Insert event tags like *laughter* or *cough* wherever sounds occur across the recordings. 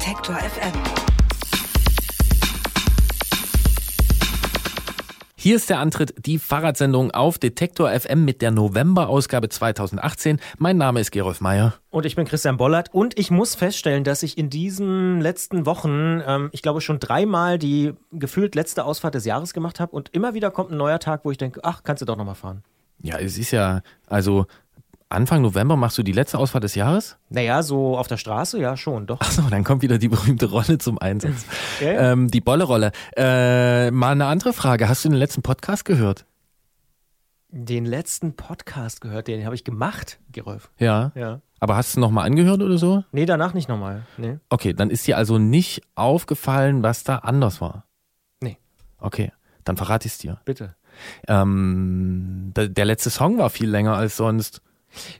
Detektor FM. Hier ist der Antritt, die Fahrradsendung auf Detektor FM mit der November-Ausgabe 2018. Mein Name ist Gerolf Meyer. Und ich bin Christian Bollert und ich muss feststellen, dass ich in diesen letzten Wochen, ähm, ich glaube schon dreimal die gefühlt letzte Ausfahrt des Jahres gemacht habe und immer wieder kommt ein neuer Tag, wo ich denke, ach, kannst du doch nochmal fahren. Ja, es ist ja, also Anfang November machst du die letzte Ausfahrt des Jahres? Naja, so auf der Straße, ja schon, doch. Achso, dann kommt wieder die berühmte Rolle zum Einsatz. Ja, ja. Ähm, die Bolle-Rolle. Äh, mal eine andere Frage. Hast du den letzten Podcast gehört? Den letzten Podcast gehört, den habe ich gemacht, Gerolf. Ja. Ja. Aber hast du noch mal angehört oder so? Nee, danach nicht nochmal. Nee. Okay, dann ist dir also nicht aufgefallen, was da anders war. Nee. Okay, dann verrate ich es dir. Bitte. Ähm, der letzte Song war viel länger als sonst.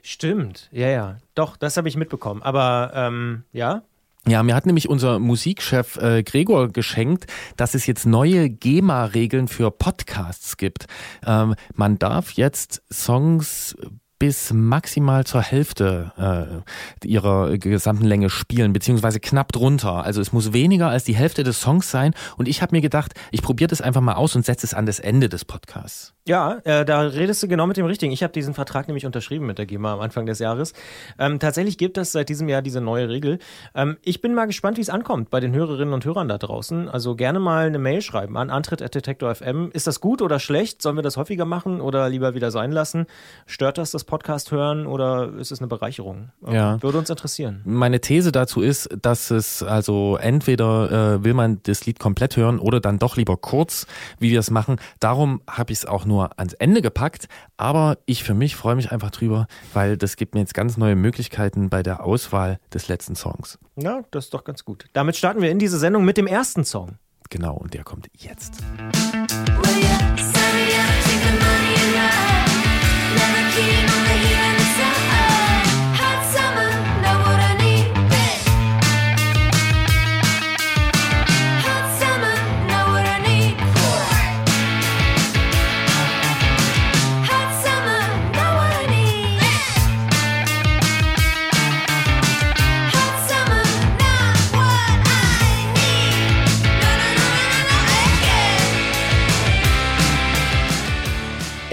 Stimmt, ja, ja. Doch, das habe ich mitbekommen. Aber ähm, ja, Ja, mir hat nämlich unser Musikchef äh, Gregor geschenkt, dass es jetzt neue GEMA-Regeln für Podcasts gibt. Ähm, man darf jetzt Songs bis maximal zur Hälfte äh, ihrer gesamten Länge spielen, beziehungsweise knapp drunter. Also es muss weniger als die Hälfte des Songs sein. Und ich habe mir gedacht, ich probiere das einfach mal aus und setze es an das Ende des Podcasts. Ja, äh, da redest du genau mit dem Richtigen. Ich habe diesen Vertrag nämlich unterschrieben mit der GEMA am Anfang des Jahres. Ähm, tatsächlich gibt es seit diesem Jahr diese neue Regel. Ähm, ich bin mal gespannt, wie es ankommt bei den Hörerinnen und Hörern da draußen. Also gerne mal eine Mail schreiben an antritt.detektor.fm. Ist das gut oder schlecht? Sollen wir das häufiger machen oder lieber wieder sein lassen? Stört das das Podcast hören oder ist es eine Bereicherung? Ähm, Ja. Würde uns interessieren. Meine These dazu ist, dass es also entweder äh, will man das Lied komplett hören oder dann doch lieber kurz, wie wir es machen. Darum habe ich es auch nur ans Ende gepackt. Aber ich für mich freue mich einfach drüber, weil das gibt mir jetzt ganz neue Möglichkeiten bei der Auswahl des letzten Songs. Ja, das ist doch ganz gut. Damit starten wir in diese Sendung mit dem ersten Song. Genau, und der kommt jetzt. Will ya sign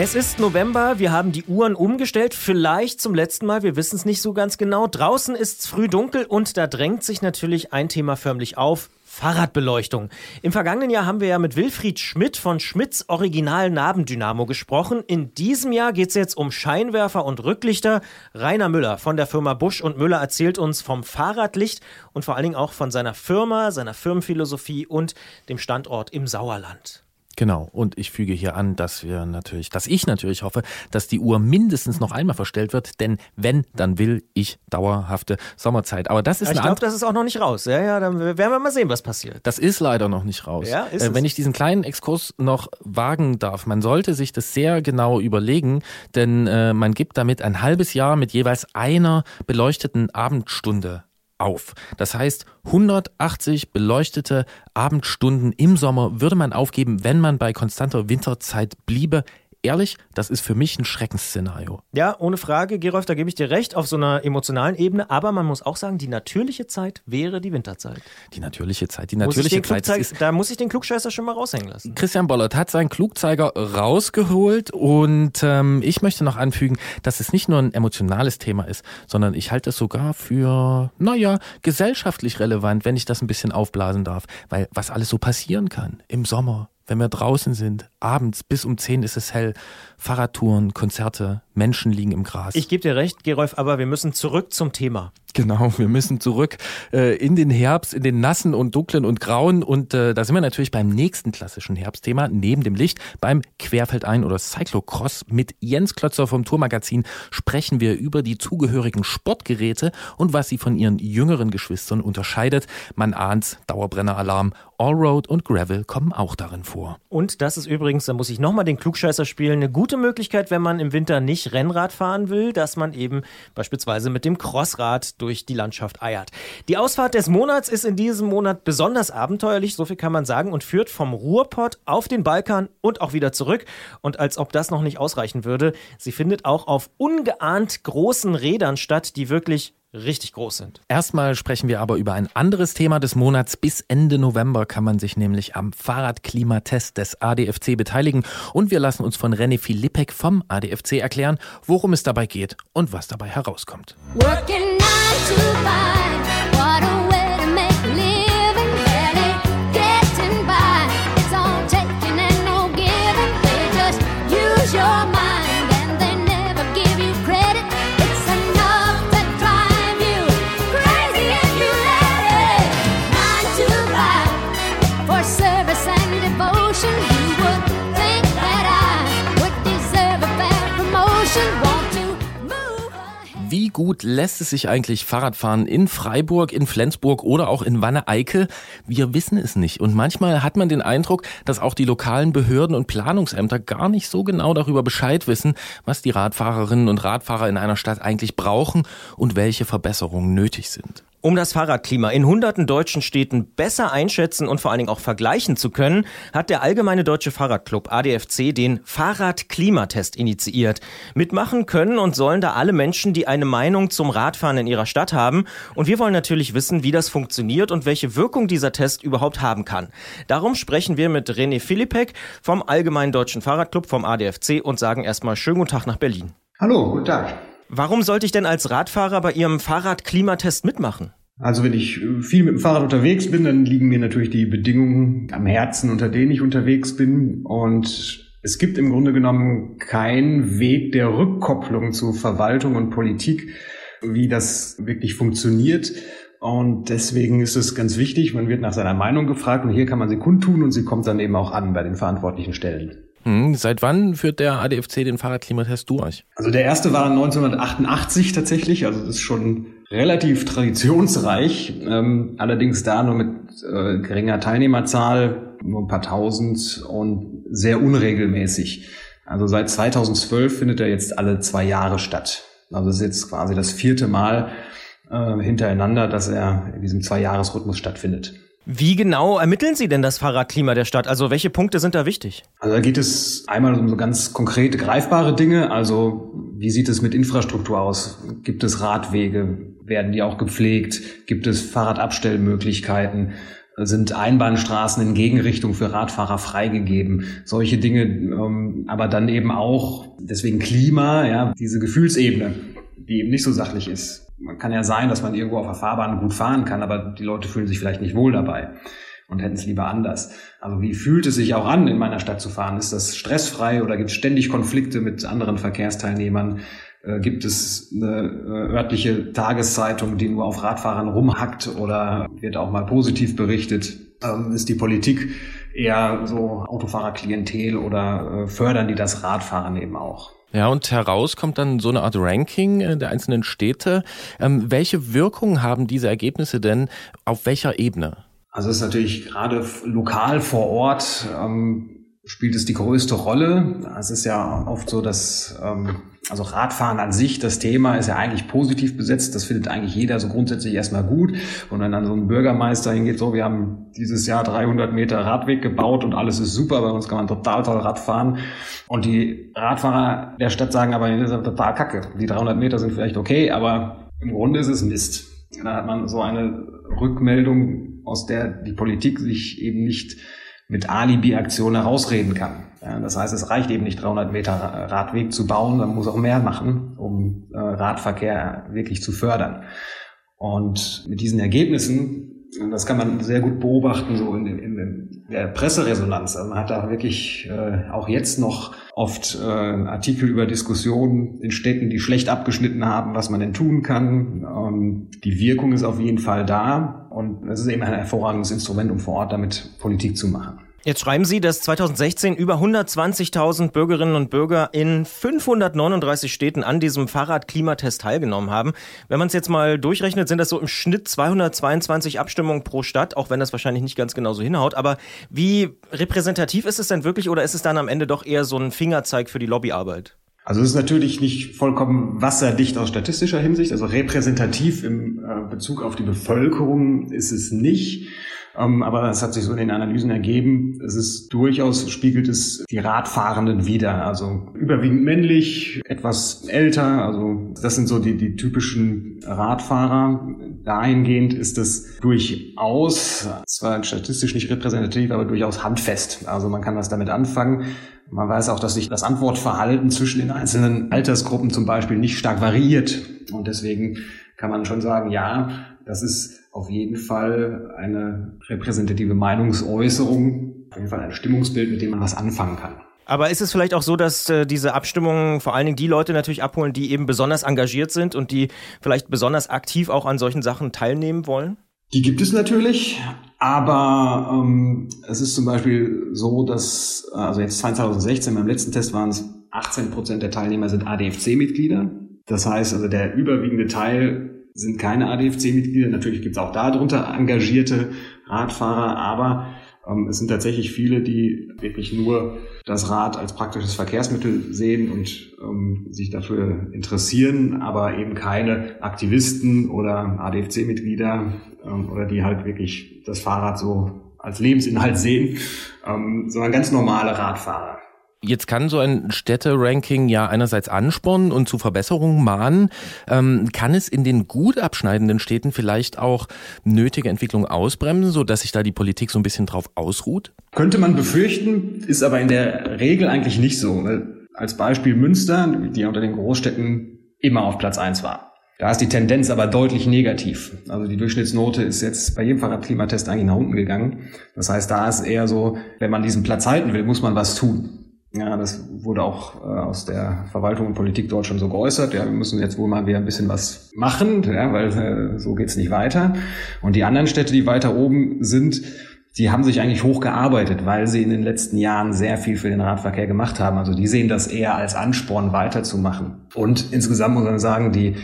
Es ist November, wir haben die Uhren umgestellt, vielleicht zum letzten Mal, wir wissen es nicht so ganz genau. Draußen ist es früh dunkel und da drängt sich natürlich ein Thema förmlich auf. Fahrradbeleuchtung. Im vergangenen Jahr haben wir ja mit Wilfried Schmidt von Schmidts Original Nabendynamo gesprochen. In diesem Jahr geht es jetzt um Scheinwerfer und Rücklichter. Rainer Müller von der Firma Busch und Müller erzählt uns vom Fahrradlicht und vor allen Dingen auch von seiner Firma, seiner Firmenphilosophie und dem Standort im Sauerland. Genau, und ich füge hier an, dass wir natürlich, dass ich natürlich hoffe, dass die Uhr mindestens noch einmal verstellt wird, denn wenn, dann will ich dauerhafte Sommerzeit. Aber das ist ich glaube, das ist auch noch nicht raus. Ja, ja, dann werden wir mal sehen, was passiert. Das ist leider noch nicht raus. Ja, ist äh, wenn ich diesen kleinen Exkurs noch wagen darf, man sollte sich das sehr genau überlegen, denn äh, man gibt damit ein halbes Jahr mit jeweils einer beleuchteten Abendstunde auf. Das heißt, 180 beleuchtete Abendstunden im Sommer würde man aufgeben, wenn man bei konstanter Winterzeit bliebe. Ehrlich, das ist für mich ein Schreckensszenario. Ja, ohne Frage, Gerolf, da gebe ich dir recht, auf so einer emotionalen Ebene. Aber man muss auch sagen, die natürliche Zeit wäre die Winterzeit. Die natürliche Zeit, die natürliche Zeit das Klugzei- ist da muss ich den Klugscheißer schon mal raushängen lassen. Christian Bollert hat seinen Klugzeiger rausgeholt und ähm, ich möchte noch anfügen, dass es nicht nur ein emotionales Thema ist, sondern ich halte es sogar für, naja, gesellschaftlich relevant, wenn ich das ein bisschen aufblasen darf, weil was alles so passieren kann im Sommer, wenn wir draußen sind, abends bis um 10 ist es hell, Fahrradtouren, Konzerte, Menschen liegen im Gras. Ich gebe dir recht, Gerolf, aber wir müssen zurück zum Thema. Genau, wir müssen zurück äh, in den Herbst, in den nassen und dunklen und grauen. Und äh, da sind wir natürlich beim nächsten klassischen Herbstthema, neben dem Licht, beim Querfeldein oder Cyclocross. Mit Jens Klötzer vom Tourmagazin sprechen wir über die zugehörigen Sportgeräte und was sie von ihren jüngeren Geschwistern unterscheidet. Man ahnt's, Dauerbrenner-Alarm, Allroad und Gravel kommen auch darin vor. Und das ist übrigens, da muss ich nochmal den Klugscheißer spielen, eine gute Möglichkeit, wenn man im Winter nicht Rennrad fahren will, dass man eben beispielsweise mit dem Crossrad durch die Landschaft eiert. Die Ausfahrt des Monats ist in diesem Monat besonders abenteuerlich, so viel kann man sagen, und führt vom Ruhrpott auf den Balkan und auch wieder zurück. Und als ob das noch nicht ausreichen würde, sie findet auch auf ungeahnt großen Rädern statt, die wirklich richtig groß sind. Erstmal sprechen wir aber über ein anderes Thema des Monats. Bis Ende November kann man sich nämlich am Fahrradklimatest des ADFC beteiligen und wir lassen uns von René Philippek vom ADFC erklären, worum es dabei geht und was dabei herauskommt. Working nine to five, gut lässt es sich eigentlich Fahrradfahren in Freiburg, in Flensburg oder auch in Wanne-Eickel? Wir wissen es nicht. Und manchmal hat man den Eindruck, dass auch die lokalen Behörden und Planungsämter gar nicht so genau darüber Bescheid wissen, was die Radfahrerinnen und Radfahrer in einer Stadt eigentlich brauchen und welche Verbesserungen nötig sind. Um das Fahrradklima in hunderten deutschen Städten besser einschätzen und vor allen Dingen auch vergleichen zu können, hat der Allgemeine Deutsche Fahrradclub ADFC den Fahrradklimatest initiiert. Mitmachen können und sollen da alle Menschen, die eine Meinung zum Radfahren in ihrer Stadt haben. Und wir wollen natürlich wissen, wie das funktioniert und welche Wirkung dieser Test überhaupt haben kann. Darum sprechen wir mit René Philippek vom Allgemeinen Deutschen Fahrradclub vom ADFC und sagen erstmal schönen guten Tag nach Berlin. Hallo, guten Tag. Warum sollte ich denn als Radfahrer bei Ihrem Fahrradklimatest mitmachen? Also wenn ich äh, viel mit dem Fahrrad unterwegs bin, dann liegen mir natürlich die Bedingungen am Herzen, unter denen ich unterwegs bin. Und es gibt im Grunde genommen keinen Weg der Rückkopplung zu Verwaltung und Politik, wie das wirklich funktioniert. Und deswegen ist es ganz wichtig, man wird nach seiner Meinung gefragt und hier kann man sie kundtun und sie kommt dann eben auch an bei den verantwortlichen Stellen. Hm, seit wann führt der ADFC den Fahrradklimatest durch? Also der erste war 1988 tatsächlich, also das ist schon relativ traditionsreich, ähm, allerdings da nur mit äh, geringer Teilnehmerzahl, nur ein paar tausend und sehr unregelmäßig. Also seit 2012 findet er jetzt alle zwei Jahre statt. Also es ist jetzt quasi das vierte Mal äh, hintereinander, dass er in diesem Zwei-Jahres-Rhythmus stattfindet. Wie genau ermitteln Sie denn das Fahrradklima der Stadt? Also welche Punkte sind da wichtig? Also da geht es einmal um so ganz konkrete, greifbare Dinge. Also wie sieht es mit Infrastruktur aus? Gibt es Radwege? Werden die auch gepflegt? Gibt es Fahrradabstellmöglichkeiten? Sind Einbahnstraßen in Gegenrichtung für Radfahrer freigegeben? Solche Dinge, ähm, aber dann eben auch, deswegen Klima, ja, diese Gefühlsebene, die eben nicht so sachlich ist. Man kann ja sein, dass man irgendwo auf der Fahrbahn gut fahren kann, aber die Leute fühlen sich vielleicht nicht wohl dabei und hätten es lieber anders. Also wie fühlt es sich auch an, in meiner Stadt zu fahren? Ist das stressfrei oder gibt es ständig Konflikte mit anderen Verkehrsteilnehmern? Äh, gibt es eine äh, örtliche Tageszeitung, die nur auf Radfahrern rumhackt oder wird auch mal positiv berichtet? Ähm, ist die Politik eher so Autofahrerklientel oder äh, fördern die das Radfahren eben auch? Ja, und heraus kommt dann so eine Art Ranking äh, der einzelnen Städte. Ähm, welche Wirkung haben diese Ergebnisse denn auf welcher Ebene? Also es ist natürlich gerade lokal vor Ort ähm, spielt es die größte Rolle. Es ist ja oft so, dass ähm, also Radfahren an sich, das Thema ist ja eigentlich positiv besetzt. Das findet eigentlich jeder so grundsätzlich erstmal gut. Und wenn dann so ein Bürgermeister hingeht, so, wir haben dieses Jahr 300 Meter Radweg gebaut und alles ist super, bei uns kann man total toll Radfahren. Und die Radfahrer der Stadt sagen aber, das ist total kacke. Die 300 Meter sind vielleicht okay, aber im Grunde ist es Mist. Da hat man so eine Rückmeldung, aus der die Politik sich eben nicht mit Alibi-Aktionen herausreden kann. Das heißt, es reicht eben nicht 300 Meter Radweg zu bauen, man muss auch mehr machen, um äh, Radverkehr wirklich zu fördern. Und mit diesen Ergebnissen das kann man sehr gut beobachten, so in, in, in der Presseresonanz. Also man hat da wirklich äh, auch jetzt noch oft äh, Artikel über Diskussionen in Städten, die schlecht abgeschnitten haben, was man denn tun kann. Ähm, die Wirkung ist auf jeden Fall da und es ist eben ein hervorragendes Instrument, um vor Ort damit Politik zu machen. Jetzt schreiben Sie, dass 2016 über 120.000 Bürgerinnen und Bürger in 539 Städten an diesem Fahrradklimatest teilgenommen haben. Wenn man es jetzt mal durchrechnet, sind das so im Schnitt 222 Abstimmungen pro Stadt, auch wenn das wahrscheinlich nicht ganz genau so hinhaut. Aber wie repräsentativ ist es denn wirklich oder ist es dann am Ende doch eher so ein Fingerzeig für die Lobbyarbeit? Also es ist natürlich nicht vollkommen wasserdicht aus statistischer Hinsicht, also repräsentativ im äh, Bezug auf die Bevölkerung ist es nicht. Ähm, aber es hat sich so in den Analysen ergeben, es ist durchaus, spiegelt es die Radfahrenden wieder. Also überwiegend männlich, etwas älter, also das sind so die, die typischen Radfahrer. Dahingehend ist es durchaus, zwar statistisch nicht repräsentativ, aber durchaus handfest. Also man kann was damit anfangen. Man weiß auch, dass sich das Antwortverhalten zwischen den einzelnen Altersgruppen zum Beispiel nicht stark variiert. Und deswegen kann man schon sagen, ja, das ist auf jeden Fall eine repräsentative Meinungsäußerung, auf jeden Fall ein Stimmungsbild, mit dem man was anfangen kann. Aber ist es vielleicht auch so, dass äh, diese Abstimmungen vor allen Dingen die Leute natürlich abholen, die eben besonders engagiert sind und die vielleicht besonders aktiv auch an solchen Sachen teilnehmen wollen? Die gibt es natürlich, aber ähm, es ist zum Beispiel so, dass, also jetzt 2016 beim letzten Test waren es 18 Prozent der Teilnehmer sind ADFC-Mitglieder. Das heißt also, der überwiegende Teil sind keine ADFC-Mitglieder. Natürlich gibt es auch darunter engagierte Radfahrer, aber ähm, es sind tatsächlich viele, die wirklich nur das Rad als praktisches Verkehrsmittel sehen und ähm, sich dafür interessieren, aber eben keine Aktivisten oder ADFC-Mitglieder ähm, oder die halt wirklich das Fahrrad so als Lebensinhalt sehen, ähm, sondern ganz normale Radfahrer. Jetzt kann so ein Städteranking ja einerseits anspornen und zu Verbesserungen mahnen. Ähm, kann es in den gut abschneidenden Städten vielleicht auch nötige Entwicklungen ausbremsen, sodass sich da die Politik so ein bisschen drauf ausruht? Könnte man befürchten, ist aber in der Regel eigentlich nicht so. Als Beispiel Münster, die unter den Großstädten immer auf Platz eins war. Da ist die Tendenz aber deutlich negativ. Also die Durchschnittsnote ist jetzt bei jedem Fahrradklimatest eigentlich nach unten gegangen. Das heißt, da ist eher so, wenn man diesen Platz halten will, muss man was tun. Ja, das wurde auch äh, aus der Verwaltung und Politik dort schon so geäußert. Ja, wir müssen jetzt wohl mal wieder ein bisschen was machen, ja, weil äh, so geht's nicht weiter. Und die anderen Städte, die weiter oben sind, die haben sich eigentlich hochgearbeitet, weil sie in den letzten Jahren sehr viel für den Radverkehr gemacht haben. Also die sehen das eher als Ansporn weiterzumachen. Und insgesamt muss man sagen, die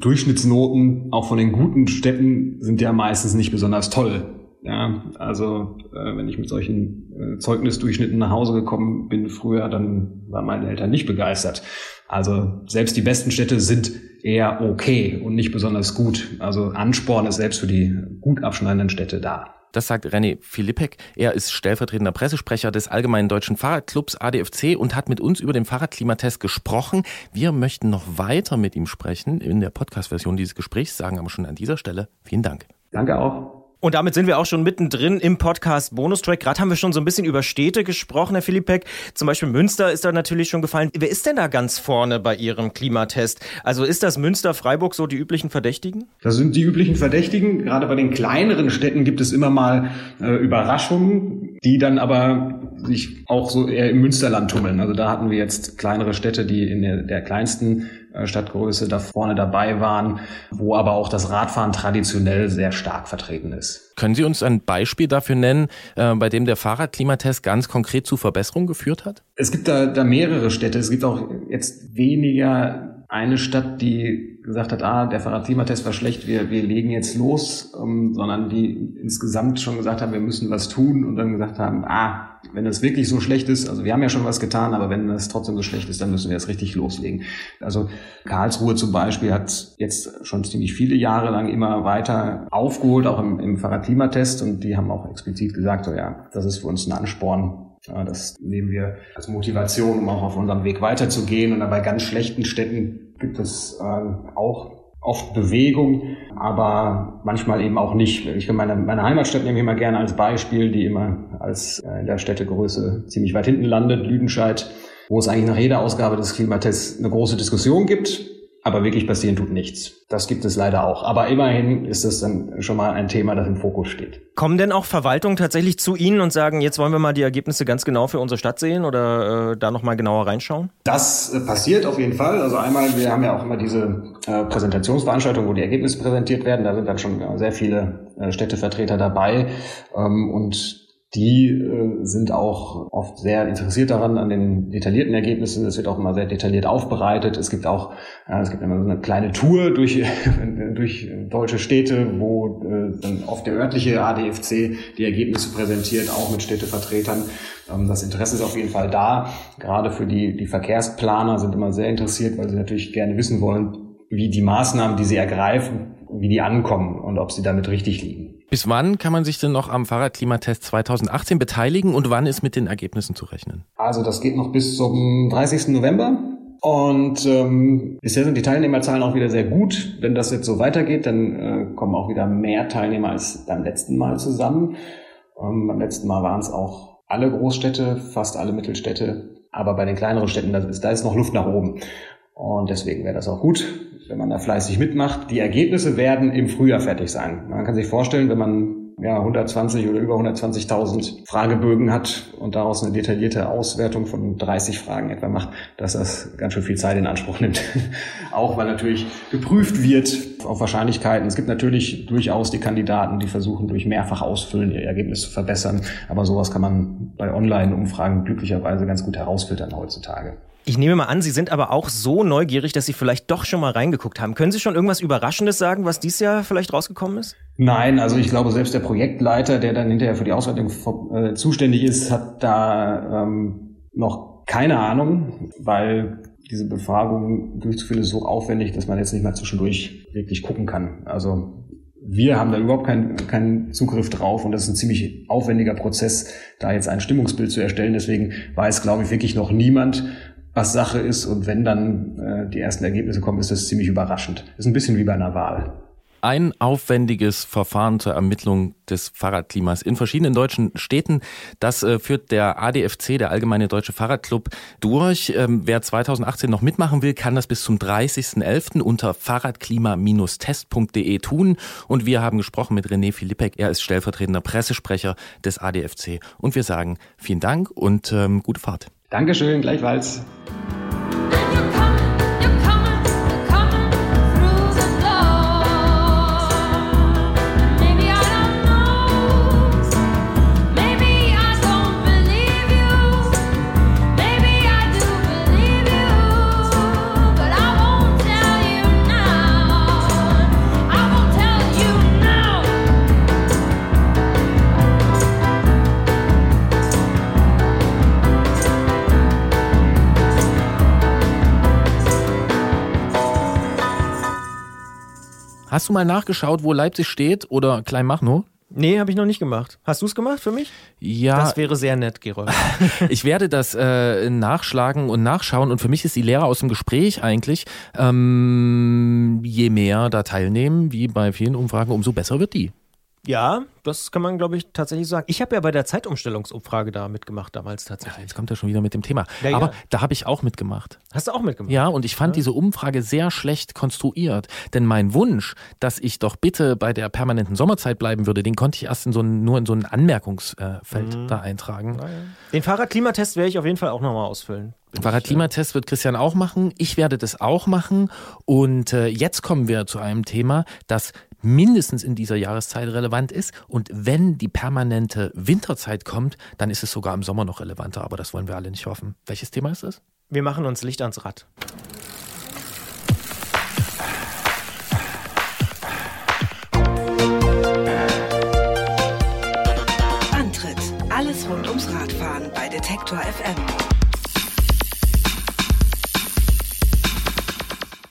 Durchschnittsnoten auch von den guten Städten sind ja meistens nicht besonders toll. Ja, also äh, wenn ich mit solchen äh, Zeugnisdurchschnitten nach Hause gekommen bin früher, dann waren meine Eltern nicht begeistert. Also selbst die besten Städte sind eher okay und nicht besonders gut. Also Ansporn ist selbst für die gut abschneidenden Städte da. Das sagt René Philippek. Er ist stellvertretender Pressesprecher des Allgemeinen Deutschen Fahrradclubs ADFC und hat mit uns über den Fahrradklimatest gesprochen. Wir möchten noch weiter mit ihm sprechen in der Podcast-Version dieses Gesprächs, sagen aber schon an dieser Stelle vielen Dank. Danke auch. Und damit sind wir auch schon mittendrin im Podcast Bonustrack. Gerade haben wir schon so ein bisschen über Städte gesprochen, Herr Philippek. Zum Beispiel Münster ist da natürlich schon gefallen. Wer ist denn da ganz vorne bei Ihrem Klimatest? Also ist das Münster, Freiburg so die üblichen Verdächtigen? Das sind die üblichen Verdächtigen. Gerade bei den kleineren Städten gibt es immer mal äh, Überraschungen, die dann aber sich auch so eher im Münsterland tummeln. Also da hatten wir jetzt kleinere Städte, die in der, der kleinsten Stadtgröße da vorne dabei waren, wo aber auch das Radfahren traditionell sehr stark vertreten ist. Können Sie uns ein Beispiel dafür nennen, äh, bei dem der Fahrradklimatest ganz konkret zu Verbesserungen geführt hat? Es gibt da, da mehrere Städte. Es gibt auch jetzt weniger eine Stadt, die gesagt hat, ah, der Fahrradklimatest war schlecht, wir, wir legen jetzt los, ähm, sondern die insgesamt schon gesagt haben, wir müssen was tun und dann gesagt haben, ah, wenn es wirklich so schlecht ist, also wir haben ja schon was getan, aber wenn es trotzdem so schlecht ist, dann müssen wir jetzt richtig loslegen. Also Karlsruhe zum Beispiel hat jetzt schon ziemlich viele Jahre lang immer weiter aufgeholt, auch im, im Fahrradklimatest und die haben auch explizit gesagt, so ja, das ist für uns ein Ansporn, ja, das nehmen wir als Motivation, um auch auf unserem Weg weiterzugehen. Und bei ganz schlechten Städten gibt es äh, auch oft Bewegung, aber manchmal eben auch nicht. Ich meine, meine Heimatstadt nehme ich immer gerne als Beispiel, die immer als äh, in der Städtegröße ziemlich weit hinten landet, Lüdenscheid, wo es eigentlich nach jeder Ausgabe des Klimatests eine große Diskussion gibt aber wirklich passieren tut nichts. Das gibt es leider auch. Aber immerhin ist es dann schon mal ein Thema, das im Fokus steht. Kommen denn auch Verwaltungen tatsächlich zu Ihnen und sagen, jetzt wollen wir mal die Ergebnisse ganz genau für unsere Stadt sehen oder äh, da nochmal genauer reinschauen? Das äh, passiert auf jeden Fall. Also einmal, wir haben ja auch immer diese äh, Präsentationsveranstaltung, wo die Ergebnisse präsentiert werden. Da sind dann schon sehr viele äh, Städtevertreter dabei. Ähm, und die äh, sind auch oft sehr interessiert daran, an den detaillierten Ergebnissen. Es wird auch immer sehr detailliert aufbereitet. Es gibt auch, äh, es gibt immer so eine kleine Tour durch, *laughs* durch deutsche Städte, wo äh, dann oft der örtliche ADFC die Ergebnisse präsentiert, auch mit Städtevertretern. Ähm, das Interesse ist auf jeden Fall da. Gerade für die, die Verkehrsplaner sind immer sehr interessiert, weil sie natürlich gerne wissen wollen, wie die Maßnahmen, die sie ergreifen, wie die ankommen und ob sie damit richtig liegen. Bis wann kann man sich denn noch am Fahrradklimatest 2018 beteiligen und wann ist mit den Ergebnissen zu rechnen? Also das geht noch bis zum 30. November. Und ähm, bisher sind die Teilnehmerzahlen auch wieder sehr gut. Wenn das jetzt so weitergeht, dann äh, kommen auch wieder mehr Teilnehmer als beim letzten Mal zusammen. Ähm, beim letzten Mal waren es auch alle Großstädte, fast alle Mittelstädte. Aber bei den kleineren Städten, da ist, da ist noch Luft nach oben. Und deswegen wäre das auch gut, wenn man da fleißig mitmacht. Die Ergebnisse werden im Frühjahr fertig sein. Man kann sich vorstellen, wenn man ja, 120 oder über 120.000 Fragebögen hat und daraus eine detaillierte Auswertung von 30 Fragen etwa macht, dass das ganz schön viel Zeit in Anspruch nimmt. *laughs* Auch weil natürlich geprüft wird auf Wahrscheinlichkeiten. Es gibt natürlich durchaus die Kandidaten, die versuchen durch mehrfach Ausfüllen ihr Ergebnis zu verbessern. Aber sowas kann man bei Online-Umfragen glücklicherweise ganz gut herausfiltern heutzutage. Ich nehme mal an, Sie sind aber auch so neugierig, dass Sie vielleicht doch schon mal reingeguckt haben. Können Sie schon irgendwas Überraschendes sagen, was dieses Jahr vielleicht rausgekommen ist? Nein, also ich glaube, selbst der Projektleiter, der dann hinterher für die Auswertung äh, zuständig ist, hat da ähm, noch keine Ahnung, weil diese Befragung durchzuführen ist so aufwendig, dass man jetzt nicht mal zwischendurch wirklich gucken kann. Also wir haben da überhaupt keinen, keinen Zugriff drauf und das ist ein ziemlich aufwendiger Prozess, da jetzt ein Stimmungsbild zu erstellen. Deswegen weiß, glaube ich, wirklich noch niemand, was Sache ist. Und wenn dann äh, die ersten Ergebnisse kommen, ist das ziemlich überraschend. Ist ein bisschen wie bei einer Wahl. Ein aufwendiges Verfahren zur Ermittlung des Fahrradklimas in verschiedenen deutschen Städten. Das äh, führt der ADFC, der Allgemeine Deutsche Fahrradclub, durch. Ähm, wer 2018 noch mitmachen will, kann das bis zum 30.11. unter fahrradklima-test.de tun. Und wir haben gesprochen mit René Philippek. Er ist stellvertretender Pressesprecher des ADFC. Und wir sagen vielen Dank und ähm, gute Fahrt. Dankeschön, gleichfalls. Hast du mal nachgeschaut, wo Leipzig steht oder Kleinmachnow? Nee, habe ich noch nicht gemacht. Hast du es gemacht für mich? Ja. Das wäre sehr nett, Gerold. *laughs* ich werde das äh, nachschlagen und nachschauen und für mich ist die Lehre aus dem Gespräch eigentlich, ähm, je mehr da teilnehmen, wie bei vielen Umfragen, umso besser wird die. Ja, das kann man, glaube ich, tatsächlich sagen. Ich habe ja bei der Zeitumstellungsumfrage da mitgemacht damals tatsächlich. Ja, jetzt kommt er schon wieder mit dem Thema. Ja, Aber ja. da habe ich auch mitgemacht. Hast du auch mitgemacht? Ja, und ich fand diese Umfrage sehr schlecht konstruiert. Denn mein Wunsch, dass ich doch bitte bei der permanenten Sommerzeit bleiben würde, den konnte ich erst in so ein, nur in so ein Anmerkungsfeld Mhm. da eintragen. Den Fahrradklimatest werde ich auf jeden Fall auch nochmal ausfüllen. Fahrradklimatest wird Christian auch machen. Ich werde das auch machen. Und äh, jetzt kommen wir zu einem Thema, das mindestens in dieser Jahreszeit relevant ist. Und wenn die permanente Winterzeit kommt, dann ist es sogar im Sommer noch relevanter. Aber das wollen wir alle nicht hoffen. Welches Thema ist das? Wir machen uns Licht ans Rad. Antritt. Alles rund ums Radfahren Detektor FM.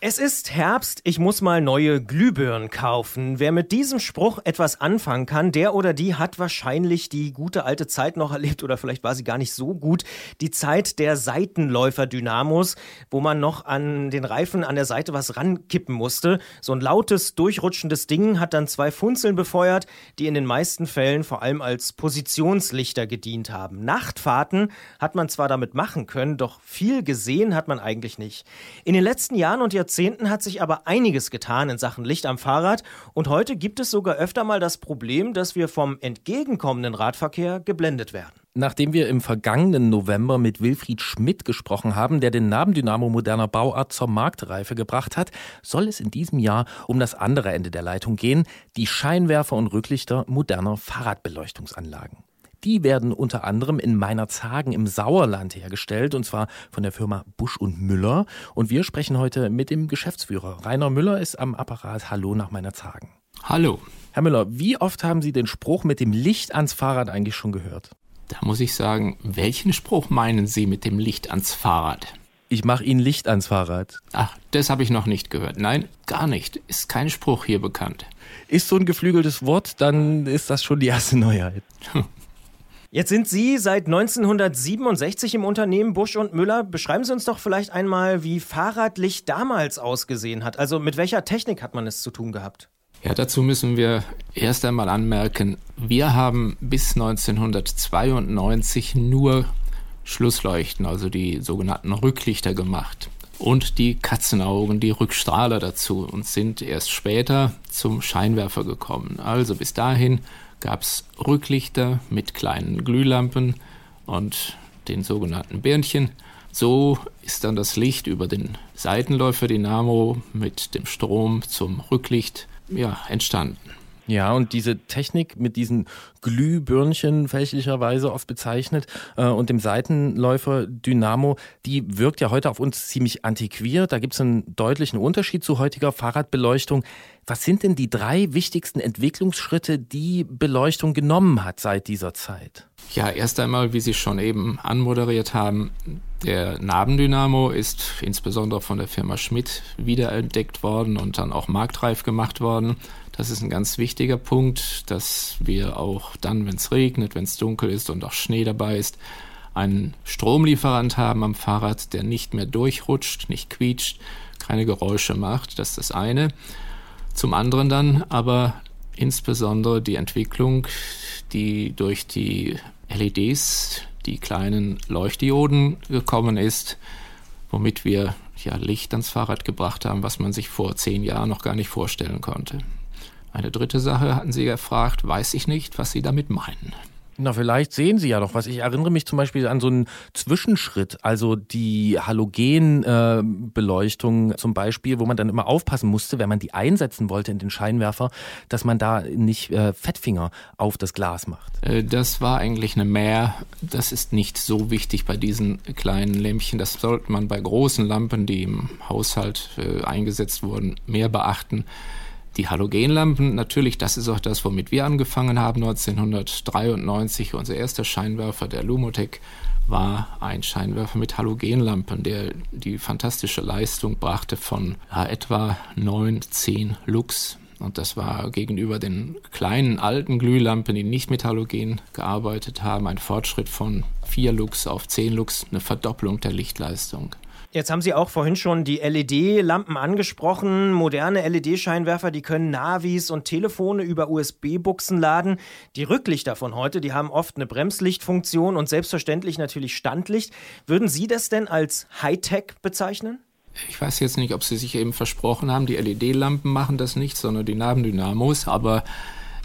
Es ist Herbst, ich muss mal neue Glühbirnen kaufen. Wer mit diesem Spruch etwas anfangen kann, der oder die hat wahrscheinlich die gute alte Zeit noch erlebt oder vielleicht war sie gar nicht so gut. Die Zeit der Seitenläufer-Dynamos, wo man noch an den Reifen an der Seite was rankippen musste. So ein lautes, durchrutschendes Ding hat dann zwei Funzeln befeuert, die in den meisten Fällen vor allem als Positionslichter gedient haben. Nachtfahrten hat man zwar damit machen können, doch viel gesehen hat man eigentlich nicht. In den letzten Jahren und Jahrzehnten hat sich aber einiges getan in Sachen Licht am Fahrrad und heute gibt es sogar öfter mal das Problem, dass wir vom entgegenkommenden Radverkehr geblendet werden. Nachdem wir im vergangenen November mit Wilfried Schmidt gesprochen haben, der den Nabendynamo moderner Bauart zur Marktreife gebracht hat, soll es in diesem Jahr um das andere Ende der Leitung gehen, die Scheinwerfer und Rücklichter moderner Fahrradbeleuchtungsanlagen. Die werden unter anderem in Meinerzhagen im Sauerland hergestellt, und zwar von der Firma Busch und Müller. Und wir sprechen heute mit dem Geschäftsführer. Rainer Müller ist am Apparat. Hallo nach Meinerzhagen. Hallo. Herr Müller, wie oft haben Sie den Spruch mit dem Licht ans Fahrrad eigentlich schon gehört? Da muss ich sagen, welchen Spruch meinen Sie mit dem Licht ans Fahrrad? Ich mache Ihnen Licht ans Fahrrad. Ach, das habe ich noch nicht gehört. Nein, gar nicht. Ist kein Spruch hier bekannt. Ist so ein geflügeltes Wort, dann ist das schon die erste Neuheit. *laughs* Jetzt sind Sie seit 1967 im Unternehmen Busch und Müller. Beschreiben Sie uns doch vielleicht einmal, wie Fahrradlicht damals ausgesehen hat. Also mit welcher Technik hat man es zu tun gehabt? Ja, dazu müssen wir erst einmal anmerken, wir haben bis 1992 nur Schlussleuchten, also die sogenannten Rücklichter gemacht. Und die Katzenaugen, die Rückstrahler dazu und sind erst später zum Scheinwerfer gekommen. Also bis dahin gab es Rücklichter mit kleinen Glühlampen und den sogenannten Birnchen. So ist dann das Licht über den Seitenläufer Dynamo mit dem Strom zum Rücklicht ja, entstanden. Ja, und diese Technik mit diesen Glühbirnchen fälschlicherweise oft bezeichnet äh, und dem Seitenläufer Dynamo, die wirkt ja heute auf uns ziemlich antiquiert. Da gibt es einen deutlichen Unterschied zu heutiger Fahrradbeleuchtung. Was sind denn die drei wichtigsten Entwicklungsschritte, die Beleuchtung genommen hat seit dieser Zeit? Ja, erst einmal, wie Sie schon eben anmoderiert haben, der Nabendynamo ist insbesondere von der Firma Schmidt wiederentdeckt worden und dann auch marktreif gemacht worden. Das ist ein ganz wichtiger Punkt, dass wir auch dann, wenn es regnet, wenn es dunkel ist und auch Schnee dabei ist, einen Stromlieferant haben am Fahrrad, der nicht mehr durchrutscht, nicht quietscht, keine Geräusche macht. Das ist das eine. Zum anderen dann aber insbesondere die Entwicklung, die durch die LEDs, die kleinen Leuchtdioden gekommen ist, womit wir ja Licht ans Fahrrad gebracht haben, was man sich vor zehn Jahren noch gar nicht vorstellen konnte. Eine dritte Sache hatten Sie gefragt, weiß ich nicht, was Sie damit meinen. Na, vielleicht sehen Sie ja noch was. Ich erinnere mich zum Beispiel an so einen Zwischenschritt, also die Halogenbeleuchtung äh, zum Beispiel, wo man dann immer aufpassen musste, wenn man die einsetzen wollte in den Scheinwerfer, dass man da nicht äh, Fettfinger auf das Glas macht. Äh, das war eigentlich eine Mehr. Das ist nicht so wichtig bei diesen kleinen Lämpchen. Das sollte man bei großen Lampen, die im Haushalt äh, eingesetzt wurden, mehr beachten. Die Halogenlampen, natürlich, das ist auch das, womit wir angefangen haben 1993. Unser erster Scheinwerfer, der Lumotec, war ein Scheinwerfer mit Halogenlampen, der die fantastische Leistung brachte von ja, etwa 9, 10 Lux. Und das war gegenüber den kleinen alten Glühlampen, die nicht mit Halogen gearbeitet haben, ein Fortschritt von 4 Lux auf 10 Lux, eine Verdopplung der Lichtleistung. Jetzt haben Sie auch vorhin schon die LED-Lampen angesprochen. Moderne LED-Scheinwerfer, die können Navis und Telefone über USB-Buchsen laden. Die Rücklichter von heute, die haben oft eine Bremslichtfunktion und selbstverständlich natürlich Standlicht. Würden Sie das denn als Hightech bezeichnen? Ich weiß jetzt nicht, ob Sie sich eben versprochen haben, die LED-Lampen machen das nicht, sondern die Nabendynamos, aber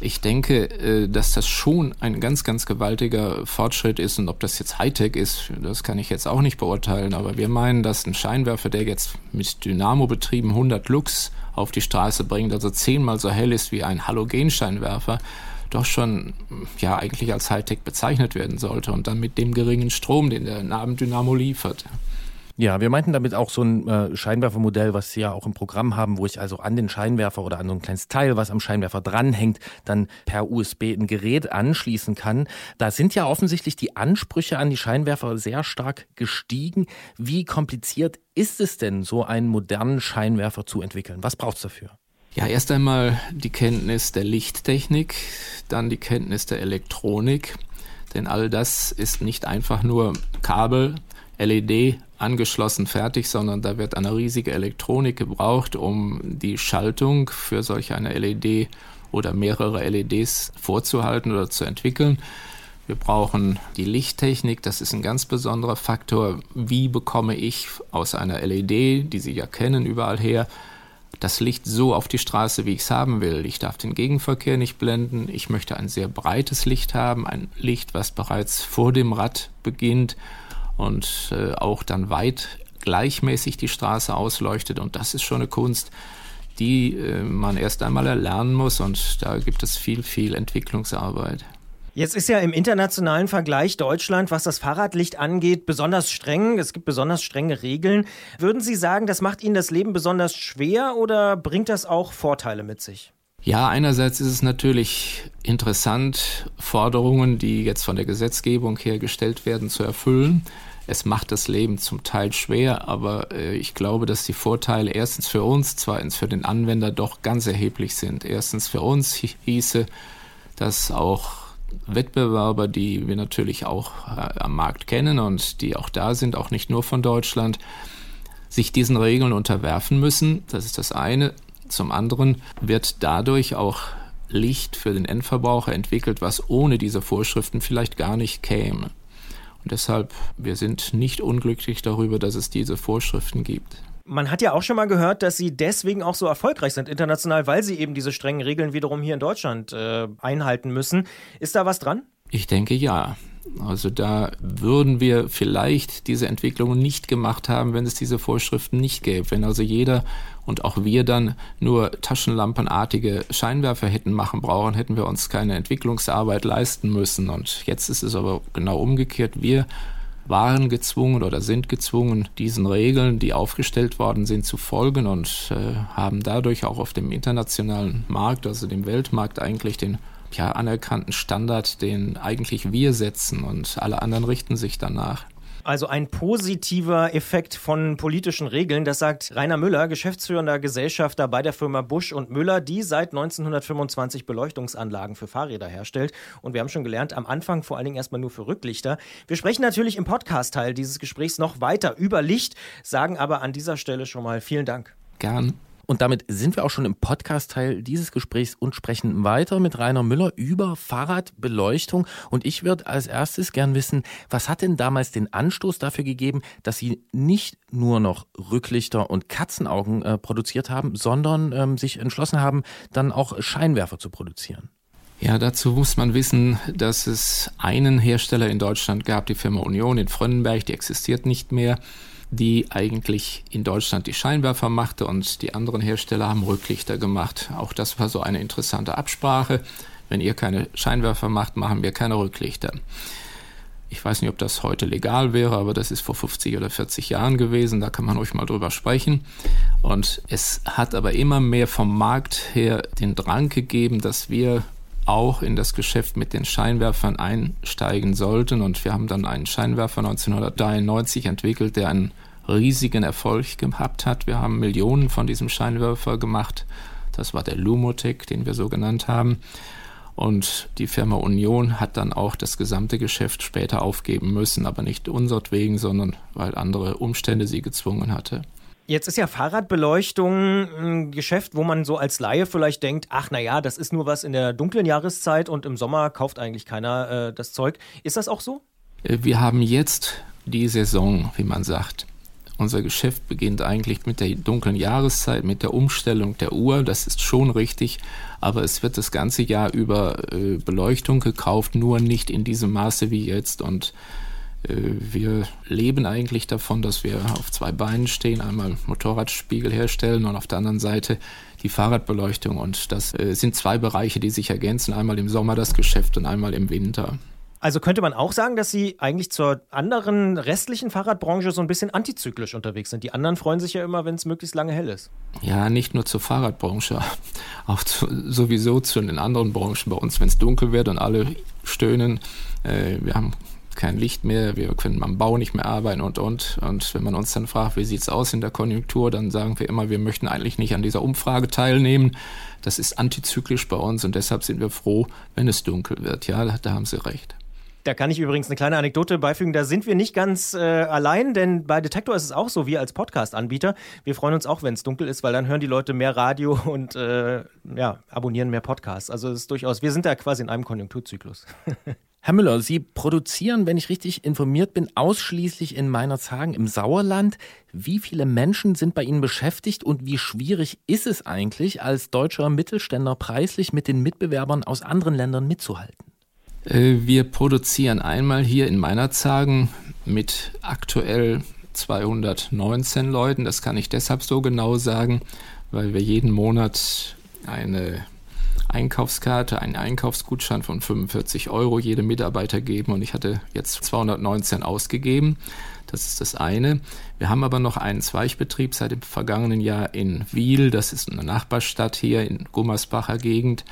ich denke, äh, dass das schon ein ganz, ganz gewaltiger Fortschritt ist und ob das jetzt Hightech ist, das kann ich jetzt auch nicht beurteilen, aber wir meinen, dass ein Scheinwerfer, der jetzt mit Dynamo betrieben 100 Lux auf die Straße bringt, also zehnmal so hell ist wie ein Halogenscheinwerfer, doch schon ja eigentlich als Hightech bezeichnet werden sollte und dann mit dem geringen Strom, den der Nabendynamo liefert. Ja, wir meinten damit auch so ein äh, Scheinwerfermodell, was Sie ja auch im Programm haben, wo ich also an den Scheinwerfer oder an so ein kleines Teil, was am Scheinwerfer dranhängt, dann per USB ein Gerät anschließen kann. Da sind ja offensichtlich die Ansprüche an die Scheinwerfer sehr stark gestiegen. Wie kompliziert ist es denn, so einen modernen Scheinwerfer zu entwickeln? Was braucht es dafür? Ja, erst einmal die Kenntnis der Lichttechnik, dann die Kenntnis der Elektronik, denn all das ist nicht einfach nur Kabel, LED angeschlossen fertig, sondern da wird eine riesige Elektronik gebraucht, um die Schaltung für solch eine LED oder mehrere LEDs vorzuhalten oder zu entwickeln. Wir brauchen die Lichttechnik, das ist ein ganz besonderer Faktor. Wie bekomme ich aus einer LED, die Sie ja kennen, überall her, das Licht so auf die Straße, wie ich es haben will. Ich darf den Gegenverkehr nicht blenden. Ich möchte ein sehr breites Licht haben, ein Licht, was bereits vor dem Rad beginnt und äh, auch dann weit gleichmäßig die Straße ausleuchtet. Und das ist schon eine Kunst, die äh, man erst einmal erlernen muss. Und da gibt es viel, viel Entwicklungsarbeit. Jetzt ist ja im internationalen Vergleich Deutschland, was das Fahrradlicht angeht, besonders streng. Es gibt besonders strenge Regeln. Würden Sie sagen, das macht Ihnen das Leben besonders schwer oder bringt das auch Vorteile mit sich? Ja, einerseits ist es natürlich interessant, Forderungen, die jetzt von der Gesetzgebung her gestellt werden, zu erfüllen. Es macht das Leben zum Teil schwer, aber äh, ich glaube, dass die Vorteile erstens für uns, zweitens für den Anwender doch ganz erheblich sind. Erstens für uns hieße, dass auch Wettbewerber, die wir natürlich auch äh, am Markt kennen und die auch da sind, auch nicht nur von Deutschland, sich diesen Regeln unterwerfen müssen. Das ist das eine. Zum anderen wird dadurch auch Licht für den Endverbraucher entwickelt, was ohne diese Vorschriften vielleicht gar nicht käme. Und deshalb, wir sind nicht unglücklich darüber, dass es diese Vorschriften gibt. Man hat ja auch schon mal gehört, dass sie deswegen auch so erfolgreich sind international, weil sie eben diese strengen Regeln wiederum hier in Deutschland äh, einhalten müssen. Ist da was dran? Ich denke ja. Also da würden wir vielleicht diese Entwicklungen nicht gemacht haben, wenn es diese Vorschriften nicht gäbe. Wenn also jeder und auch wir dann nur taschenlampenartige Scheinwerfer hätten machen brauchen, hätten wir uns keine Entwicklungsarbeit leisten müssen. Und jetzt ist es aber genau umgekehrt. Wir waren gezwungen oder sind gezwungen, diesen Regeln, die aufgestellt worden sind, zu folgen und äh, haben dadurch auch auf dem internationalen Markt, also dem Weltmarkt, eigentlich den ja, anerkannten Standard, den eigentlich wir setzen und alle anderen richten sich danach. Also ein positiver Effekt von politischen Regeln, das sagt Rainer Müller, geschäftsführender Gesellschafter bei der Firma Busch und Müller, die seit 1925 Beleuchtungsanlagen für Fahrräder herstellt. Und wir haben schon gelernt, am Anfang vor allen Dingen erstmal nur für Rücklichter. Wir sprechen natürlich im Podcast-Teil dieses Gesprächs noch weiter über Licht, sagen aber an dieser Stelle schon mal vielen Dank. Gern. Und damit sind wir auch schon im Podcast-Teil dieses Gesprächs und sprechen weiter mit Rainer Müller über Fahrradbeleuchtung. Und ich würde als erstes gern wissen, was hat denn damals den Anstoß dafür gegeben, dass Sie nicht nur noch Rücklichter und Katzenaugen äh, produziert haben, sondern ähm, sich entschlossen haben, dann auch Scheinwerfer zu produzieren? Ja, dazu muss man wissen, dass es einen Hersteller in Deutschland gab, die Firma Union in Frönnenberg, die existiert nicht mehr die eigentlich in Deutschland die Scheinwerfer machte und die anderen Hersteller haben Rücklichter gemacht. Auch das war so eine interessante Absprache. Wenn ihr keine Scheinwerfer macht, machen wir keine Rücklichter. Ich weiß nicht, ob das heute legal wäre, aber das ist vor 50 oder 40 Jahren gewesen. Da kann man ruhig mal drüber sprechen. Und es hat aber immer mehr vom Markt her den Drang gegeben, dass wir auch in das Geschäft mit den Scheinwerfern einsteigen sollten. Und wir haben dann einen Scheinwerfer 1993 entwickelt, der einen riesigen Erfolg gehabt hat. Wir haben Millionen von diesem Scheinwerfer gemacht. Das war der Lumotec, den wir so genannt haben. Und die Firma Union hat dann auch das gesamte Geschäft später aufgeben müssen, aber nicht unsertwegen, sondern weil andere Umstände sie gezwungen hatte. Jetzt ist ja Fahrradbeleuchtung ein Geschäft, wo man so als Laie vielleicht denkt, ach naja, das ist nur was in der dunklen Jahreszeit und im Sommer kauft eigentlich keiner äh, das Zeug. Ist das auch so? Äh, wir haben jetzt die Saison, wie man sagt. Unser Geschäft beginnt eigentlich mit der dunklen Jahreszeit, mit der Umstellung der Uhr. Das ist schon richtig, aber es wird das ganze Jahr über äh, Beleuchtung gekauft, nur nicht in diesem Maße wie jetzt. Und äh, wir leben eigentlich davon, dass wir auf zwei Beinen stehen, einmal Motorradspiegel herstellen und auf der anderen Seite die Fahrradbeleuchtung. Und das äh, sind zwei Bereiche, die sich ergänzen, einmal im Sommer das Geschäft und einmal im Winter. Also könnte man auch sagen, dass Sie eigentlich zur anderen restlichen Fahrradbranche so ein bisschen antizyklisch unterwegs sind. Die anderen freuen sich ja immer, wenn es möglichst lange hell ist. Ja, nicht nur zur Fahrradbranche, *laughs* auch zu, sowieso zu den anderen Branchen bei uns, wenn es dunkel wird und alle stöhnen. Äh, wir haben kein Licht mehr, wir können am Bau nicht mehr arbeiten und und. Und wenn man uns dann fragt, wie sieht's aus in der Konjunktur, dann sagen wir immer, wir möchten eigentlich nicht an dieser Umfrage teilnehmen. Das ist antizyklisch bei uns und deshalb sind wir froh, wenn es dunkel wird. Ja, da haben Sie recht. Da kann ich übrigens eine kleine Anekdote beifügen. Da sind wir nicht ganz äh, allein, denn bei Detektor ist es auch so, wir als Podcast-Anbieter, wir freuen uns auch, wenn es dunkel ist, weil dann hören die Leute mehr Radio *laughs* und äh, ja, abonnieren mehr Podcasts. Also es ist durchaus, wir sind da quasi in einem Konjunkturzyklus. *laughs* Herr Müller, Sie produzieren, wenn ich richtig informiert bin, ausschließlich in Meinerzhagen im Sauerland. Wie viele Menschen sind bei Ihnen beschäftigt und wie schwierig ist es eigentlich, als deutscher Mittelständler preislich mit den Mitbewerbern aus anderen Ländern mitzuhalten? Äh, wir produzieren einmal hier in Meinerzhagen mit aktuell 219 Leuten. Das kann ich deshalb so genau sagen, weil wir jeden Monat eine Einkaufskarte, einen Einkaufsgutschein von 45 Euro jedem Mitarbeiter geben und ich hatte jetzt 219 ausgegeben. Das ist das eine. Wir haben aber noch einen Zweigbetrieb seit dem vergangenen Jahr in Wiel. Das ist eine Nachbarstadt hier in Gummersbacher Gegend.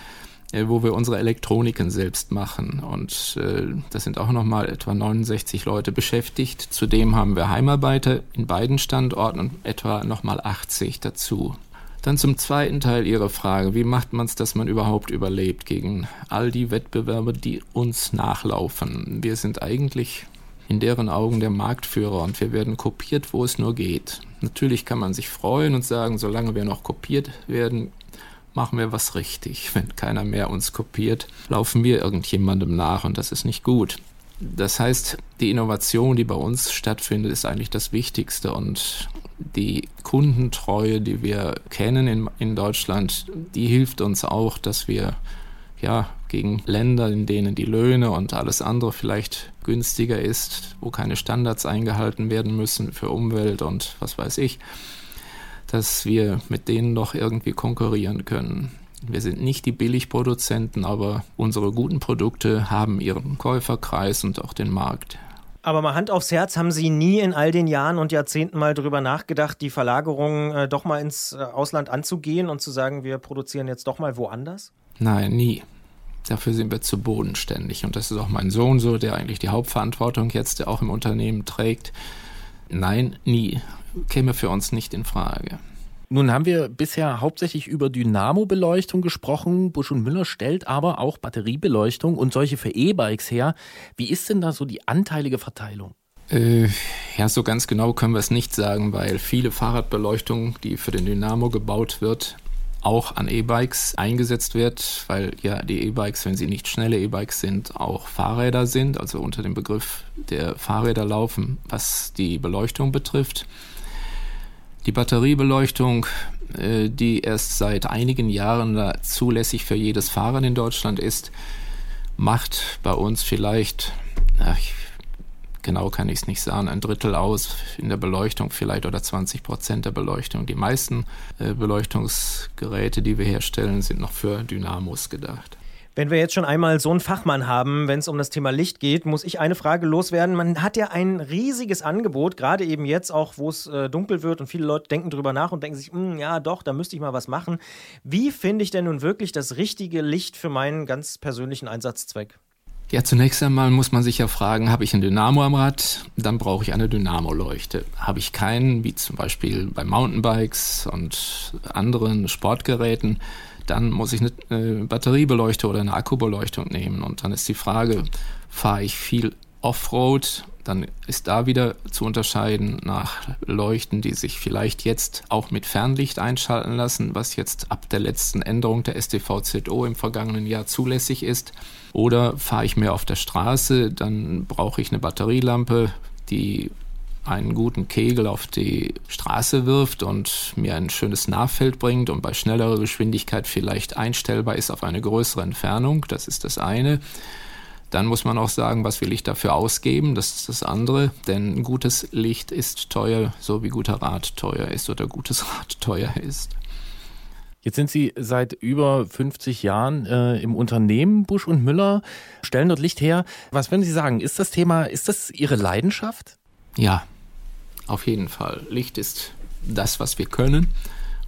Äh, wo wir unsere Elektroniken selbst machen. Und äh, das sind auch nochmal etwa 69 Leute beschäftigt. Zudem haben wir Heimarbeiter in beiden Standorten und etwa nochmal 80 dazu. Dann zum zweiten Teil Ihrer Frage. Wie macht man es, dass man überhaupt überlebt gegen all die Wettbewerber, die uns nachlaufen? Wir sind eigentlich in deren Augen der Marktführer und wir werden kopiert, wo es nur geht. Natürlich kann man sich freuen und sagen, solange wir noch kopiert werden, machen wir was richtig. *laughs* Wenn keiner mehr uns kopiert, laufen wir irgendjemandem nach und das ist nicht gut. Das heißt, die Innovation, die bei uns stattfindet, ist eigentlich das Wichtigste und die Kundentreue, die wir kennen in, in Deutschland, die hilft uns auch, dass wir ja gegen Länder, in denen die Löhne und alles andere vielleicht günstiger ist, wo keine Standards eingehalten werden müssen für Umwelt und was weiß ich, dass wir mit denen noch irgendwie konkurrieren können. Wir sind nicht die Billigproduzenten, aber unsere guten Produkte haben ihren Käuferkreis und auch den Markt. Aber mal Hand aufs Herz, haben Sie nie in all den Jahren und Jahrzehnten mal darüber nachgedacht, die Verlagerung äh, doch mal ins äh, Ausland anzugehen und zu sagen, wir produzieren jetzt doch mal woanders? Nein, nie. Dafür sind wir zu bodenständig. Und das ist auch mein Sohn so, der eigentlich die Hauptverantwortung jetzt auch im Unternehmen trägt. Nein, nie käme für uns nicht in Frage. Nun haben wir bisher hauptsächlich über Dynamo-Beleuchtung gesprochen. Busch und Müller stellt aber auch Batteriebeleuchtung und solche für E-Bikes her. Wie ist denn da so die anteilige Verteilung? Äh, ja, so ganz genau können wir es nicht sagen, weil viele Fahrradbeleuchtung, die für den Dynamo gebaut wird, auch an E-Bikes eingesetzt wird, weil ja die E-Bikes, wenn sie nicht schnelle E-Bikes sind, auch Fahrräder sind, also unter dem Begriff der Fahrräder laufen, was die Beleuchtung betrifft. Die Batteriebeleuchtung, äh, die erst seit einigen Jahren zulässig für jedes Fahrrad in Deutschland ist, macht bei uns vielleicht, ach, genau kann ich es nicht sagen, ein Drittel aus in der Beleuchtung vielleicht oder 20 Prozent der Beleuchtung. Die meisten äh, Beleuchtungsgeräte, die wir herstellen, sind noch für Dynamos gedacht. Wenn wir jetzt schon einmal so einen Fachmann haben, wenn es um das Thema Licht geht, muss ich eine Frage loswerden. Man hat ja ein riesiges Angebot, gerade eben jetzt auch, wo es äh, dunkel wird und viele Leute denken drüber nach und denken sich, hm, ja doch, da müsste ich mal was machen. Wie finde ich denn nun wirklich das richtige Licht für meinen ganz persönlichen Einsatzzweck? Ja, zunächst einmal muss man sich ja fragen, habe ich ein Dynamo am Rad, dann brauche ich eine Dynamo-Leuchte. Habe ich keinen, wie zum Beispiel bei Mountainbikes und anderen Sportgeräten, dann muss ich eine Batteriebeleuchtung oder eine Akkubeleuchtung nehmen. Und dann ist die Frage, fahre ich viel Offroad, dann ist da wieder zu unterscheiden nach Leuchten, die sich vielleicht jetzt auch mit Fernlicht einschalten lassen, was jetzt ab der letzten Änderung der STVZO im vergangenen Jahr zulässig ist. Oder fahre ich mehr auf der Straße, dann brauche ich eine Batterielampe, die einen guten Kegel auf die Straße wirft und mir ein schönes Nahfeld bringt und bei schnellerer Geschwindigkeit vielleicht einstellbar ist auf eine größere Entfernung. Das ist das eine. Dann muss man auch sagen, was will ich dafür ausgeben? Das ist das andere. Denn gutes Licht ist teuer, so wie guter Rat teuer ist oder gutes *laughs* Rad teuer ist. Jetzt sind Sie seit über 50 Jahren äh, im Unternehmen Busch und Müller, stellen dort Licht her. Was würden Sie sagen? Ist das Thema, ist das Ihre Leidenschaft? Ja, auf jeden Fall. Licht ist das, was wir können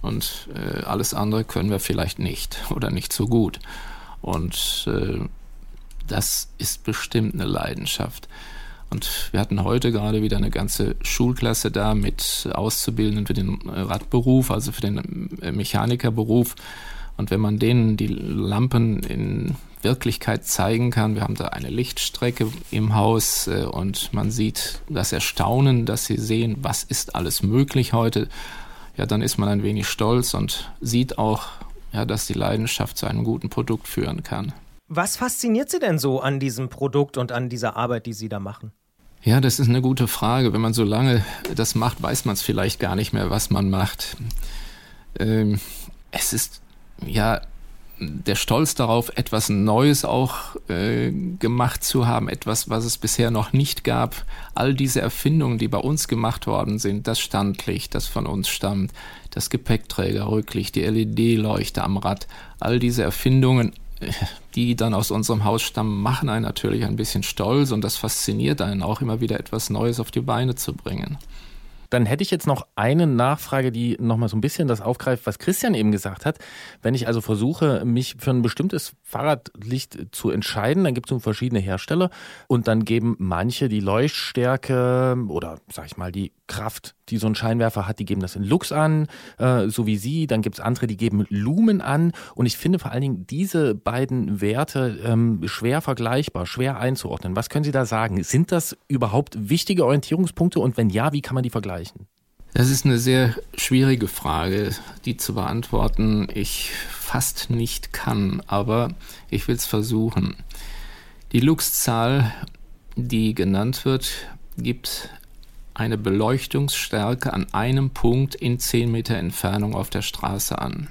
und äh, alles andere können wir vielleicht nicht *laughs* oder nicht so gut. Und äh, das ist bestimmt eine Leidenschaft. Und wir hatten heute gerade wieder eine ganze Schulklasse da mit Auszubildenden für den Radberuf, also für den äh, Mechanikerberuf. Und wenn man denen die Lampen in Wirklichkeit zeigen kann, wir haben da eine Lichtstrecke im Haus äh, und man sieht das Erstaunen, dass sie sehen, was ist alles möglich heute, ja, dann ist man ein wenig stolz und sieht auch, ja, dass die Leidenschaft zu einem guten Produkt führen kann. Was fasziniert Sie denn so an diesem Produkt und an dieser Arbeit, die Sie da machen? Ja, das ist eine gute Frage. Wenn man so lange das macht, weiß man es vielleicht gar nicht mehr, was man macht. Ähm, es ist ja der Stolz darauf, etwas Neues auch äh, gemacht zu haben, etwas, was es bisher noch nicht gab. All diese Erfindungen, die bei uns gemacht worden sind, das Standlicht, das von uns stammt, das Gepäckträgerrücklicht, die LED-Leuchte am Rad, all diese Erfindungen *laughs* die dann aus unserem Haus stammen, machen einen natürlich ein bisschen stolz und das fasziniert einen auch immer wieder etwas Neues auf die Beine zu bringen. Dann hätte ich jetzt noch eine Nachfrage, die nochmal so ein bisschen das aufgreift, was Christian eben gesagt hat. Wenn ich also versuche, mich für ein bestimmtes Fahrradlicht zu entscheiden, dann gibt es verschiedene Hersteller und dann geben manche die Leuchtstärke oder sag ich mal die Kraft, die so ein Scheinwerfer hat, die geben das in Lux an, äh, so wie Sie. Dann gibt es andere, die geben Lumen an. Und ich finde vor allen Dingen diese beiden Werte ähm, schwer vergleichbar, schwer einzuordnen. Was können Sie da sagen? Sind das überhaupt wichtige Orientierungspunkte? Und wenn ja, wie kann man die vergleichen? Das ist eine sehr schwierige Frage, die zu beantworten ich fast nicht kann, aber ich will es versuchen. Die Lux-Zahl, die genannt wird, gibt eine Beleuchtungsstärke an einem Punkt in 10 Meter Entfernung auf der Straße an.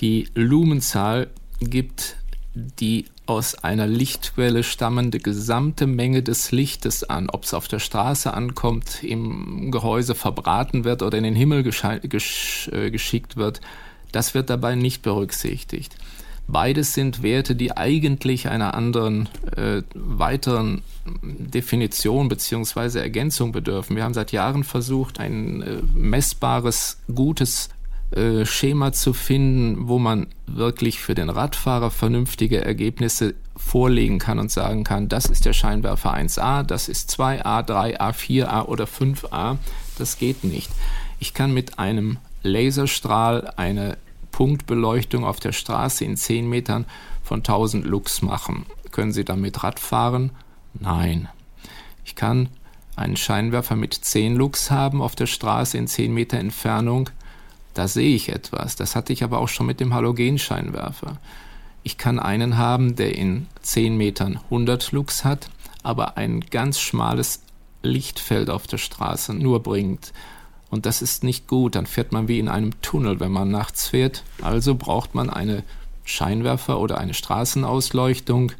Die Lumenzahl gibt die aus einer Lichtquelle stammende gesamte Menge des Lichtes an, ob es auf der Straße ankommt, im Gehäuse verbraten wird oder in den Himmel gesch äh, geschickt wird, das wird dabei nicht berücksichtigt. Beides sind Werte, die eigentlich einer anderen äh, weiteren Definition beziehungsweise Ergänzung bedürfen. Wir haben seit Jahren versucht, ein äh, messbares, gutes äh, Schema zu finden, wo man wirklich für den Radfahrer vernünftige Ergebnisse vorlegen kann und sagen kann, das ist der Scheinwerfer 1a, das ist 2a, 3a, 4a oder 5a. Das geht nicht. Ich kann mit einem Laserstrahl eine Punktbeleuchtung auf der Straße in 10 Metern von 1000 Lux machen. Können Sie damit Rad fahren? Nein. Ich kann einen Scheinwerfer mit 10 Lux haben auf der Straße in 10 Meter Entfernung. Da sehe ich etwas. Das hatte ich aber auch schon mit dem Halogenscheinwerfer. Ich kann einen haben, der in 10 Metern 100 Lux hat, aber ein ganz schmales Lichtfeld auf der Straße nur bringt. Und das ist nicht gut. Dann fährt man wie in einem Tunnel, wenn man nachts fährt. Also braucht man eine Scheinwerfer oder eine Straßenausleuchtung,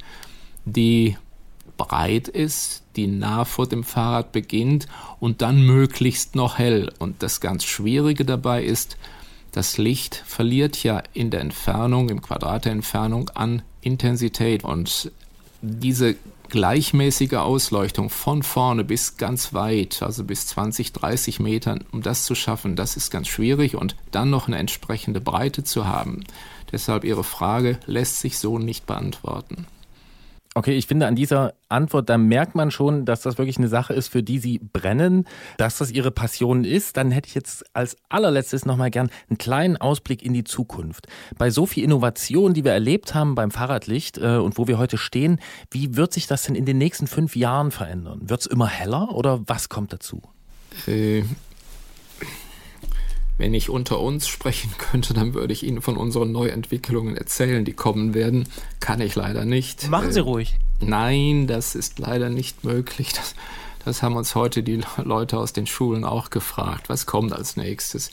die breit ist, die nah vor dem Fahrrad beginnt und dann möglichst noch hell. Und das ganz Schwierige dabei ist, das Licht verliert ja in der Entfernung, im Quadrat der Entfernung an Intensität. Und diese gleichmäßige Ausleuchtung von vorne bis ganz weit, also bis 20, 30 Metern, um das zu schaffen, das ist ganz schwierig und dann noch eine entsprechende Breite zu haben. Deshalb Ihre Frage lässt sich so nicht beantworten. Okay, ich finde an dieser Antwort, da merkt man schon, dass das wirklich eine Sache ist, für die Sie brennen, dass das Ihre Passion ist. Dann hätte ich jetzt als allerletztes nochmal gern einen kleinen Ausblick in die Zukunft. Bei so viel Innovation, die wir erlebt haben beim Fahrradlicht äh, und wo wir heute stehen, wie wird sich das denn in den nächsten fünf Jahren verändern? Wird es immer heller oder was kommt dazu? Äh, wenn ich unter uns sprechen *laughs* könnte, dann würde ich Ihnen von unseren Neuentwicklungen erzählen, die kommen werden. Kann ich leider nicht. Machen Sie äh, ruhig. Nein, das ist leider nicht möglich. Das, das haben uns heute die Leute aus den Schulen auch gefragt. Was kommt als nächstes?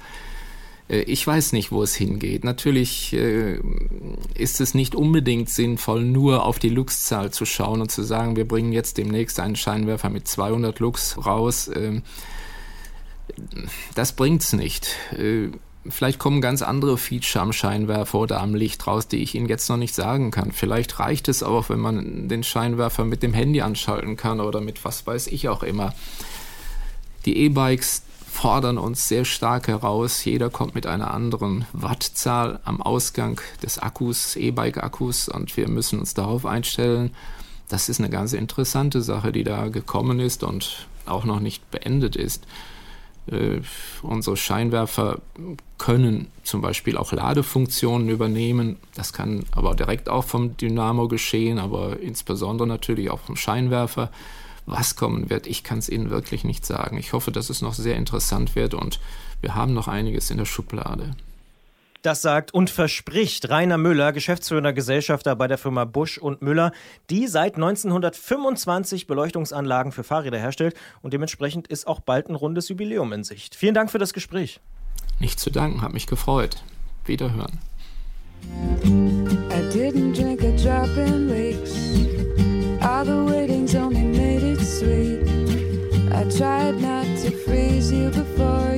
Äh, ich weiß nicht, wo es hingeht. Natürlich äh, ist es nicht unbedingt sinnvoll, nur auf die Lux-Zahl zu schauen und zu sagen, wir bringen jetzt demnächst einen Scheinwerfer mit 200 Lux raus. Das bringt's nicht. Äh, Vielleicht kommen ganz andere Feature am Scheinwerfer oder am Licht raus, die ich Ihnen jetzt noch nicht sagen kann. Vielleicht reicht es auch, wenn man den Scheinwerfer mit dem Handy anschalten kann oder mit was weiß ich auch immer. Die E-Bikes fordern uns sehr stark heraus. Jeder kommt mit einer anderen Wattzahl am Ausgang des Akkus, E-Bike-Akkus und wir müssen uns darauf einstellen. Das ist eine ganz interessante Sache, die da gekommen ist und auch noch nicht beendet ist. Äh, unsere Scheinwerfer können zum Beispiel auch Ladefunktionen übernehmen. Das kann aber direkt auch vom Dynamo geschehen, aber insbesondere natürlich auch vom Scheinwerfer. Was kommen wird, ich kann es Ihnen wirklich nicht sagen. Ich hoffe, dass es noch sehr interessant wird und wir haben noch einiges in der Schublade. Das sagt und verspricht Rainer Müller, Geschäftsführender Gesellschafter bei der Firma Busch und Müller, die seit 1925 Beleuchtungsanlagen für Fahrräder herstellt und dementsprechend ist auch bald ein rundes Jubiläum in Sicht. Vielen Dank für das Gespräch. Nicht zu danken, hat mich gefreut. Wiederhören. I didn't drink a drop in weeks. All the waiting's only made it sweet. I tried not to freeze you before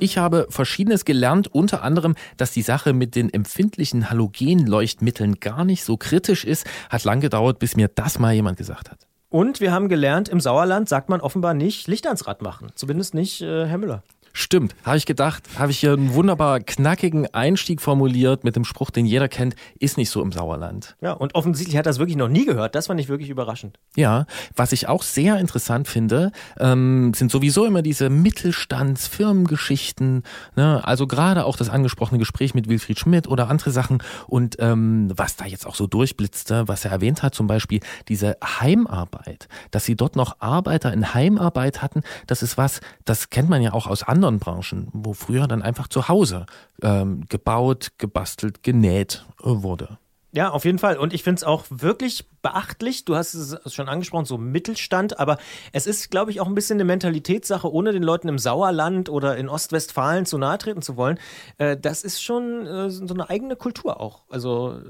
Ich habe Verschiedenes gelernt, unter anderem, dass die Sache mit den empfindlichen Halogenleuchtmitteln gar nicht so kritisch ist. Hat lang gedauert, bis mir das mal jemand gesagt hat. Und wir haben gelernt, im Sauerland sagt man offenbar nicht Licht ans Rad machen. Zumindest nicht äh, Herr Müller. Stimmt, habe ich gedacht, habe ich hier einen wunderbar knackigen Einstieg formuliert mit dem Spruch, den jeder kennt, ist nicht so im Sauerland. Ja, und offensichtlich hat das wirklich noch nie gehört. Das fand ich wirklich überraschend. Ja, was ich auch sehr interessant finde, ähm, sind sowieso immer diese Mittelstandsfirmengeschichten, ne? also gerade auch das angesprochene Gespräch mit Wilfried Schmidt oder andere Sachen und ähm, was da jetzt auch so durchblitzte, was er erwähnt hat, zum Beispiel diese Heimarbeit, dass sie dort noch Arbeiter in Heimarbeit hatten, das ist was, das kennt man ja auch aus anderen Branchen, wo früher dann einfach zu Hause ähm, gebaut, gebastelt, genäht äh, wurde. Ja, auf jeden Fall. Und ich finde es auch wirklich beachtlich. Du hast es schon angesprochen, so Mittelstand. Aber es ist, glaube ich, auch ein bisschen eine Mentalitätssache, ohne den Leuten im Sauerland oder in Ostwestfalen zu nahe treten zu wollen. Äh, das ist schon äh, so eine eigene Kultur auch. Also,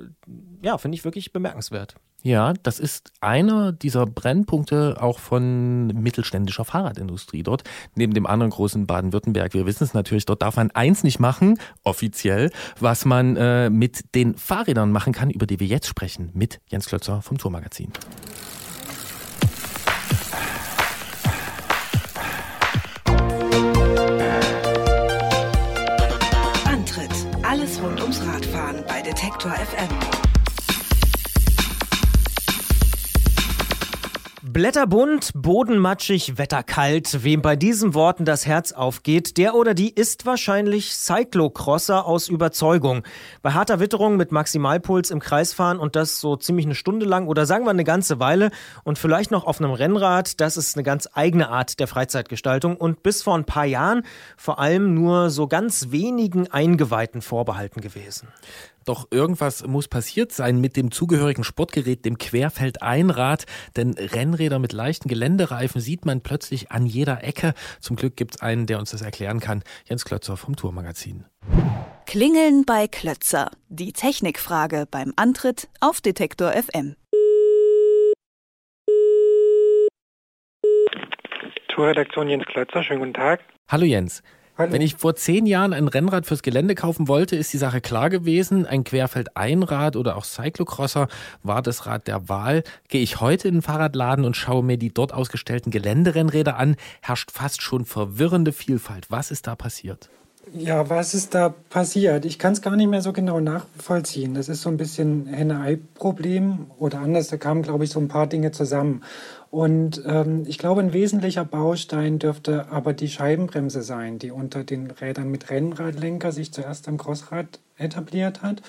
ja, finde ich wirklich bemerkenswert. Ja, das ist einer dieser Brennpunkte auch von mittelständischer Fahrradindustrie dort, neben dem anderen großen Baden-Württemberg. Wir wissen es natürlich, dort darf man eins nicht machen, offiziell, was man äh, mit den Fahrrädern machen kann, über die wir jetzt sprechen, mit Jens Klötzer vom Tourmagazin. Antritt: Alles rund ums Radfahren bei Detektor FM. Blätterbunt, bodenmatschig, wetterkalt. Wem bei diesen Worten das Herz aufgeht, der oder die ist wahrscheinlich Cyclocrosser aus Überzeugung. Bei harter Witterung mit Maximalpuls im Kreis fahren und das so ziemlich eine Stunde lang oder sagen wir eine ganze Weile und vielleicht noch auf einem Rennrad, das ist eine ganz eigene Art der Freizeitgestaltung und bis vor ein paar Jahren vor allem nur so ganz wenigen Eingeweihten vorbehalten gewesen. Doch irgendwas muss passiert sein mit dem zugehörigen Sportgerät, dem Querfeldeinrad, denn Rennräder mit leichten Geländereifen sieht man plötzlich an jeder Ecke. Zum Glück gibt's einen, der uns das erklären kann. Jens Klötzer vom Tourmagazin. Klingeln bei Klötzer. Die Technikfrage beim Antritt auf Detektor FM. Tourredaktion Jens Klötzer, schönen guten Tag. Hallo Jens. Hallo. Wenn ich vor zehn Jahren ein Rennrad fürs Gelände kaufen wollte, ist die Sache klar gewesen. Ein Querfeldeinrad oder auch Cyclocrosser war das Rad der Wahl. Gehe ich heute in den Fahrradladen und schaue mir die dort ausgestellten Geländerennräder an, herrscht fast schon verwirrende Vielfalt. Was ist da passiert? Ja, was ist da passiert? Ich kann es gar nicht mehr so genau nachvollziehen. Das ist so ein bisschen Henne-Ei-Problem oder anders, da kamen, glaube ich, so ein paar Dinge zusammen. Und ähm, ich glaube, ein wesentlicher Baustein dürfte aber die Scheibenbremse sein, die unter den Rädern mit Rennradlenker sich zuerst am Crossrad etabliert hat.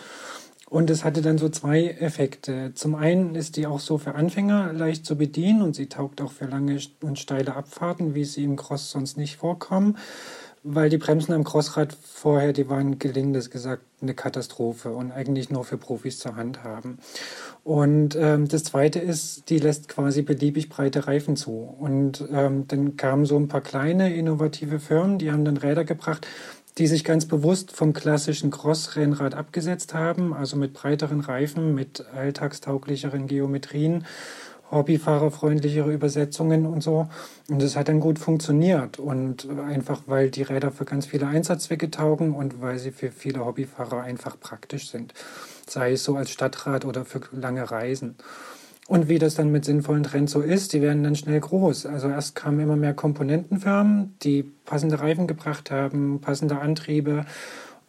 Und es hatte dann so zwei Effekte. Zum einen ist die auch so für Anfänger leicht zu bedienen und sie taugt auch für lange und steile Abfahrten, wie sie im Cross sonst nicht vorkommen. Weil die Bremsen am Crossrad vorher, die waren gelingendes gesagt eine Katastrophe und eigentlich nur für Profis zur Hand haben. Und ähm, das Zweite ist, die lässt quasi beliebig breite Reifen zu. Und ähm, dann kamen so ein paar kleine innovative Firmen, die haben dann Räder gebracht, die sich ganz bewusst vom klassischen Cross-Rennrad abgesetzt haben, also mit breiteren Reifen, mit alltagstauglicheren Geometrien hobbyfahrerfreundlichere Übersetzungen und so. Und das hat dann gut funktioniert. Und einfach, weil die Räder für ganz viele Einsatzzwecke taugen und weil sie für viele Hobbyfahrer einfach praktisch sind. Sei es so als Stadtrad oder für lange Reisen. Und wie das dann mit sinnvollen Trends so ist, die werden dann schnell groß. Also erst kamen immer mehr Komponentenfirmen, die passende Reifen gebracht haben, passende Antriebe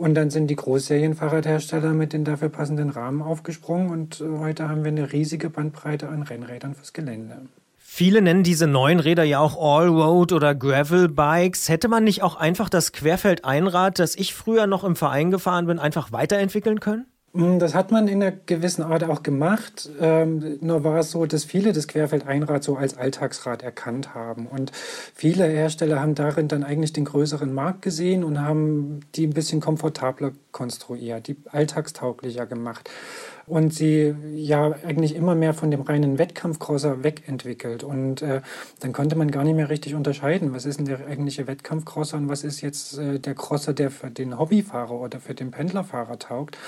und dann sind die Großserienfahrradhersteller mit den dafür passenden Rahmen aufgesprungen und äh, heute haben wir eine riesige Bandbreite an Rennrädern fürs Gelände. Viele nennen diese neuen Räder ja auch Allroad oder Gravel Bikes. Hätte man nicht auch einfach das Querfeldeinrad, das ich früher noch im Verein gefahren bin, einfach weiterentwickeln können? Mm, das hat man in einer gewissen Art auch gemacht. Ähm, nur war es so, dass viele das Querfeldeinrad so als Alltagsrad erkannt haben. Und viele Hersteller haben darin dann eigentlich den größeren Markt gesehen und haben die ein bisschen komfortabler konstruiert, die alltagstauglicher gemacht. Und sie ja eigentlich immer mehr von dem reinen Wettkampfcrosser wegentwickelt. Und äh, dann konnte man gar nicht mehr richtig unterscheiden, was ist denn der eigentliche Wettkampfcrosser und was ist jetzt äh, der Crosser, der für den Hobbyfahrer oder für den Pendlerfahrer taugt.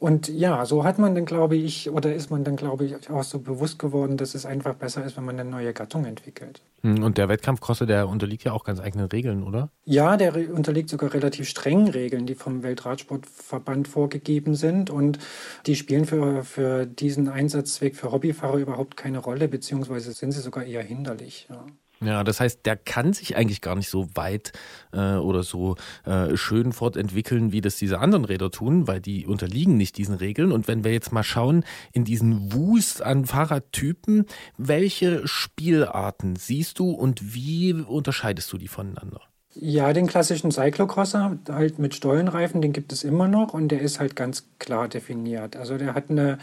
Und ja, so hat man dann, glaube ich, oder ist man dann, glaube ich, auch so bewusst geworden, dass es einfach besser ist, wenn man eine neue Gattung entwickelt. Hm, Und der Wettkampfcrosser, der unterliegt ja auch ganz eigenen Regeln, oder? Ja, der unterliegt sogar relativ strengen Regeln, die vom Weltradsportverband vorgegeben sind. Und die spielen für, für diesen Einsatzzweck für Hobbyfahrer überhaupt keine Rolle, beziehungsweise sind sie sogar eher hinderlich. Ja. Ja, das heißt, der kann sich eigentlich gar nicht so weit äh, oder so äh, schön fortentwickeln, wie das diese anderen Räder tun, weil die unterliegen nicht diesen Regeln. Und wenn wir jetzt mal schauen in diesen Wust an Fahrradtypen, welche Spielarten siehst du und wie unterscheidest du die voneinander? Ja, den klassischen Cyclocrosser, halt mit Stollenreifen, den gibt es immer noch und der ist halt ganz klar definiert. Also der hat eine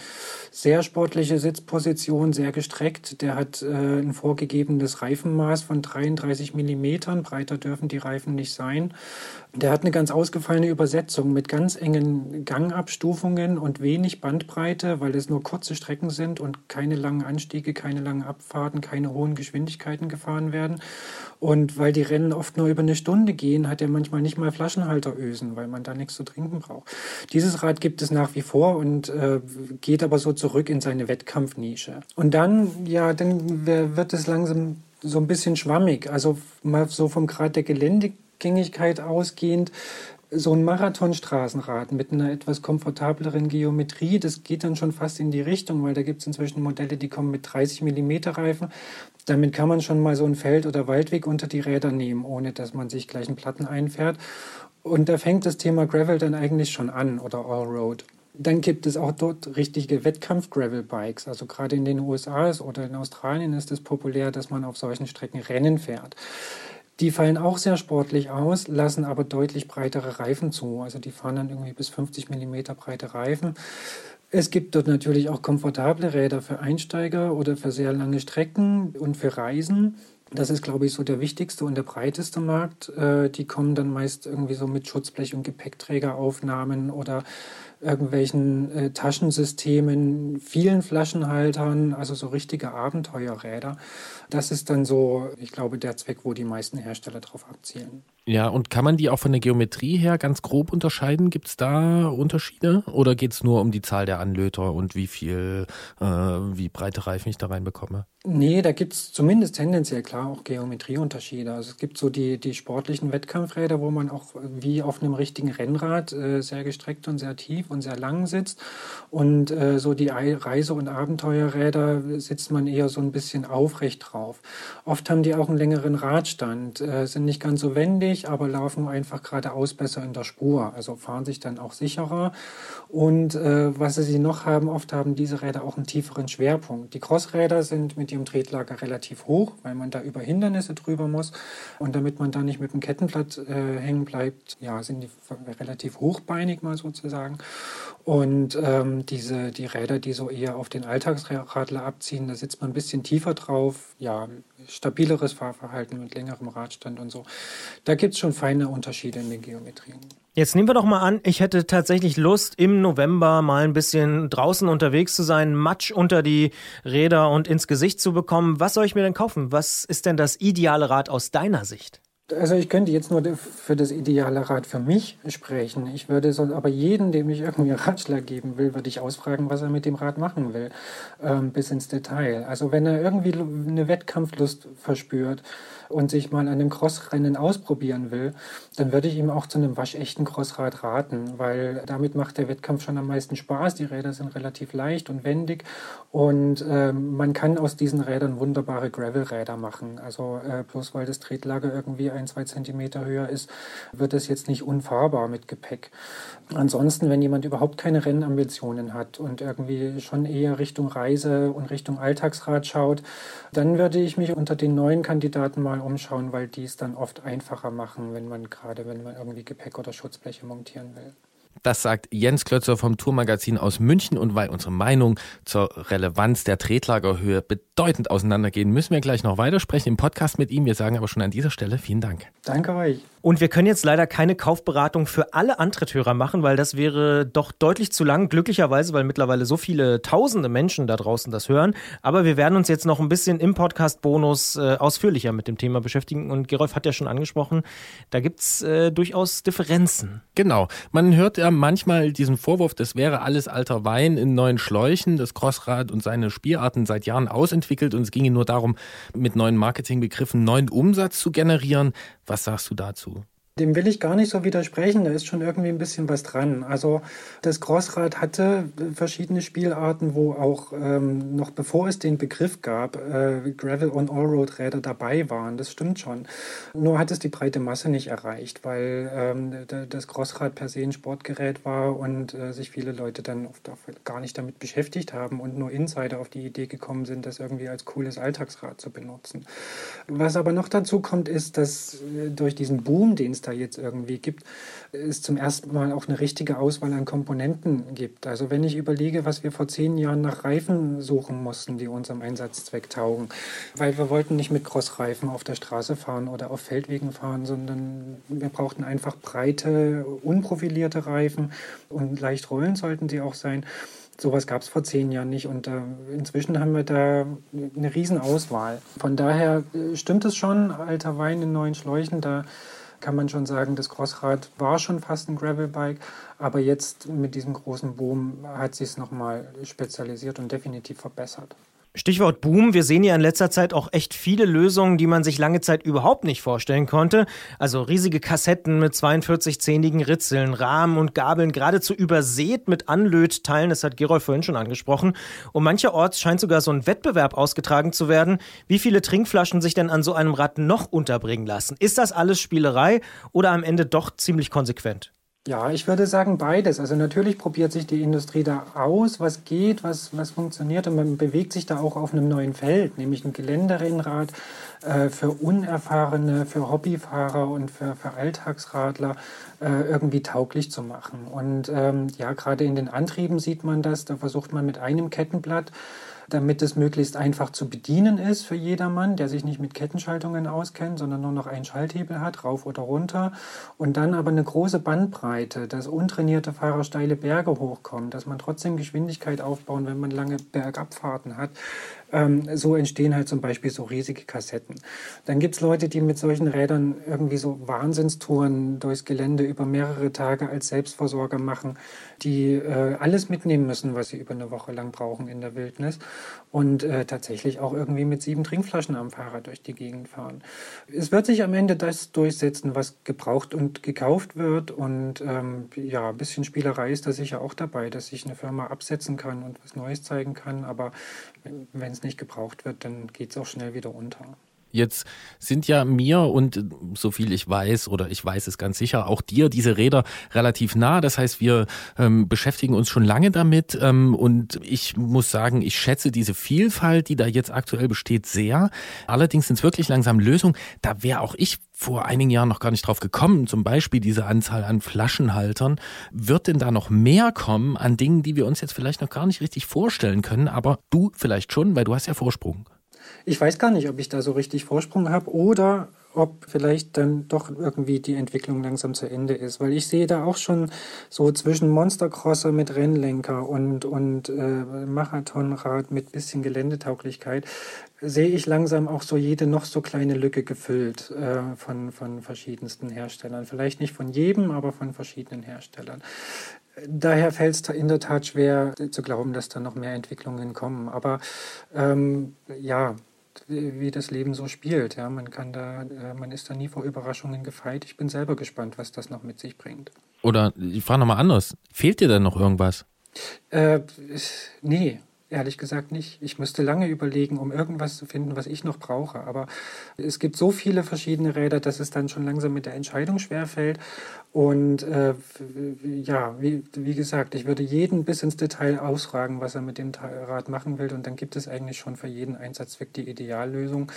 sehr sportliche Sitzposition, sehr gestreckt. Der hat äh, ein vorgegebenes Reifenmaß von 33 Millimetern. Breiter dürfen die Reifen nicht sein. Der hat eine ganz ausgefallene Übersetzung mit ganz engen Gangabstufungen und wenig Bandbreite, weil es nur kurze Strecken sind und keine langen Anstiege, keine langen Abfahrten, keine hohen Geschwindigkeiten gefahren werden. Und weil die Rennen oft nur über eine Stunde gehen, hat er manchmal nicht mal Flaschenhalterösen, weil man da nichts zu trinken braucht. Dieses Rad gibt es nach wie vor und äh, geht aber so zurück in seine Wettkampfnische. Und dann, ja, dann wird es langsam so ein bisschen schwammig. Also mal so vom Grad der Geländegängigkeit ausgehend, so ein Marathonstraßenrad mit einer etwas komfortableren Geometrie, das geht dann schon fast in die Richtung, weil da gibt es inzwischen Modelle, die kommen mit 30 mm Reifen. Damit kann man schon mal so einen Feld- oder Waldweg unter die Räder nehmen, ohne dass man sich gleich einen Platten einfährt. Und da fängt das Thema Gravel dann eigentlich schon an oder Allroad. Dann gibt es auch dort richtige Wettkampf-Gravel-Bikes. Also gerade in den USA oder in Australien ist es populär, dass man auf solchen Strecken Rennen fährt. Die fallen auch sehr sportlich aus, lassen aber deutlich breitere Reifen zu. Also die fahren dann irgendwie bis 50 Millimeter breite Reifen. Es gibt dort natürlich auch komfortable Räder für Einsteiger oder für sehr lange Strecken und für Reisen. Das ist, glaube ich, so der wichtigste und der breiteste Markt. Äh, die kommen dann meist irgendwie so mit Schutzblech- und Gepäckträgeraufnahmen oder irgendwelchen äh, Taschensystemen, vielen Flaschenhaltern, also so richtige Abenteuerräder. Das ist dann so, ich glaube, der Zweck, wo die meisten Hersteller drauf abzielen. Ja, und kann man die auch von der Geometrie her ganz grob unterscheiden? Gibt es da Unterschiede? Oder geht es nur um die Zahl der Anlöter und wie viel, äh, wie breite Reifen ich da reinbekomme? Nee, da gibt's zumindest tendenziell klar auch Geometrieunterschiede. Also es gibt so die, die sportlichen Wettkampfräder, wo man auch wie auf einem richtigen Rennrad äh, sehr gestreckt und sehr tief und sehr lang sitzt. Und äh, so die Ei- Reise- und Abenteuerräder sitzt man eher so ein bisschen aufrecht drauf. Oft haben die auch einen längeren Radstand, äh, sind nicht ganz so wendig, aber laufen einfach geradeaus besser in der Spur. Also fahren sich dann auch sicherer. Und äh, was sie noch haben, oft haben diese Räder auch einen tieferen Schwerpunkt. Die Crossräder sind mit ihrem Tretlager relativ hoch, weil man da über Hindernisse drüber muss. Und damit man da nicht mit dem Kettenblatt äh, hängen bleibt, ja, sind die relativ hochbeinig mal sozusagen. Und ähm, diese, die Räder, die so eher auf den Alltagsradler abziehen, da sitzt man ein bisschen tiefer drauf. Ja, stabileres Fahrverhalten mit längerem Radstand und so. Da gibt es schon feine Unterschiede in den Geometrien. Jetzt nehmen wir doch mal an, ich hätte tatsächlich Lust, im November mal ein bisschen draußen unterwegs zu sein, Matsch unter die Räder und ins Gesicht zu bekommen. Was soll ich mir denn kaufen? Was ist denn das ideale Rad aus deiner Sicht? Also ich könnte jetzt nur für das ideale Rad für mich sprechen. Ich würde so, aber jeden, dem ich irgendwie Ratschlag geben will, würde ich ausfragen, was er mit dem Rad machen will, ähm, bis ins Detail. Also wenn er irgendwie eine Wettkampflust verspürt und sich mal an einem Crossrennen ausprobieren will, dann würde ich ihm auch zu einem waschechten Crossrad raten, weil damit macht der Wettkampf schon am meisten Spaß. Die Räder sind relativ leicht und wendig und ähm, man kann aus diesen Rädern wunderbare Gravel-Räder machen. Also äh, bloß weil das Tretlager irgendwie ein, zwei Zentimeter höher ist, wird es jetzt nicht unfahrbar mit Gepäck. Ansonsten, wenn jemand überhaupt keine Rennambitionen hat und irgendwie schon eher Richtung Reise und Richtung Alltagsrad schaut, dann würde ich mich unter den neuen Kandidaten mal umschauen, weil die es dann oft einfacher machen, wenn man gerade, wenn man irgendwie Gepäck oder Schutzbleche montieren will. Das sagt Jens Klötzer vom Tourmagazin aus München. Und weil unsere Meinung zur Relevanz der Tretlagerhöhe bedeutend auseinandergehen, müssen wir gleich noch weitersprechen im Podcast mit ihm. Wir sagen aber schon an dieser Stelle vielen Dank. Danke euch. Und wir können jetzt leider keine Kaufberatung für alle Antritthörer machen, weil das wäre doch deutlich zu lang. Glücklicherweise, weil mittlerweile so viele tausende Menschen da draußen das hören. Aber wir werden uns jetzt noch ein bisschen im Podcast-Bonus äh, ausführlicher mit dem Thema beschäftigen. Und Gerolf hat ja schon angesprochen, da gibt es äh, durchaus Differenzen. Genau. Man hört ja manchmal diesen Vorwurf, das wäre alles alter Wein in neuen Schläuchen, das Crossrad und seine Spielarten seit Jahren ausentwickelt und es ginge nur darum, mit neuen Marketingbegriffen neuen Umsatz zu generieren. Was sagst du dazu? Dem will ich gar nicht so widersprechen, da ist schon irgendwie ein bisschen was dran. Also das Crossrad hatte verschiedene Spielarten, wo auch ähm, noch bevor es den Begriff gab, äh, Gravel on Allroad Räder dabei waren. Das stimmt schon. Nur hat es die breite Masse nicht erreicht, weil ähm, das Crossrad per se ein Sportgerät war und äh, sich viele Leute dann oft auch gar nicht damit beschäftigt haben und nur Insider auf die Idee gekommen sind, das irgendwie als cooles Alltagsrad zu benutzen. Was aber noch dazu kommt, ist, dass äh, durch diesen Boom, den es da jetzt irgendwie gibt, es zum ersten Mal auch eine richtige Auswahl an Komponenten gibt. Also wenn ich überlege, was wir vor zehn Jahren nach Reifen suchen mussten, die unserem Einsatzzweck taugen, weil wir wollten nicht mit Crossreifen auf der Straße fahren oder auf Feldwegen fahren, sondern wir brauchten einfach breite, unprofilierte Reifen und leicht rollen sollten sie auch sein. Sowas gab es vor zehn Jahren nicht und äh, inzwischen haben wir da eine Riesenauswahl. Von daher äh, stimmt es schon, alter Wein in neuen Schläuchen, da kann man schon sagen, das Crossrad war schon fast ein Gravelbike, aber jetzt mit diesem großen Boom hat sich es nochmal spezialisiert und definitiv verbessert. Stichwort Boom. Wir sehen ja in letzter Zeit auch echt viele Lösungen, die man sich lange Zeit überhaupt nicht vorstellen konnte. Also riesige Kassetten mit 42-zähnigen Ritzeln, Rahmen und Gabeln, geradezu übersät mit Anlötteilen. Das hat Gerolf vorhin schon angesprochen. Und mancherorts scheint sogar so ein Wettbewerb ausgetragen zu werden, wie viele Trinkflaschen sich denn an so einem Rad noch unterbringen lassen. Ist das alles Spielerei oder am Ende doch ziemlich konsequent? Ja, ich würde sagen beides. Also natürlich probiert sich die Industrie da aus, was geht, was, was funktioniert und man bewegt sich da auch auf einem neuen Feld, nämlich ein Geländerennrad äh, für Unerfahrene, für Hobbyfahrer und für, für Alltagsradler äh, irgendwie tauglich zu machen. Und ähm, ja, gerade in den Antrieben sieht man das, da versucht man mit einem Kettenblatt damit es möglichst einfach zu bedienen ist für jedermann, der sich nicht mit Kettenschaltungen auskennt, sondern nur noch einen Schalthebel hat, rauf oder runter. Und dann aber eine große Bandbreite, dass untrainierte Fahrer steile Berge hochkommen, dass man trotzdem Geschwindigkeit aufbauen, wenn man lange Bergabfahrten hat. Ähm, so entstehen halt zum Beispiel so riesige Kassetten. Dann gibt's Leute, die mit solchen Rädern irgendwie so Wahnsinnstouren durchs Gelände über mehrere Tage als Selbstversorger machen, die äh, alles mitnehmen müssen, was sie über eine Woche lang brauchen in der Wildnis und äh, tatsächlich auch irgendwie mit sieben Trinkflaschen am Fahrrad durch die Gegend fahren. Es wird sich am Ende das durchsetzen, was gebraucht und gekauft wird und ähm, ja, ein bisschen Spielerei ist da sicher auch dabei, dass sich eine Firma absetzen kann und was Neues zeigen kann, aber wenn es nicht gebraucht wird, dann geht es auch schnell wieder unter. Jetzt sind ja mir und so viel ich weiß oder ich weiß es ganz sicher auch dir diese Räder relativ nah. Das heißt, wir ähm, beschäftigen uns schon lange damit ähm, und ich muss sagen, ich schätze diese Vielfalt, die da jetzt aktuell besteht, sehr. Allerdings sind es wirklich langsam Lösungen. Da wäre auch ich vor einigen Jahren noch gar nicht drauf gekommen. Zum Beispiel diese Anzahl an Flaschenhaltern. Wird denn da noch mehr kommen an Dingen, die wir uns jetzt vielleicht noch gar nicht richtig vorstellen können? Aber du vielleicht schon, weil du hast ja Vorsprung. Ich weiß gar nicht, ob ich da so richtig Vorsprung habe oder ob vielleicht dann doch irgendwie die Entwicklung langsam zu Ende ist. Weil ich sehe da auch schon so zwischen Monstercrosser mit Rennlenker und, und äh, Marathonrad mit bisschen Geländetauglichkeit, sehe ich langsam auch so jede noch so kleine Lücke gefüllt äh, von, von verschiedensten Herstellern. Vielleicht nicht von jedem, aber von verschiedenen Herstellern. Daher fällt es in der Tat schwer zu glauben, dass da noch mehr Entwicklungen kommen. Aber ähm, ja, wie das Leben so spielt. Ja, man kann da, äh, man ist da nie vor Überraschungen gefeit. Ich bin selber gespannt, was das noch mit sich bringt. Oder ich frage nochmal anders. Fehlt dir denn noch irgendwas? Äh, nee, ehrlich gesagt nicht. Ich müsste lange überlegen, um irgendwas zu finden, was ich noch brauche. Aber es gibt so viele verschiedene Räder, dass es dann schon langsam mit der Entscheidung schwerfällt. Und äh, ja, wie, wie gesagt, ich würde jeden bis ins Detail ausfragen, was er mit dem Rad machen will. Und dann gibt es eigentlich schon für jeden Einsatzzweck die Ideallösung.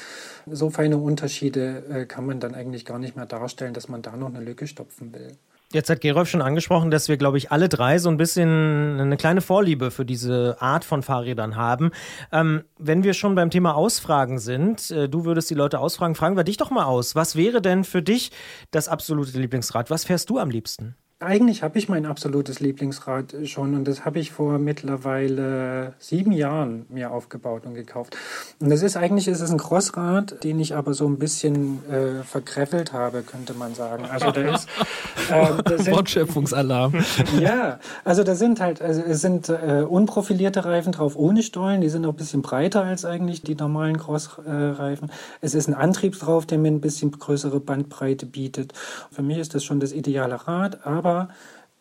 So feine Unterschiede äh, kann man dann eigentlich gar nicht mehr darstellen, dass man da noch eine Lücke stopfen will. Jetzt hat Gerolf schon angesprochen, dass wir, glaube ich, alle drei so ein bisschen eine kleine Vorliebe für diese Art von Fahrrädern haben. Ähm, wenn wir schon beim Thema Ausfragen sind, äh, du würdest die Leute ausfragen, fragen wir dich doch mal aus. Was wäre denn für dich das absolute Lieblingsrad? Was fährst du am liebsten? Eigentlich habe ich mein absolutes Lieblingsrad schon und das habe ich vor mittlerweile sieben Jahren mir aufgebaut und gekauft. Und das ist eigentlich ist es ein Crossrad, den ich aber so ein bisschen äh, verkreffelt habe, könnte man sagen. Also da ist *laughs* äh, Wortschöpfungsalarm. *laughs* ja, also da sind halt, also es sind äh, unprofilierte Reifen drauf ohne Stollen, die sind auch ein bisschen breiter als eigentlich die normalen Crossreifen. es ist ein Antrieb drauf, der mir ein bisschen größere Bandbreite bietet. Für mich ist das schon das ideale Rad, aber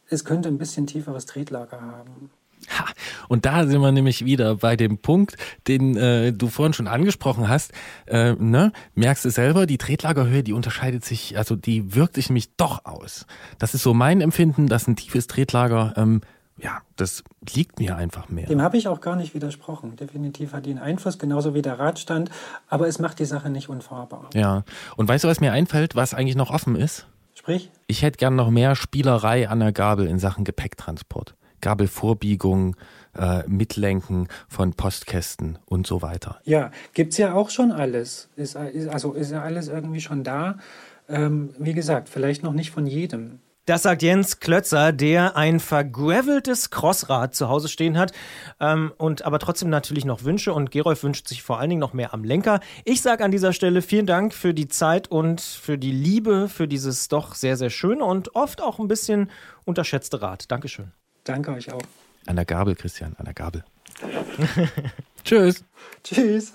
es könnte ein bisschen tieferes Tretlager haben. Ha, und da sind wir nämlich wieder bei dem Punkt, den äh, du vorhin schon angesprochen hast. Äh, ne? Merkst du selber, die Tretlagerhöhe, die unterscheidet sich, also die wirkt sich nämlich doch aus. Das ist so mein Empfinden, dass ein tiefes Tretlager, ähm, ja, das liegt mir einfach mehr. Dem habe ich auch gar nicht widersprochen. Definitiv hat die einen Einfluss, genauso wie der Radstand, aber es macht die Sache nicht unfahrbar. Ja. Und weißt du, was mir einfällt, was eigentlich noch offen ist? Sprich, Ich hätte gern noch mehr Spielerei an der Gabel in Sachen Gepäcktransport. Gabelvorbiegung, äh, Mitlenken von Postkästen und so weiter. ja, gibt's ja auch schon alles. Ist, ist, also ist ja alles irgendwie schon da. Ähm, wie gesagt, vielleicht noch nicht von jedem. Das sagt Jens Klötzer, der ein vergraveltes Crossrad zu Hause stehen hat ähm, und aber trotzdem natürlich noch Wünsche und Gerolf wünscht sich vor allen Dingen noch mehr am Lenker. Ich sage an dieser Stelle vielen Dank für die Zeit und für die Liebe für dieses doch sehr, sehr schöne und oft auch ein bisschen unterschätzte Rad. Dankeschön. Danke euch auch. An der Gabel, Christian, an der Gabel. *laughs* Tschüss. Tschüss.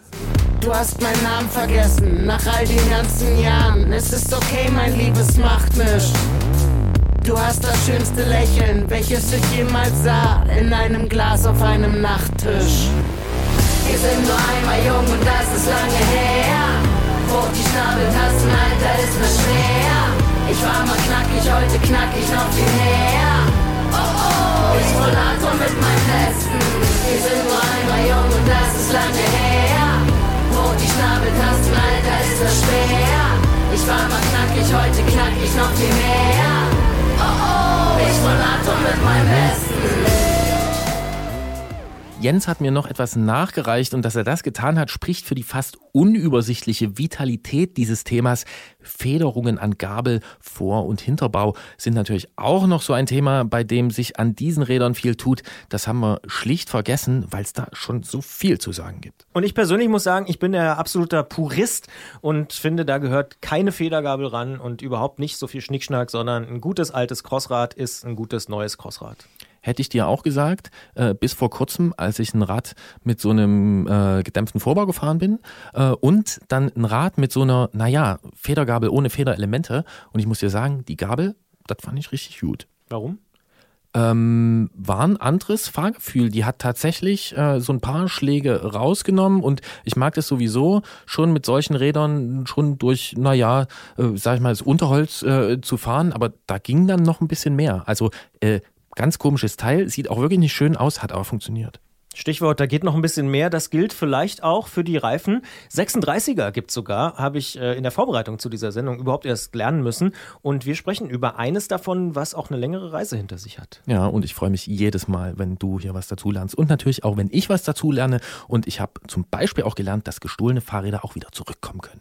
Du hast meinen Namen vergessen, nach all den ganzen Jahren. Es ist okay, mein Liebes, macht nichts. Du hast das schönste Lächeln, welches ich jemals sah, in einem Glas auf einem Nachttisch. Wir sind nur einmal jung und das ist lange her. Hoch die Schnabeltasten, Alter, ist mir schwer. Ich war mal knackig, heute knack ich noch viel mehr. Oh oh, ich Rollator mit meinem Besten. Wir sind nur einmal jung und das ist lange her. Hoch die Schnabeltasten, Alter, ist das schwer. Ich war mal knackig, heute knack ich noch viel mehr. Oh oh, ich Rollator mit meinem Besten. Jens hat mir noch etwas nachgereicht und dass er das getan hat, spricht für die fast unübersichtliche Vitalität dieses Themas. Federungen an Gabel, Vor- und Hinterbau sind natürlich auch noch so ein Thema, bei dem sich an diesen Rädern viel tut. Das haben wir schlicht vergessen, weil es da schon so viel zu sagen gibt. Und ich persönlich muss sagen, ich bin der absoluter Purist und finde, da gehört keine Federgabel ran und überhaupt nicht so viel Schnickschnack, sondern ein gutes altes Crossrad ist ein gutes neues Crossrad. Hätte ich dir auch gesagt, äh, bis vor kurzem, als ich ein Rad mit so einem äh, gedämpften Vorbau gefahren bin äh, und dann ein Rad mit so einer, naja, Federgabel ohne Federelemente. Und ich muss dir sagen, die Gabel, das fand ich richtig gut. Warum? ähm, war ein anderes Fahrgefühl. Die hat tatsächlich äh, so ein paar Schläge rausgenommen und ich mag das sowieso schon mit solchen Rädern schon durch, naja, äh, sag ich mal, das Unterholz äh, zu fahren, aber da ging dann noch ein bisschen mehr. Also äh, ganz komisches Teil, sieht auch wirklich nicht schön aus, hat aber funktioniert. Stichwort, da geht noch ein bisschen mehr. Das gilt vielleicht auch für die Reifen. 36er gibt es sogar, habe ich äh, in der Vorbereitung zu dieser Sendung überhaupt erst lernen müssen. Und wir sprechen über eines davon, was auch eine längere Reise hinter sich hat. Ja, und ich freue mich jedes Mal, wenn du hier was dazu lernst. Und natürlich auch, wenn ich was dazu lerne. Und ich habe zum Beispiel auch gelernt, dass gestohlene Fahrräder auch wieder zurückkommen können.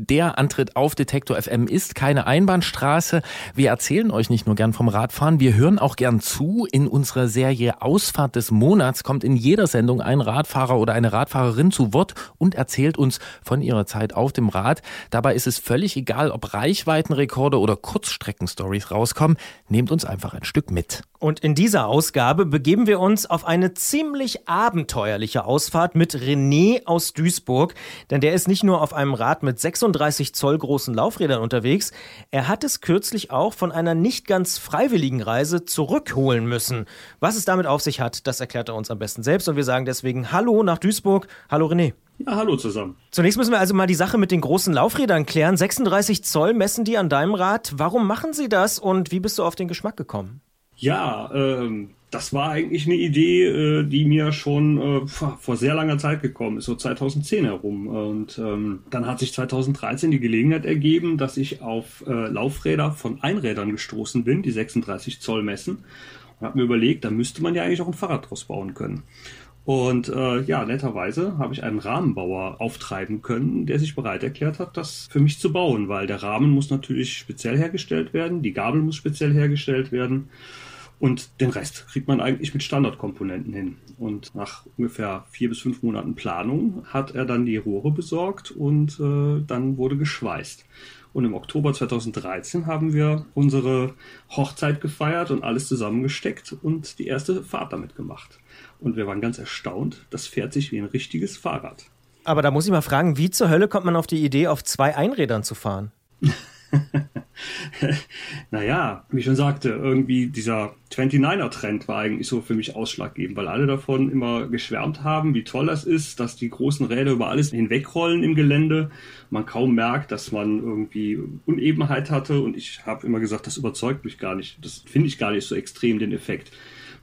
Der Antritt auf Detektor FM ist keine Einbahnstraße. Wir erzählen euch nicht nur gern vom Radfahren, wir hören auch gern zu. In unserer Serie Ausfahrt des Monats kommt in jeder Sendung ein Radfahrer oder eine Radfahrerin zu Wort und erzählt uns von ihrer Zeit auf dem Rad. Dabei ist es völlig egal, ob Reichweitenrekorde oder Kurzstreckenstories rauskommen. Nehmt uns einfach ein Stück mit. Und in dieser Ausgabe begeben wir uns auf eine ziemlich abenteuerliche Ausfahrt mit René aus Duisburg. Denn der ist nicht nur auf einem Rad mit 36 Zoll großen Laufrädern unterwegs, er hat es kürzlich auch von einer nicht ganz freiwilligen Reise zurückholen müssen. Was es damit auf sich hat, das erklärt er uns am besten selbst. Und wir sagen deswegen Hallo nach Duisburg. Hallo René. Ja, hallo zusammen. Zunächst müssen wir also mal die Sache mit den großen Laufrädern klären. 36 Zoll messen die an deinem Rad. Warum machen sie das und wie bist du auf den Geschmack gekommen? Ja, ähm, das war eigentlich eine Idee, äh, die mir schon äh, vor sehr langer Zeit gekommen ist, so 2010 herum. Und ähm, dann hat sich 2013 die Gelegenheit ergeben, dass ich auf äh, Laufräder von Einrädern gestoßen bin, die 36 Zoll messen. Und habe mir überlegt, da müsste man ja eigentlich auch ein Fahrrad draus bauen können. Und äh, ja, netterweise habe ich einen Rahmenbauer auftreiben können, der sich bereit erklärt hat, das für mich zu bauen, weil der Rahmen muss natürlich speziell hergestellt werden, die Gabel muss speziell hergestellt werden. Und den Rest kriegt man eigentlich mit Standardkomponenten hin. Und nach ungefähr vier bis fünf Monaten Planung hat er dann die Rohre besorgt und äh, dann wurde geschweißt. Und im Oktober 2013 haben wir unsere Hochzeit gefeiert und alles zusammengesteckt und die erste Fahrt damit gemacht. Und wir waren ganz erstaunt, das fährt sich wie ein richtiges Fahrrad. Aber da muss ich mal fragen, wie zur Hölle kommt man auf die Idee, auf zwei Einrädern zu fahren? *laughs* *laughs* naja, wie ich schon sagte, irgendwie dieser 29er-Trend war eigentlich so für mich ausschlaggebend, weil alle davon immer geschwärmt haben, wie toll das ist, dass die großen Räder über alles hinwegrollen im Gelände, man kaum merkt, dass man irgendwie Unebenheit hatte und ich habe immer gesagt, das überzeugt mich gar nicht, das finde ich gar nicht so extrem, den Effekt.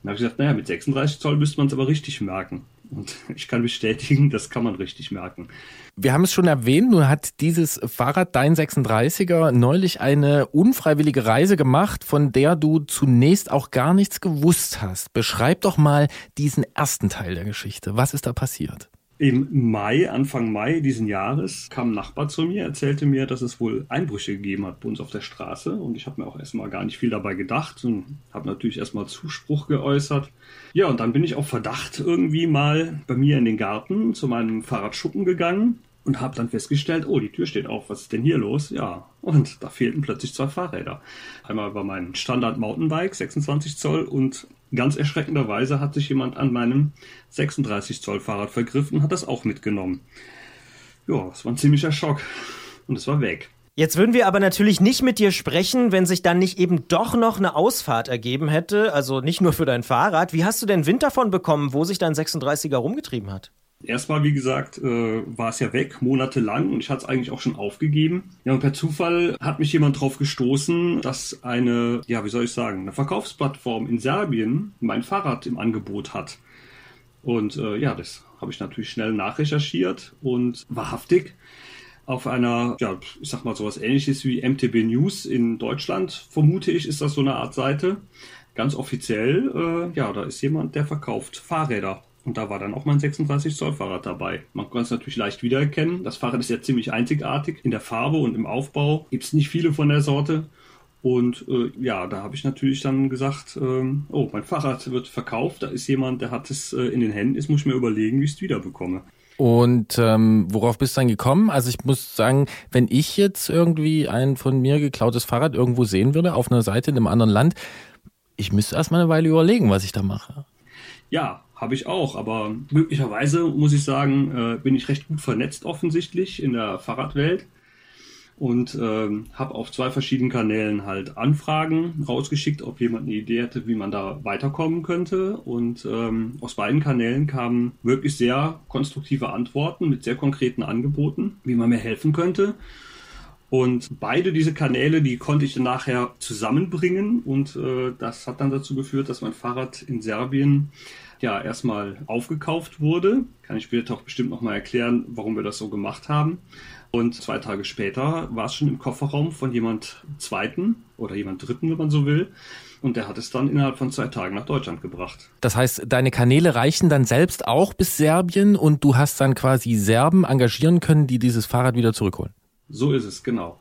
Dann habe ich gesagt, naja, mit 36 Zoll müsste man es aber richtig merken. Und *laughs* ich kann bestätigen, das kann man richtig merken. Wir haben es schon erwähnt, nun hat dieses Fahrrad, dein 36er, neulich eine unfreiwillige Reise gemacht, von der du zunächst auch gar nichts gewusst hast. Beschreib doch mal diesen ersten Teil der Geschichte. Was ist da passiert? Im Mai, Anfang Mai diesen Jahres, kam ein Nachbar zu mir, erzählte mir, dass es wohl Einbrüche gegeben hat bei uns auf der Straße. Und ich habe mir auch erstmal gar nicht viel dabei gedacht und habe natürlich erstmal Zuspruch geäußert. Ja, und dann bin ich auf Verdacht irgendwie mal bei mir in den Garten zu meinem Fahrradschuppen gegangen und habe dann festgestellt, oh, die Tür steht auf, was ist denn hier los? Ja, und da fehlten plötzlich zwei Fahrräder. Einmal war mein Standard Mountainbike, 26 Zoll, und ganz erschreckenderweise hat sich jemand an meinem 36 Zoll Fahrrad vergriffen und hat das auch mitgenommen. Ja, es war ein ziemlicher Schock und es war weg. Jetzt würden wir aber natürlich nicht mit dir sprechen, wenn sich dann nicht eben doch noch eine Ausfahrt ergeben hätte, also nicht nur für dein Fahrrad. Wie hast du denn Wind davon bekommen, wo sich dein 36er rumgetrieben hat? Erstmal, wie gesagt, äh, war es ja weg, monatelang, und ich hatte es eigentlich auch schon aufgegeben. Ja, und per Zufall hat mich jemand drauf gestoßen, dass eine, ja, wie soll ich sagen, eine Verkaufsplattform in Serbien mein Fahrrad im Angebot hat. Und äh, ja, das habe ich natürlich schnell nachrecherchiert und wahrhaftig auf einer, ja, ich sag mal sowas ähnliches wie MTB News in Deutschland, vermute ich, ist das so eine Art Seite. Ganz offiziell, äh, ja, da ist jemand, der verkauft Fahrräder. Und da war dann auch mein 36 Zoll Fahrrad dabei. Man kann es natürlich leicht wiedererkennen. Das Fahrrad ist ja ziemlich einzigartig. In der Farbe und im Aufbau gibt es nicht viele von der Sorte. Und äh, ja, da habe ich natürlich dann gesagt, ähm, oh, mein Fahrrad wird verkauft, da ist jemand, der hat es äh, in den Händen, jetzt muss ich mir überlegen, wie ich es wiederbekomme. Und ähm, worauf bist du dann gekommen? Also ich muss sagen, wenn ich jetzt irgendwie ein von mir geklautes Fahrrad irgendwo sehen würde, auf einer Seite in einem anderen Land, ich müsste erstmal eine Weile überlegen, was ich da mache. Ja, habe ich auch, aber möglicherweise muss ich sagen, äh, bin ich recht gut vernetzt offensichtlich in der Fahrradwelt und ähm, habe auf zwei verschiedenen Kanälen halt Anfragen rausgeschickt, ob jemand eine Idee hätte, wie man da weiterkommen könnte. Und ähm, aus beiden Kanälen kamen wirklich sehr konstruktive Antworten mit sehr konkreten Angeboten, wie man mir helfen könnte. Und beide diese Kanäle, die konnte ich dann nachher zusammenbringen und äh, das hat dann dazu geführt, dass mein Fahrrad in Serbien ja erstmal aufgekauft wurde. Kann ich später auch bestimmt nochmal erklären, warum wir das so gemacht haben. Und zwei Tage später war es schon im Kofferraum von jemand Zweiten oder jemand Dritten, wenn man so will. Und der hat es dann innerhalb von zwei Tagen nach Deutschland gebracht. Das heißt, deine Kanäle reichen dann selbst auch bis Serbien und du hast dann quasi Serben engagieren können, die dieses Fahrrad wieder zurückholen. So ist es, genau.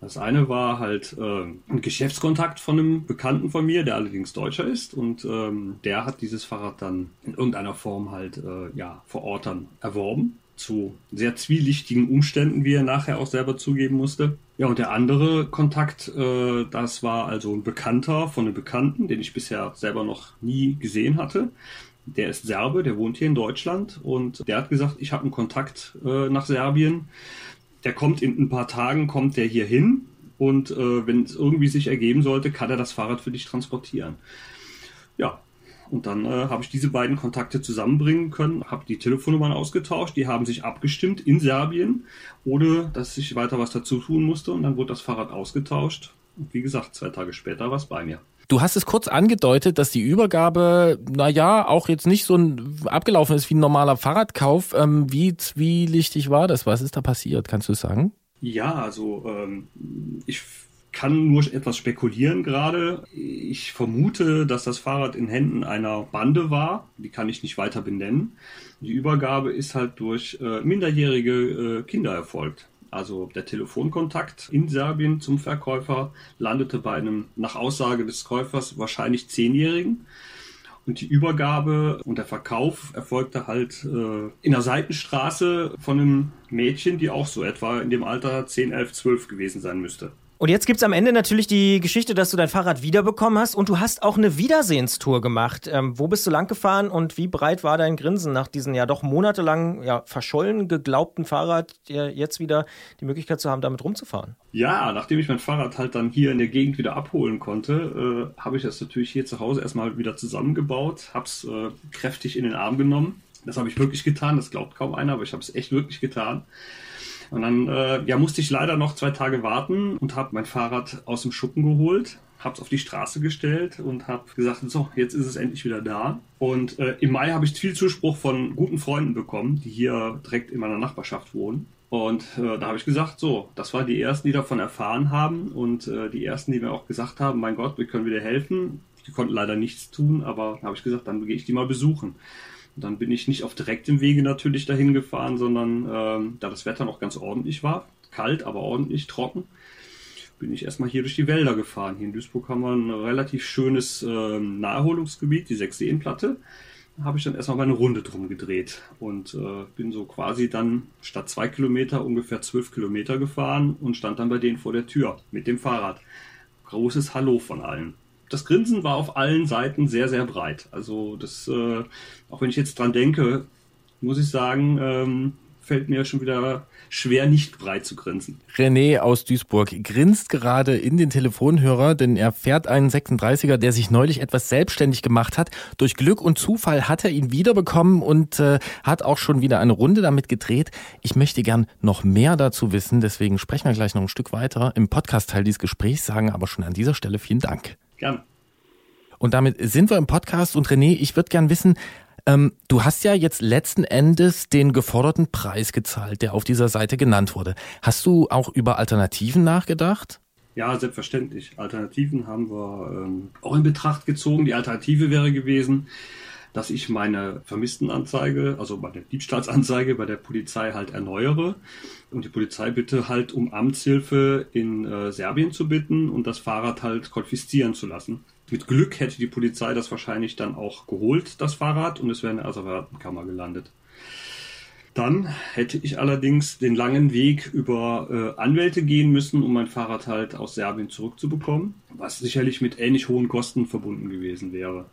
Das eine war halt äh, ein Geschäftskontakt von einem Bekannten von mir, der allerdings Deutscher ist und ähm, der hat dieses Fahrrad dann in irgendeiner Form halt äh, ja vor Ort dann erworben zu sehr zwielichtigen Umständen, wie er nachher auch selber zugeben musste. Ja, und der andere Kontakt, äh, das war also ein Bekannter von einem Bekannten, den ich bisher selber noch nie gesehen hatte. Der ist Serbe, der wohnt hier in Deutschland und der hat gesagt, ich habe einen Kontakt äh, nach Serbien der kommt in ein paar Tagen, kommt der hier hin und äh, wenn es irgendwie sich ergeben sollte, kann er das Fahrrad für dich transportieren. Ja, und dann äh, habe ich diese beiden Kontakte zusammenbringen können, habe die Telefonnummern ausgetauscht, die haben sich abgestimmt in Serbien, ohne dass ich weiter was dazu tun musste und dann wurde das Fahrrad ausgetauscht. Und wie gesagt, zwei Tage später war es bei mir. Du hast es kurz angedeutet, dass die Übergabe, naja, auch jetzt nicht so abgelaufen ist wie ein normaler Fahrradkauf. Ähm, wie zwielichtig war das? Was ist da passiert? Kannst du es sagen? Ja, also ähm, ich kann nur etwas spekulieren gerade. Ich vermute, dass das Fahrrad in Händen einer Bande war. Die kann ich nicht weiter benennen. Die Übergabe ist halt durch äh, minderjährige äh, Kinder erfolgt. Also der Telefonkontakt in Serbien zum Verkäufer landete bei einem nach Aussage des Käufers wahrscheinlich Zehnjährigen. Und die Übergabe und der Verkauf erfolgte halt äh, in der Seitenstraße von einem Mädchen, die auch so etwa in dem Alter 10, 11, 12 gewesen sein müsste. Und jetzt gibt's am Ende natürlich die Geschichte, dass du dein Fahrrad wiederbekommen hast und du hast auch eine Wiedersehenstour gemacht. Ähm, wo bist du lang gefahren und wie breit war dein Grinsen nach diesem ja doch monatelang ja, verschollen geglaubten Fahrrad, jetzt wieder die Möglichkeit zu haben, damit rumzufahren? Ja, nachdem ich mein Fahrrad halt dann hier in der Gegend wieder abholen konnte, äh, habe ich das natürlich hier zu Hause erstmal wieder zusammengebaut, hab's äh, kräftig in den Arm genommen. Das habe ich wirklich getan, das glaubt kaum einer, aber ich habe es echt wirklich getan. Und dann äh, ja, musste ich leider noch zwei Tage warten und habe mein Fahrrad aus dem Schuppen geholt, habe es auf die Straße gestellt und habe gesagt, so, jetzt ist es endlich wieder da. Und äh, im Mai habe ich viel Zuspruch von guten Freunden bekommen, die hier direkt in meiner Nachbarschaft wohnen. Und äh, da habe ich gesagt, so, das waren die ersten, die davon erfahren haben und äh, die ersten, die mir auch gesagt haben, mein Gott, wir können wieder helfen. Die konnten leider nichts tun, aber habe ich gesagt, dann gehe ich die mal besuchen. Und dann bin ich nicht auf direktem Wege natürlich dahin gefahren, sondern ähm, da das Wetter noch ganz ordentlich war, kalt, aber ordentlich trocken, bin ich erstmal hier durch die Wälder gefahren. Hier in Duisburg haben wir ein relativ schönes ähm, Naherholungsgebiet, die Sechseenplatte. Da habe ich dann erstmal meine Runde drum gedreht und äh, bin so quasi dann statt zwei Kilometer ungefähr zwölf Kilometer gefahren und stand dann bei denen vor der Tür mit dem Fahrrad. Großes Hallo von allen das Grinsen war auf allen Seiten sehr, sehr breit. Also das, äh, auch wenn ich jetzt dran denke, muss ich sagen, ähm, fällt mir schon wieder schwer, nicht breit zu grinsen. René aus Duisburg grinst gerade in den Telefonhörer, denn er fährt einen 36er, der sich neulich etwas selbstständig gemacht hat. Durch Glück und Zufall hat er ihn wiederbekommen und äh, hat auch schon wieder eine Runde damit gedreht. Ich möchte gern noch mehr dazu wissen, deswegen sprechen wir gleich noch ein Stück weiter im Podcast-Teil dieses Gesprächs, sagen aber schon an dieser Stelle vielen Dank. Gern. Und damit sind wir im Podcast und René, ich würde gern wissen, ähm, du hast ja jetzt letzten Endes den geforderten Preis gezahlt, der auf dieser Seite genannt wurde. Hast du auch über Alternativen nachgedacht? Ja, selbstverständlich. Alternativen haben wir ähm, auch in Betracht gezogen. Die Alternative wäre gewesen, dass ich meine Vermisstenanzeige, also meine Diebstahlsanzeige bei der Polizei halt erneuere und die Polizei bitte halt um Amtshilfe in äh, Serbien zu bitten und das Fahrrad halt konfiszieren zu lassen. Mit Glück hätte die Polizei das wahrscheinlich dann auch geholt, das Fahrrad, und es wäre in der Asservatenkammer gelandet. Dann hätte ich allerdings den langen Weg über äh, Anwälte gehen müssen, um mein Fahrrad halt aus Serbien zurückzubekommen, was sicherlich mit ähnlich hohen Kosten verbunden gewesen wäre.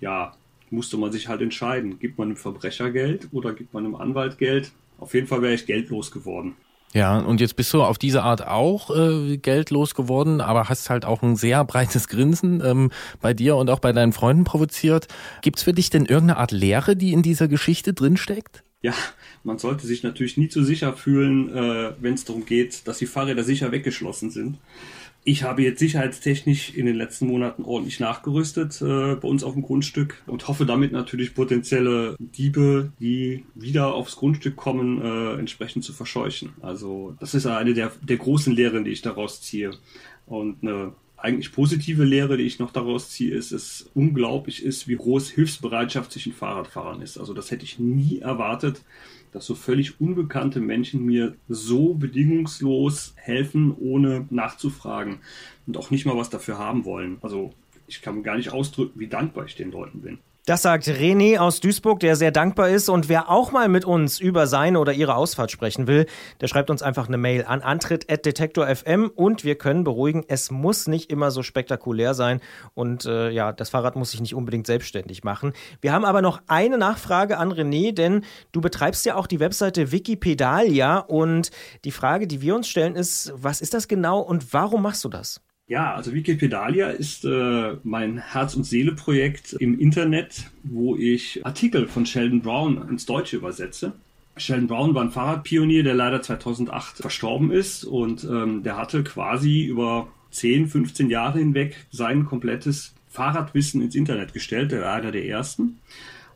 Ja, musste man sich halt entscheiden. Gibt man einem Verbrecher Geld oder gibt man einem Anwalt Geld? Auf jeden Fall wäre ich geldlos geworden. Ja, und jetzt bist du auf diese Art auch äh, geldlos geworden, aber hast halt auch ein sehr breites Grinsen ähm, bei dir und auch bei deinen Freunden provoziert. Gibt's für dich denn irgendeine Art Lehre, die in dieser Geschichte drinsteckt? Ja, man sollte sich natürlich nie zu sicher fühlen, äh, wenn es darum geht, dass die Fahrräder sicher weggeschlossen sind. Ich habe jetzt sicherheitstechnisch in den letzten Monaten ordentlich nachgerüstet äh, bei uns auf dem Grundstück und hoffe damit natürlich potenzielle Diebe, die wieder aufs Grundstück kommen, äh, entsprechend zu verscheuchen. Also das ist eine der, der großen Lehren, die ich daraus ziehe. Und eine eigentlich positive Lehre, die ich noch daraus ziehe, ist, es unglaublich ist, wie groß Hilfsbereitschaft zwischen Fahrradfahrern ist. Also das hätte ich nie erwartet, dass so völlig unbekannte Menschen mir so bedingungslos helfen, ohne nachzufragen und auch nicht mal was dafür haben wollen. Also ich kann gar nicht ausdrücken, wie dankbar ich den Leuten bin. Das sagt René aus Duisburg, der sehr dankbar ist. Und wer auch mal mit uns über seine oder ihre Ausfahrt sprechen will, der schreibt uns einfach eine Mail an antritt.detektor.fm und wir können beruhigen, es muss nicht immer so spektakulär sein. Und äh, ja, das Fahrrad muss sich nicht unbedingt selbstständig machen. Wir haben aber noch eine Nachfrage an René, denn du betreibst ja auch die Webseite Wikipedalia. Und die Frage, die wir uns stellen, ist, was ist das genau und warum machst du das? Ja, also Wikipedalia ist äh, mein Herz- und Seele-Projekt im Internet, wo ich Artikel von Sheldon Brown ins Deutsche übersetze. Sheldon Brown war ein Fahrradpionier, der leider 2008 verstorben ist und ähm, der hatte quasi über 10, 15 Jahre hinweg sein komplettes Fahrradwissen ins Internet gestellt. Er war einer der ersten.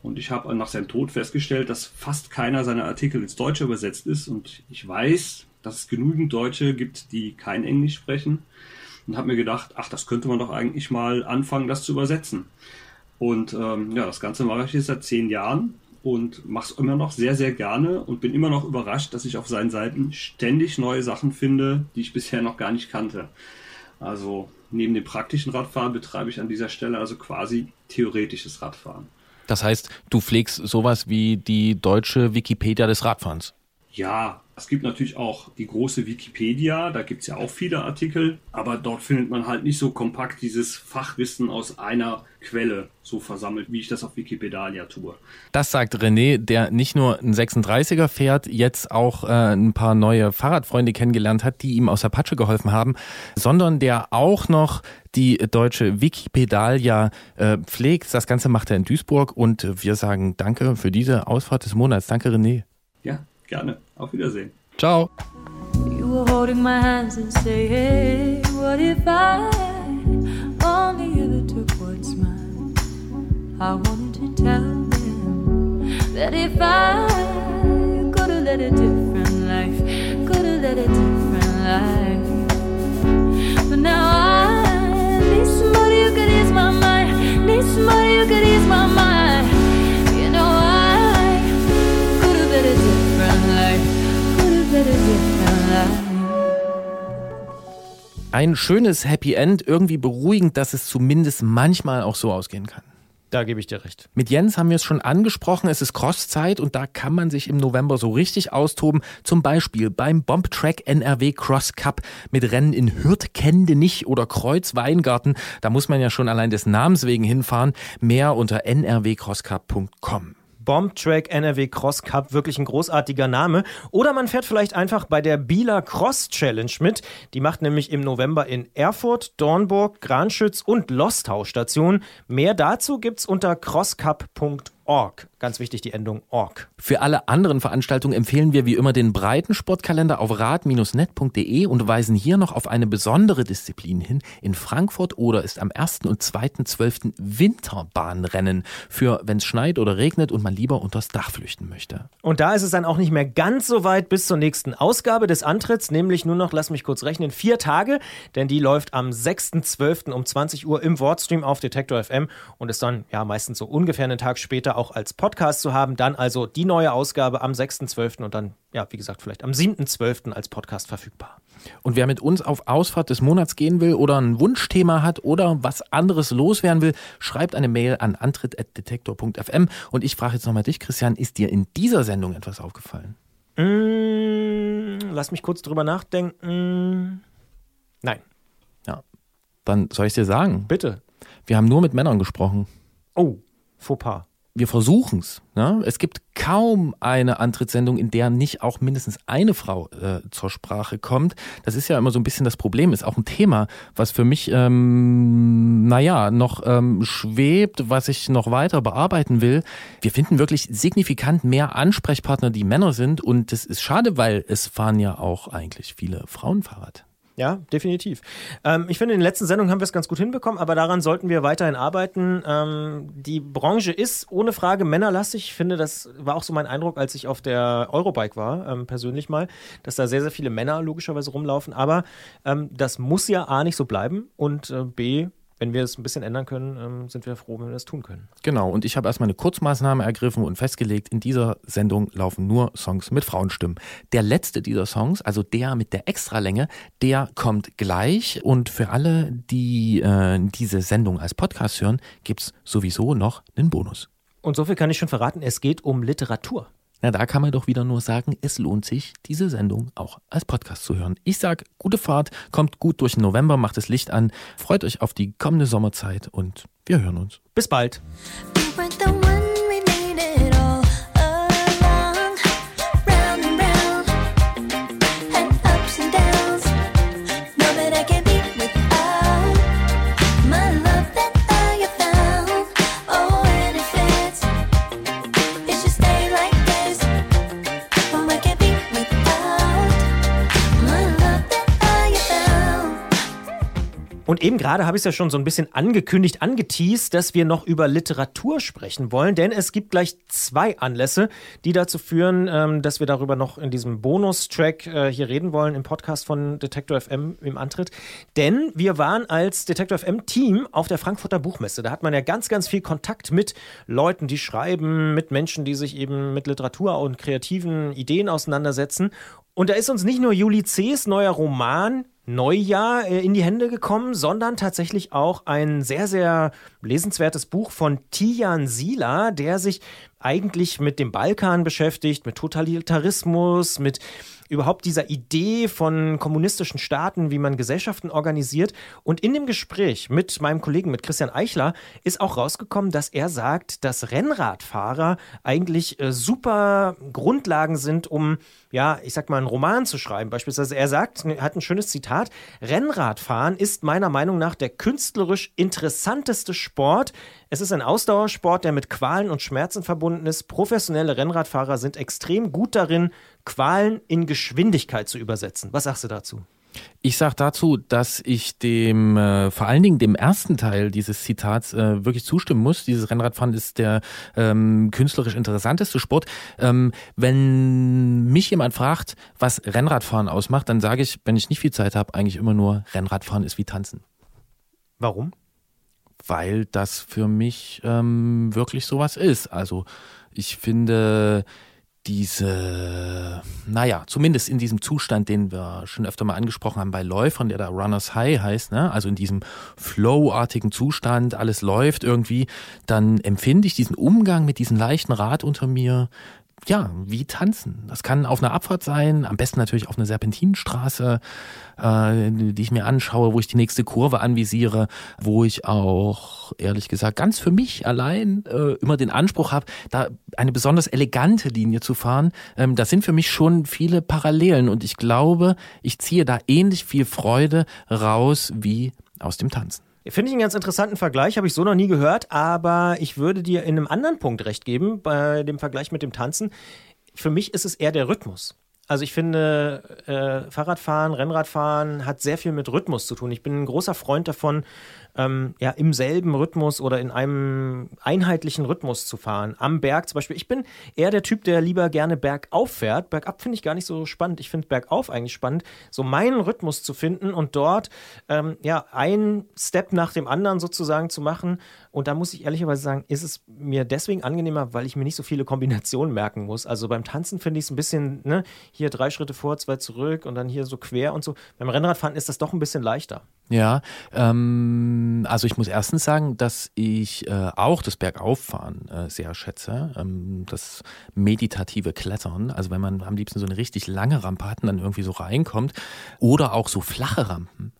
Und ich habe nach seinem Tod festgestellt, dass fast keiner seiner Artikel ins Deutsche übersetzt ist. Und ich weiß, dass es genügend Deutsche gibt, die kein Englisch sprechen und habe mir gedacht, ach, das könnte man doch eigentlich mal anfangen, das zu übersetzen. Und ähm, ja, das Ganze mache ich jetzt seit zehn Jahren und mache es immer noch sehr, sehr gerne und bin immer noch überrascht, dass ich auf seinen Seiten ständig neue Sachen finde, die ich bisher noch gar nicht kannte. Also neben dem praktischen Radfahren betreibe ich an dieser Stelle also quasi theoretisches Radfahren. Das heißt, du pflegst sowas wie die deutsche Wikipedia des Radfahrens. Ja, es gibt natürlich auch die große Wikipedia, da gibt es ja auch viele Artikel, aber dort findet man halt nicht so kompakt dieses Fachwissen aus einer Quelle so versammelt, wie ich das auf Wikipedia tue. Das sagt René, der nicht nur ein 36er fährt, jetzt auch äh, ein paar neue Fahrradfreunde kennengelernt hat, die ihm aus der Patsche geholfen haben, sondern der auch noch die deutsche Wikipedia äh, pflegt. Das Ganze macht er in Duisburg und wir sagen Danke für diese Ausfahrt des Monats. Danke, René. Ja, gerne. Auf Wiedersehen. Ciao. You were holding my hands and say, hey, what if I only ever took what's mine? I wanted to tell them that if I could have led a different life, could have led a different Ein schönes Happy End, irgendwie beruhigend, dass es zumindest manchmal auch so ausgehen kann. Da gebe ich dir recht. Mit Jens haben wir es schon angesprochen, es ist Crosszeit und da kann man sich im November so richtig austoben. Zum Beispiel beim Bombtrack NRW Cross Cup mit Rennen in Hürth, Kendenich oder Kreuzweingarten. Da muss man ja schon allein des Namens wegen hinfahren. Mehr unter nrwcrosscup.com. Bombtrack NRW Cross Cup, wirklich ein großartiger Name. Oder man fährt vielleicht einfach bei der Bieler Cross Challenge mit. Die macht nämlich im November in Erfurt, Dornburg, Granschütz und Lostau Station. Mehr dazu gibt's unter crosscup.org. Ganz wichtig die Endung org. Für alle anderen Veranstaltungen empfehlen wir wie immer den breiten Sportkalender auf rad-net.de und weisen hier noch auf eine besondere Disziplin hin. In Frankfurt oder ist am 1. und 2.12. Winterbahnrennen für, wenn es schneit oder regnet und man lieber unters Dach flüchten möchte. Und da ist es dann auch nicht mehr ganz so weit bis zur nächsten Ausgabe des Antritts, nämlich nur noch, lass mich kurz rechnen, vier Tage, denn die läuft am 6.12. um 20 Uhr im Wordstream auf Detektor FM und ist dann ja meistens so ungefähr einen Tag später später auch als Podcast zu haben. Dann also die neue Ausgabe am 6.12. und dann, ja, wie gesagt, vielleicht am 7.12. als Podcast verfügbar. Und wer mit uns auf Ausfahrt des Monats gehen will oder ein Wunschthema hat oder was anderes loswerden will, schreibt eine Mail an antritt.detektor.fm. Und ich frage jetzt nochmal dich, Christian, ist dir in dieser Sendung etwas aufgefallen? Mm, lass mich kurz drüber nachdenken. Nein. Ja. Dann soll ich dir sagen. Bitte. Wir haben nur mit Männern gesprochen. Oh, Fauxpas. Wir versuchen's. Ne? Es gibt kaum eine Antrittssendung, in der nicht auch mindestens eine Frau äh, zur Sprache kommt. Das ist ja immer so ein bisschen das Problem, ist auch ein Thema, was für mich, ähm, naja, noch ähm, schwebt, was ich noch weiter bearbeiten will. Wir finden wirklich signifikant mehr Ansprechpartner, die Männer sind. Und das ist schade, weil es fahren ja auch eigentlich viele Frauen Fahrrad. Ja, definitiv. Ähm, ich finde, in den letzten Sendungen haben wir es ganz gut hinbekommen, aber daran sollten wir weiterhin arbeiten. Ähm, die Branche ist ohne Frage männerlastig. Ich finde, das war auch so mein Eindruck, als ich auf der Eurobike war, ähm, persönlich mal, dass da sehr, sehr viele Männer logischerweise rumlaufen. Aber ähm, das muss ja A nicht so bleiben und äh, B, wenn wir es ein bisschen ändern können, ähm, sind wir froh, wenn wir das tun können. Genau, und ich habe erstmal eine Kurzmaßnahme ergriffen und festgelegt, in dieser Sendung laufen nur Songs mit Frauenstimmen. Der letzte dieser Songs, also der mit der Extralänge, der kommt gleich. Und für alle, die äh, diese Sendung als Podcast hören, gibt's sowieso noch einen Bonus. Und so viel kann ich schon verraten, es geht um Literatur. Na, da kann man doch wieder nur sagen, es lohnt sich, diese Sendung auch als Podcast zu hören. Ich sag, gute Fahrt, kommt gut durch den November, macht das Licht an, freut euch auf die kommende Sommerzeit und wir hören uns. Bis bald. Und eben gerade habe ich es ja schon so ein bisschen angekündigt, angeteased, dass wir noch über Literatur sprechen wollen, denn es gibt gleich zwei Anlässe, die dazu führen, ähm, dass wir darüber noch in diesem Bonustrack äh, hier reden wollen im Podcast von Detektor FM im Antritt. Denn wir waren als Detektor FM Team auf der Frankfurter Buchmesse. Da hat man ja ganz, ganz viel Kontakt mit Leuten, die schreiben, mit Menschen, die sich eben mit Literatur und kreativen Ideen auseinandersetzen. Und da ist uns nicht nur Juli C.'s neuer Roman Neujahr äh, in die Hände gekommen, sondern tatsächlich auch ein sehr, sehr lesenswertes Buch von Tijan Sila, der sich eigentlich mit dem Balkan beschäftigt, mit Totalitarismus, mit überhaupt dieser Idee von kommunistischen Staaten, wie man Gesellschaften organisiert. Und in dem Gespräch mit meinem Kollegen, mit Christian Eichler, ist auch rausgekommen, dass er sagt, dass Rennradfahrer eigentlich äh, super Grundlagen sind, um, ja, ich sag mal, einen Roman zu schreiben. Beispielsweise, er sagt, er hat ein schönes Zitat, Rennradfahren ist meiner Meinung nach der künstlerisch interessanteste Sport. Es ist ein Ausdauersport, der mit Qualen und Schmerzen verbunden ist. Professionelle Rennradfahrer sind extrem gut darin, Qualen in Geschwindigkeit zu übersetzen. Was sagst du dazu? Ich sage dazu, dass ich dem, äh, vor allen Dingen dem ersten Teil dieses Zitats äh, wirklich zustimmen muss. Dieses Rennradfahren ist der ähm, künstlerisch interessanteste Sport. Ähm, wenn mich jemand fragt, was Rennradfahren ausmacht, dann sage ich, wenn ich nicht viel Zeit habe, eigentlich immer nur, Rennradfahren ist wie Tanzen. Warum? Weil das für mich ähm, wirklich sowas ist. Also ich finde diese, naja, zumindest in diesem Zustand, den wir schon öfter mal angesprochen haben bei Läufern, der da Runners High heißt, ne? also in diesem flowartigen Zustand, alles läuft irgendwie, dann empfinde ich diesen Umgang mit diesem leichten Rad unter mir, ja, wie tanzen. Das kann auf einer Abfahrt sein, am besten natürlich auf einer Serpentinenstraße, äh, die ich mir anschaue, wo ich die nächste Kurve anvisiere, wo ich auch, ehrlich gesagt, ganz für mich allein äh, immer den Anspruch habe, da eine besonders elegante Linie zu fahren. Ähm, das sind für mich schon viele Parallelen und ich glaube, ich ziehe da ähnlich viel Freude raus wie aus dem Tanzen. Finde ich einen ganz interessanten Vergleich, habe ich so noch nie gehört, aber ich würde dir in einem anderen Punkt recht geben, bei dem Vergleich mit dem Tanzen. Für mich ist es eher der Rhythmus. Also ich finde, äh, Fahrradfahren, Rennradfahren hat sehr viel mit Rhythmus zu tun. Ich bin ein großer Freund davon, ähm, ja, im selben Rhythmus oder in einem einheitlichen Rhythmus zu fahren. Am Berg zum Beispiel. Ich bin eher der Typ, der lieber gerne bergauf fährt. Bergab finde ich gar nicht so spannend. Ich finde bergauf eigentlich spannend, so meinen Rhythmus zu finden und dort ähm, ja ein Step nach dem anderen sozusagen zu machen. Und da muss ich ehrlicherweise sagen, ist es mir deswegen angenehmer, weil ich mir nicht so viele Kombinationen merken muss. Also beim Tanzen finde ich es ein bisschen, ne, hier drei Schritte vor, zwei zurück und dann hier so quer und so. Beim Rennradfahren ist das doch ein bisschen leichter. Ja, ähm, also ich muss erstens sagen, dass ich äh, auch das Bergauffahren äh, sehr schätze, ähm, das meditative Klettern, also wenn man am liebsten so eine richtig lange Rampe hat und dann irgendwie so reinkommt oder auch so flache Rampen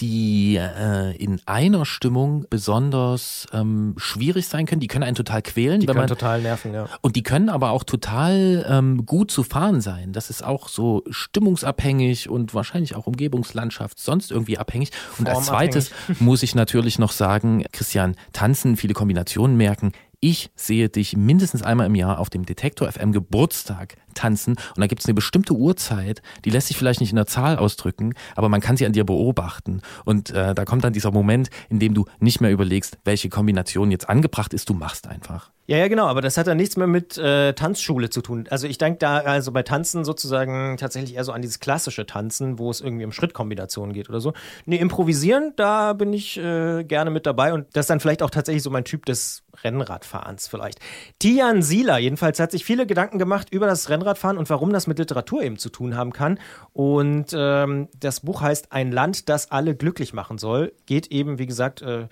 die äh, in einer Stimmung besonders ähm, schwierig sein können. Die können einen total quälen. Die können man, total nerven, ja. Und die können aber auch total ähm, gut zu fahren sein. Das ist auch so stimmungsabhängig und wahrscheinlich auch Umgebungslandschaft sonst irgendwie abhängig. Und als zweites *laughs* muss ich natürlich noch sagen, Christian, tanzen, viele Kombinationen merken. Ich sehe dich mindestens einmal im Jahr auf dem Detektor FM Geburtstag tanzen und da gibt es eine bestimmte Uhrzeit, die lässt sich vielleicht nicht in der Zahl ausdrücken, aber man kann sie an dir beobachten. Und äh, da kommt dann dieser Moment, in dem du nicht mehr überlegst, welche Kombination jetzt angebracht ist, du machst einfach. Ja, ja, genau, aber das hat dann nichts mehr mit äh, Tanzschule zu tun. Also ich denke da also bei Tanzen sozusagen tatsächlich eher so an dieses klassische Tanzen, wo es irgendwie um Schrittkombinationen geht oder so. Nee, improvisieren, da bin ich äh, gerne mit dabei und das ist dann vielleicht auch tatsächlich so mein Typ des Rennradfahrens vielleicht. Tian Sieler jedenfalls hat sich viele Gedanken gemacht über das Rennradfahren und warum das mit Literatur eben zu tun haben kann. Und ähm, das Buch heißt Ein Land, das alle glücklich machen soll. Geht eben, wie gesagt, äh,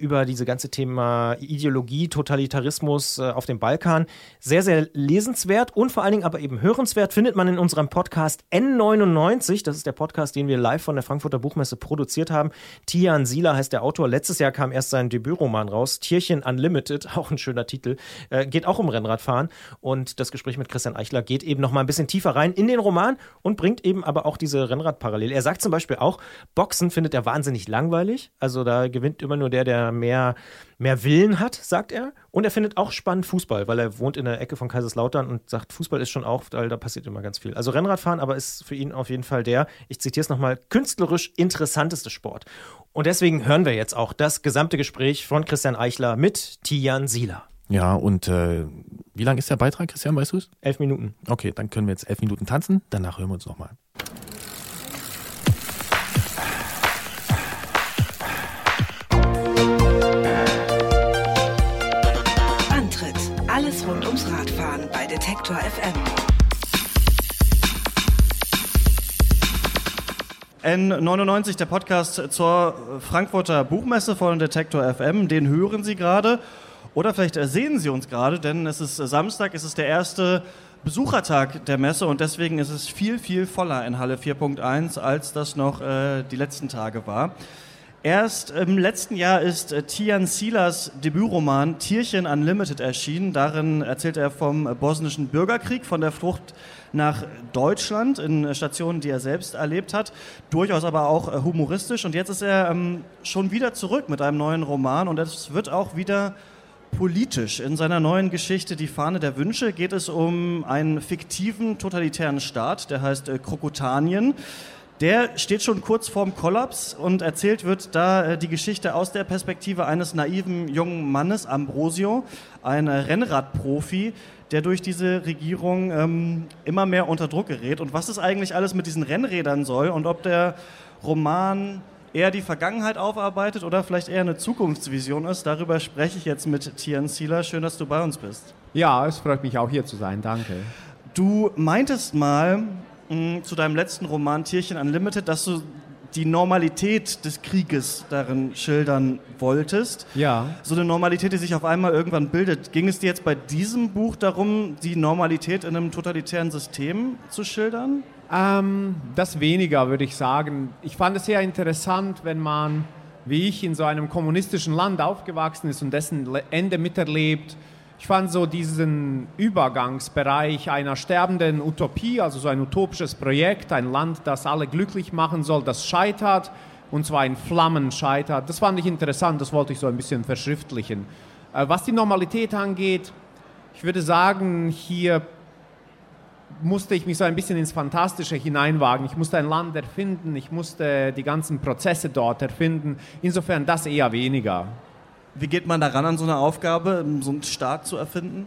über diese ganze Thema Ideologie, Totalitarismus äh, auf dem Balkan. Sehr, sehr lesenswert und vor allen Dingen aber eben hörenswert findet man in unserem Podcast N99. Das ist der Podcast, den wir live von der Frankfurter Buchmesse produziert haben. Tian Sieler heißt der Autor. Letztes Jahr kam erst sein Debütroman raus, Tierchen Unlimited, *laughs* auch ein schöner Titel. Äh, geht auch um Rennradfahren. Und das Gespräch mit Christian Eichler geht eben noch mal ein bisschen tiefer rein in den Roman und bringt eben aber auch diese Rennradparallele. Er sagt zum Beispiel auch, Boxen findet er wahnsinnig langweilig. Also da gewinnt immer nur der, der mehr, mehr Willen hat, sagt er. Und er findet auch spannend Fußball, weil er wohnt in der Ecke von Kaiserslautern und sagt, Fußball ist schon auch, weil da passiert immer ganz viel. Also Rennradfahren aber ist für ihn auf jeden Fall der, ich zitiere es nochmal, künstlerisch interessanteste Sport. Und deswegen hören wir jetzt auch das gesamte Gespräch von Christian Eichler mit Tijan Sieler. Ja, und äh, wie lang ist der Beitrag, Christian, weißt du es? Elf Minuten. Okay, dann können wir jetzt elf Minuten tanzen, danach hören wir uns nochmal. Rund ums Radfahren bei Detektor FM. N99, der Podcast zur Frankfurter Buchmesse von Detektor FM, den hören Sie gerade. Oder vielleicht sehen Sie uns gerade, denn es ist Samstag, es ist der erste Besuchertag der Messe und deswegen ist es viel, viel voller in Halle 4.1, als das noch äh, die letzten Tage war. Erst im letzten Jahr ist äh, Tian Silas Debütroman Tierchen Unlimited erschienen. Darin erzählt er vom bosnischen Bürgerkrieg, von der Flucht nach Deutschland in Stationen, die er selbst erlebt hat. Durchaus aber auch äh, humoristisch. Und jetzt ist er ähm, schon wieder zurück mit einem neuen Roman und es wird auch wieder politisch. In seiner neuen Geschichte Die Fahne der Wünsche geht es um einen fiktiven totalitären Staat, der heißt äh, Krokotanien. Der steht schon kurz vorm Kollaps und erzählt wird da äh, die Geschichte aus der Perspektive eines naiven jungen Mannes, Ambrosio, ein äh, Rennradprofi, der durch diese Regierung ähm, immer mehr unter Druck gerät. Und was es eigentlich alles mit diesen Rennrädern soll und ob der Roman eher die Vergangenheit aufarbeitet oder vielleicht eher eine Zukunftsvision ist, darüber spreche ich jetzt mit Tian Sieler. Schön, dass du bei uns bist. Ja, es freut mich auch hier zu sein. Danke. Du meintest mal mh, zu deinem letzten Roman Tierchen Unlimited, dass du die Normalität des Krieges darin schildern wolltest. Ja. So eine Normalität, die sich auf einmal irgendwann bildet. Ging es dir jetzt bei diesem Buch darum, die Normalität in einem totalitären System zu schildern? Ähm, das weniger, würde ich sagen. Ich fand es sehr interessant, wenn man, wie ich, in so einem kommunistischen Land aufgewachsen ist und dessen Ende miterlebt. Ich fand so diesen Übergangsbereich einer sterbenden Utopie, also so ein utopisches Projekt, ein Land, das alle glücklich machen soll, das scheitert und zwar in Flammen scheitert. Das fand ich interessant, das wollte ich so ein bisschen verschriftlichen. Äh, was die Normalität angeht, ich würde sagen, hier musste ich mich so ein bisschen ins Fantastische hineinwagen. Ich musste ein Land erfinden, ich musste die ganzen Prozesse dort erfinden. Insofern das eher weniger. Wie geht man daran an so eine Aufgabe, so einen Staat zu erfinden?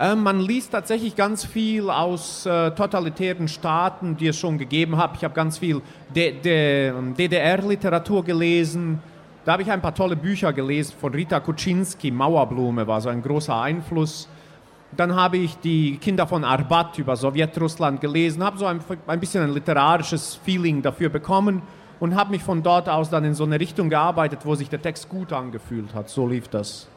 Ähm, man liest tatsächlich ganz viel aus äh, totalitären Staaten, die es schon gegeben hat. Ich habe ganz viel DDR-Literatur gelesen. Da habe ich ein paar tolle Bücher gelesen von Rita Kuczynski. Mauerblume war so ein großer Einfluss. Dann habe ich die Kinder von Arbat über Sowjetrussland gelesen, habe so ein, ein bisschen ein literarisches Feeling dafür bekommen und habe mich von dort aus dann in so eine Richtung gearbeitet, wo sich der Text gut angefühlt hat. So lief das.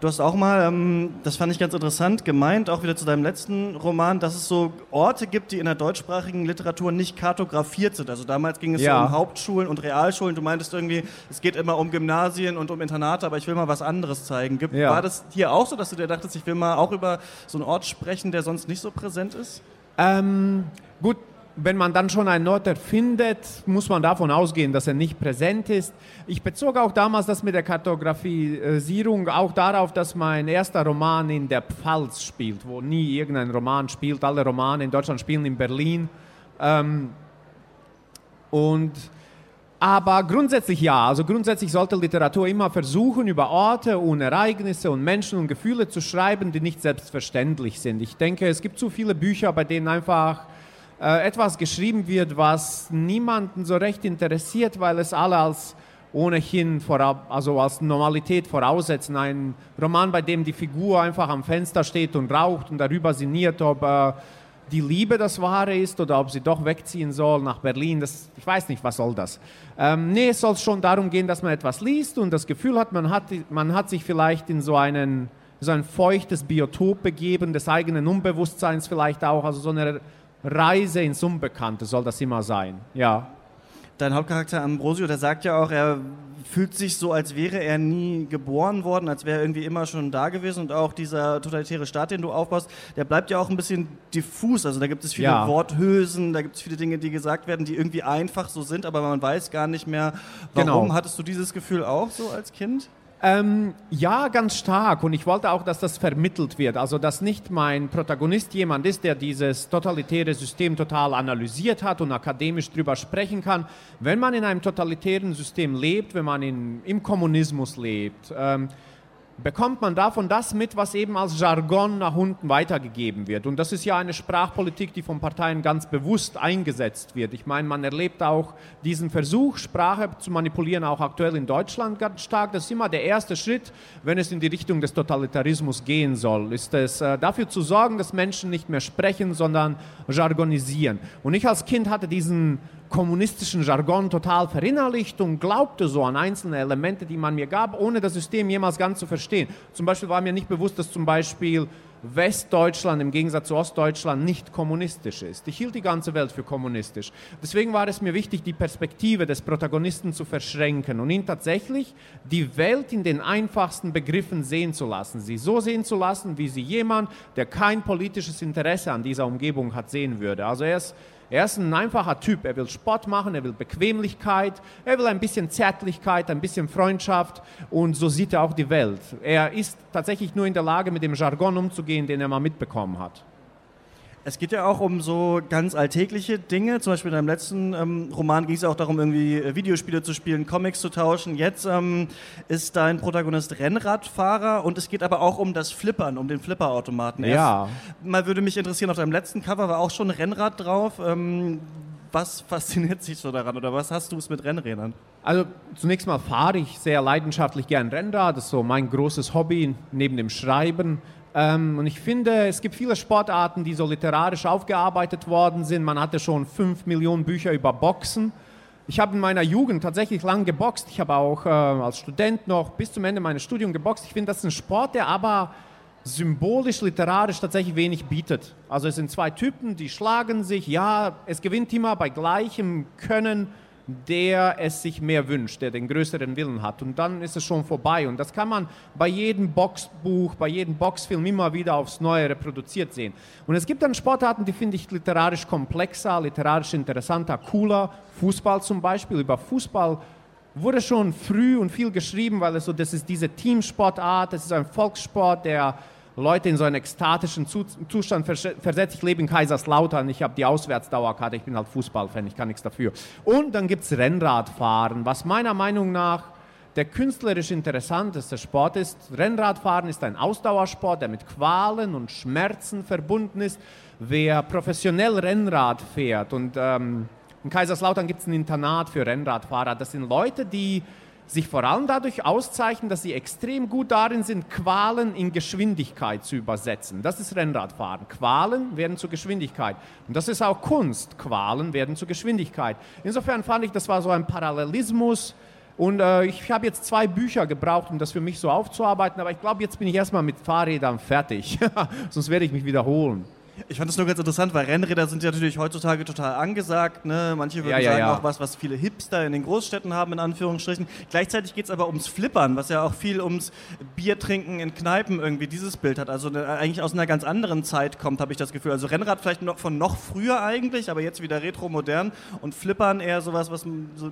Du hast auch mal, ähm, das fand ich ganz interessant, gemeint, auch wieder zu deinem letzten Roman, dass es so Orte gibt, die in der deutschsprachigen Literatur nicht kartografiert sind. Also damals ging es Ja. um Hauptschulen und Realschulen. Du meintest irgendwie, es geht immer um Gymnasien und um Internate, aber ich will mal was anderes zeigen. Gibt, Ja. War das hier auch so, dass du dir dachtest, ich will mal auch über so einen Ort sprechen, der sonst nicht so präsent ist? Ähm, gut, wenn man dann schon einen Ort erfindet, muss man davon ausgehen, dass er nicht präsent ist. Ich bezog auch damals das mit der Kartografisierung auch darauf, dass mein erster Roman in der Pfalz spielt, wo nie irgendein Roman spielt. Alle Romane in Deutschland spielen in Berlin. Ähm, und aber grundsätzlich ja, also grundsätzlich sollte Literatur immer versuchen, über Orte und Ereignisse und Menschen und Gefühle zu schreiben, die nicht selbstverständlich sind. Ich denke, es gibt zu viele Bücher, bei denen einfach äh, etwas geschrieben wird, was niemanden so recht interessiert, weil es alle als ohnehin vorab, also als Normalität voraussetzen. Ein Roman, bei dem die Figur einfach am Fenster steht und raucht und darüber sinniert, ob äh, die Liebe das Wahre ist oder ob sie doch wegziehen soll nach Berlin. Das, ich weiß nicht, was soll das. Ähm, nee, es soll schon darum gehen, dass man etwas liest und das Gefühl hat, man hat, man hat sich vielleicht in so einen so ein feuchtes Biotop begeben, des eigenen Unbewusstseins vielleicht auch, also so eine Reise ins Unbekannte soll das immer sein, ja. Dein Hauptcharakter Ambrosio, der sagt ja auch, er fühlt sich so, als wäre er nie geboren worden, als wäre er irgendwie immer schon da gewesen. Und auch dieser totalitäre Staat, den du aufbaust, der bleibt ja auch ein bisschen diffus. Also da gibt es viele Ja. Worthülsen, da gibt es viele Dinge, die gesagt werden, die irgendwie einfach so sind, aber man weiß gar nicht mehr, warum. Genau. Hattest du dieses Gefühl auch so als Kind? Ähm, ja, ganz stark. Und ich wollte auch, dass das vermittelt wird. Also, dass nicht mein Protagonist jemand ist, der dieses totalitäre System total analysiert hat und akademisch drüber sprechen kann. Wenn man in einem totalitären System lebt, wenn man in, im Kommunismus lebt, ähm, bekommt man davon das mit, was eben als Jargon nach unten weitergegeben wird. Und das ist ja eine Sprachpolitik, die von Parteien ganz bewusst eingesetzt wird. Ich meine, man erlebt auch diesen Versuch, Sprache zu manipulieren, auch aktuell in Deutschland ganz stark. Das ist immer der erste Schritt, wenn es in die Richtung des Totalitarismus gehen soll, ist es äh, dafür zu sorgen, dass Menschen nicht mehr sprechen, sondern jargonisieren. Und ich als Kind hatte diesen kommunistischen Jargon total verinnerlicht und glaubte so an einzelne Elemente, die man mir gab, ohne das System jemals ganz zu verstehen. Zum Beispiel war mir nicht bewusst, dass zum Beispiel Westdeutschland im Gegensatz zu Ostdeutschland nicht kommunistisch ist. Ich hielt die ganze Welt für kommunistisch. Deswegen war es mir wichtig, die Perspektive des Protagonisten zu verschränken und ihn tatsächlich die Welt in den einfachsten Begriffen sehen zu lassen. Sie so sehen zu lassen, wie sie jemand, der kein politisches Interesse an dieser Umgebung hat, sehen würde. Also er ist er ist ein einfacher Typ. Er will Sport machen, er will Bequemlichkeit, er will ein bisschen Zärtlichkeit, ein bisschen Freundschaft und so sieht er auch die Welt. Er ist tatsächlich nur in der Lage, mit dem Jargon umzugehen, den er mal mitbekommen hat. Es geht ja auch um so ganz alltägliche Dinge. Zum Beispiel in deinem letzten ähm, Roman ging es auch darum, irgendwie äh, Videospiele zu spielen, Comics zu tauschen. Jetzt ähm, ist dein Protagonist Rennradfahrer und es geht aber auch um das Flippern, um den Flipperautomaten. Ja. Mal würde mich interessieren, auf deinem letzten Cover war auch schon ein Rennrad drauf. Ähm, was fasziniert sich so daran oder was hast du es mit Rennrädern? Also zunächst mal fahre ich sehr leidenschaftlich gern Rennrad. Das ist so mein großes Hobby neben dem Schreiben. Ähm, und ich finde, es gibt viele Sportarten, die so literarisch aufgearbeitet worden sind. Man hatte schon fünf Millionen Bücher über Boxen. Ich habe in meiner Jugend tatsächlich lang geboxt. Ich habe auch äh, als Student noch bis zum Ende meines Studiums geboxt. Ich finde, das ist ein Sport, der aber symbolisch, literarisch tatsächlich wenig bietet. Also es sind zwei Typen, die schlagen sich. Ja, es gewinnt immer bei gleichem Können der es sich mehr wünscht, der den größeren Willen hat. Und dann ist es schon vorbei. Und das kann man bei jedem Boxbuch, bei jedem Boxfilm immer wieder aufs Neue reproduziert sehen. Und es gibt dann Sportarten, die finde ich literarisch komplexer, literarisch interessanter, cooler. Fußball zum Beispiel. Über Fußball wurde schon früh und viel geschrieben, weil es so, das ist diese Teamsportart, das ist ein Volkssport, der Leute in so einen ekstatischen Zu Zustand vers versetzt. Ich lebe in Kaiserslautern, ich habe die Auswärtsdauerkarte, ich bin halt Fußballfan, ich kann nichts dafür. Und dann gibt es Rennradfahren, was meiner Meinung nach der künstlerisch interessanteste Sport ist. Rennradfahren ist ein Ausdauersport, der mit Qualen und Schmerzen verbunden ist. Wer professionell Rennrad fährt und ähm, in Kaiserslautern gibt es ein Internat für Rennradfahrer, das sind Leute, die sich vor allem dadurch auszeichnen, dass sie extrem gut darin sind, Qualen in Geschwindigkeit zu übersetzen. Das ist Rennradfahren. Qualen werden zur Geschwindigkeit. Und das ist auch Kunst. Qualen werden zur Geschwindigkeit. Insofern fand ich, das war so ein Parallelismus. Und äh, ich habe jetzt zwei Bücher gebraucht, um das für mich so aufzuarbeiten. Aber ich glaube, jetzt bin ich erstmal mit Fahrrädern fertig. *laughs* Sonst werde ich mich wiederholen. Ich fand das nur ganz interessant, weil Rennräder sind ja natürlich heutzutage total angesagt. Ne? Manche würden Ja, ja, sagen ja. auch was, was viele Hipster in den Großstädten haben, in Anführungsstrichen. Gleichzeitig geht es aber ums Flippern, was ja auch viel ums Biertrinken in Kneipen irgendwie dieses Bild hat. Also ne, eigentlich aus einer ganz anderen Zeit kommt, habe ich das Gefühl. Also Rennrad vielleicht noch von noch früher eigentlich, aber jetzt wieder retro-modern. Und Flippern eher sowas, was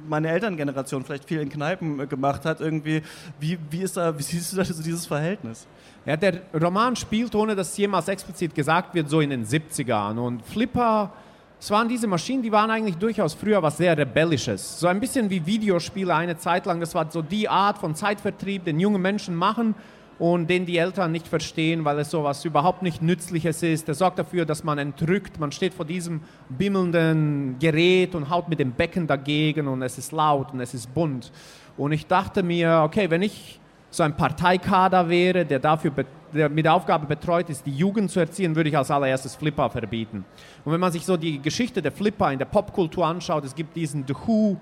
meine Elterngeneration vielleicht viel in Kneipen äh, gemacht hat. Irgendwie, wie, wie, ist da, wie siehst du da so dieses Verhältnis? Ja, der Roman spielt, ohne dass es jemals explizit gesagt wird, so in den 70ern. Und Flipper, es waren diese Maschinen, die waren eigentlich durchaus früher was sehr Rebellisches. So ein bisschen wie Videospiele eine Zeit lang. Das war so die Art von Zeitvertrieb, den junge Menschen machen und den die Eltern nicht verstehen, weil es sowas überhaupt nicht Nützliches ist. Der sorgt dafür, dass man entrückt. Man steht vor diesem bimmelnden Gerät und haut mit dem Becken dagegen und es ist laut und es ist bunt. Und ich dachte mir, okay, wenn ich so ein Parteikader wäre, der dafür der mit der Aufgabe betreut ist, die Jugend zu erziehen, würde ich als allererstes Flipper verbieten. Und wenn man sich so die Geschichte der Flipper in der Popkultur anschaut, es gibt diesen The Who,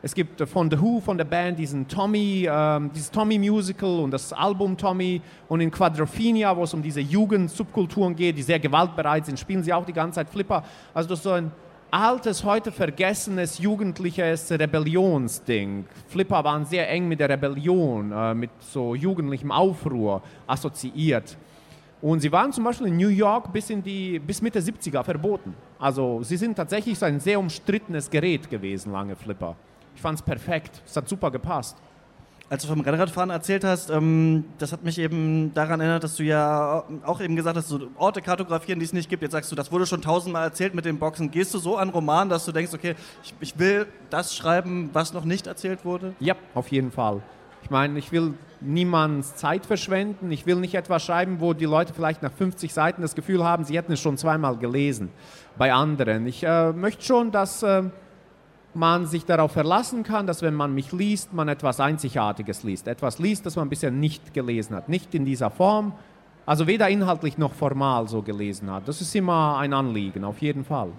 es gibt von The Who, von der Band, diesen Tommy, ähm, dieses Tommy-Musical und das Album Tommy. Und in Quadrophenia, wo es um diese Jugend-Subkulturen geht, die sehr gewaltbereit sind, spielen sie auch die ganze Zeit Flipper. Also das ist so ein altes, heute vergessenes, jugendliches Rebellionsding. Flipper waren sehr eng mit der Rebellion, äh, mit so jugendlichem Aufruhr assoziiert. Und sie waren zum Beispiel in New York bis, in die, bis Mitte 70er verboten. Also sie sind tatsächlich so ein sehr umstrittenes Gerät gewesen, lange Flipper. Ich fand es perfekt. Es hat super gepasst. Als du vom Rennradfahren erzählt hast, ähm, das hat mich eben daran erinnert, dass du ja auch eben gesagt hast, so Orte kartografieren, die es nicht gibt. Jetzt sagst du, das wurde schon tausendmal erzählt mit den Boxen. Gehst du so an Roman, dass du denkst, okay, ich, ich will das schreiben, was noch nicht erzählt wurde? Ja, auf jeden Fall. Ich meine, ich will niemands Zeit verschwenden. Ich will nicht etwas schreiben, wo die Leute vielleicht nach 50 Seiten das Gefühl haben, sie hätten es schon zweimal gelesen bei anderen. Ich äh, möchte schon, dass äh, man sich darauf verlassen kann, dass wenn man mich liest, man etwas Einzigartiges liest. Etwas liest, das man bisher nicht gelesen hat. Nicht in dieser Form, also weder inhaltlich noch formal so gelesen hat. Das ist immer ein Anliegen, auf jeden Fall.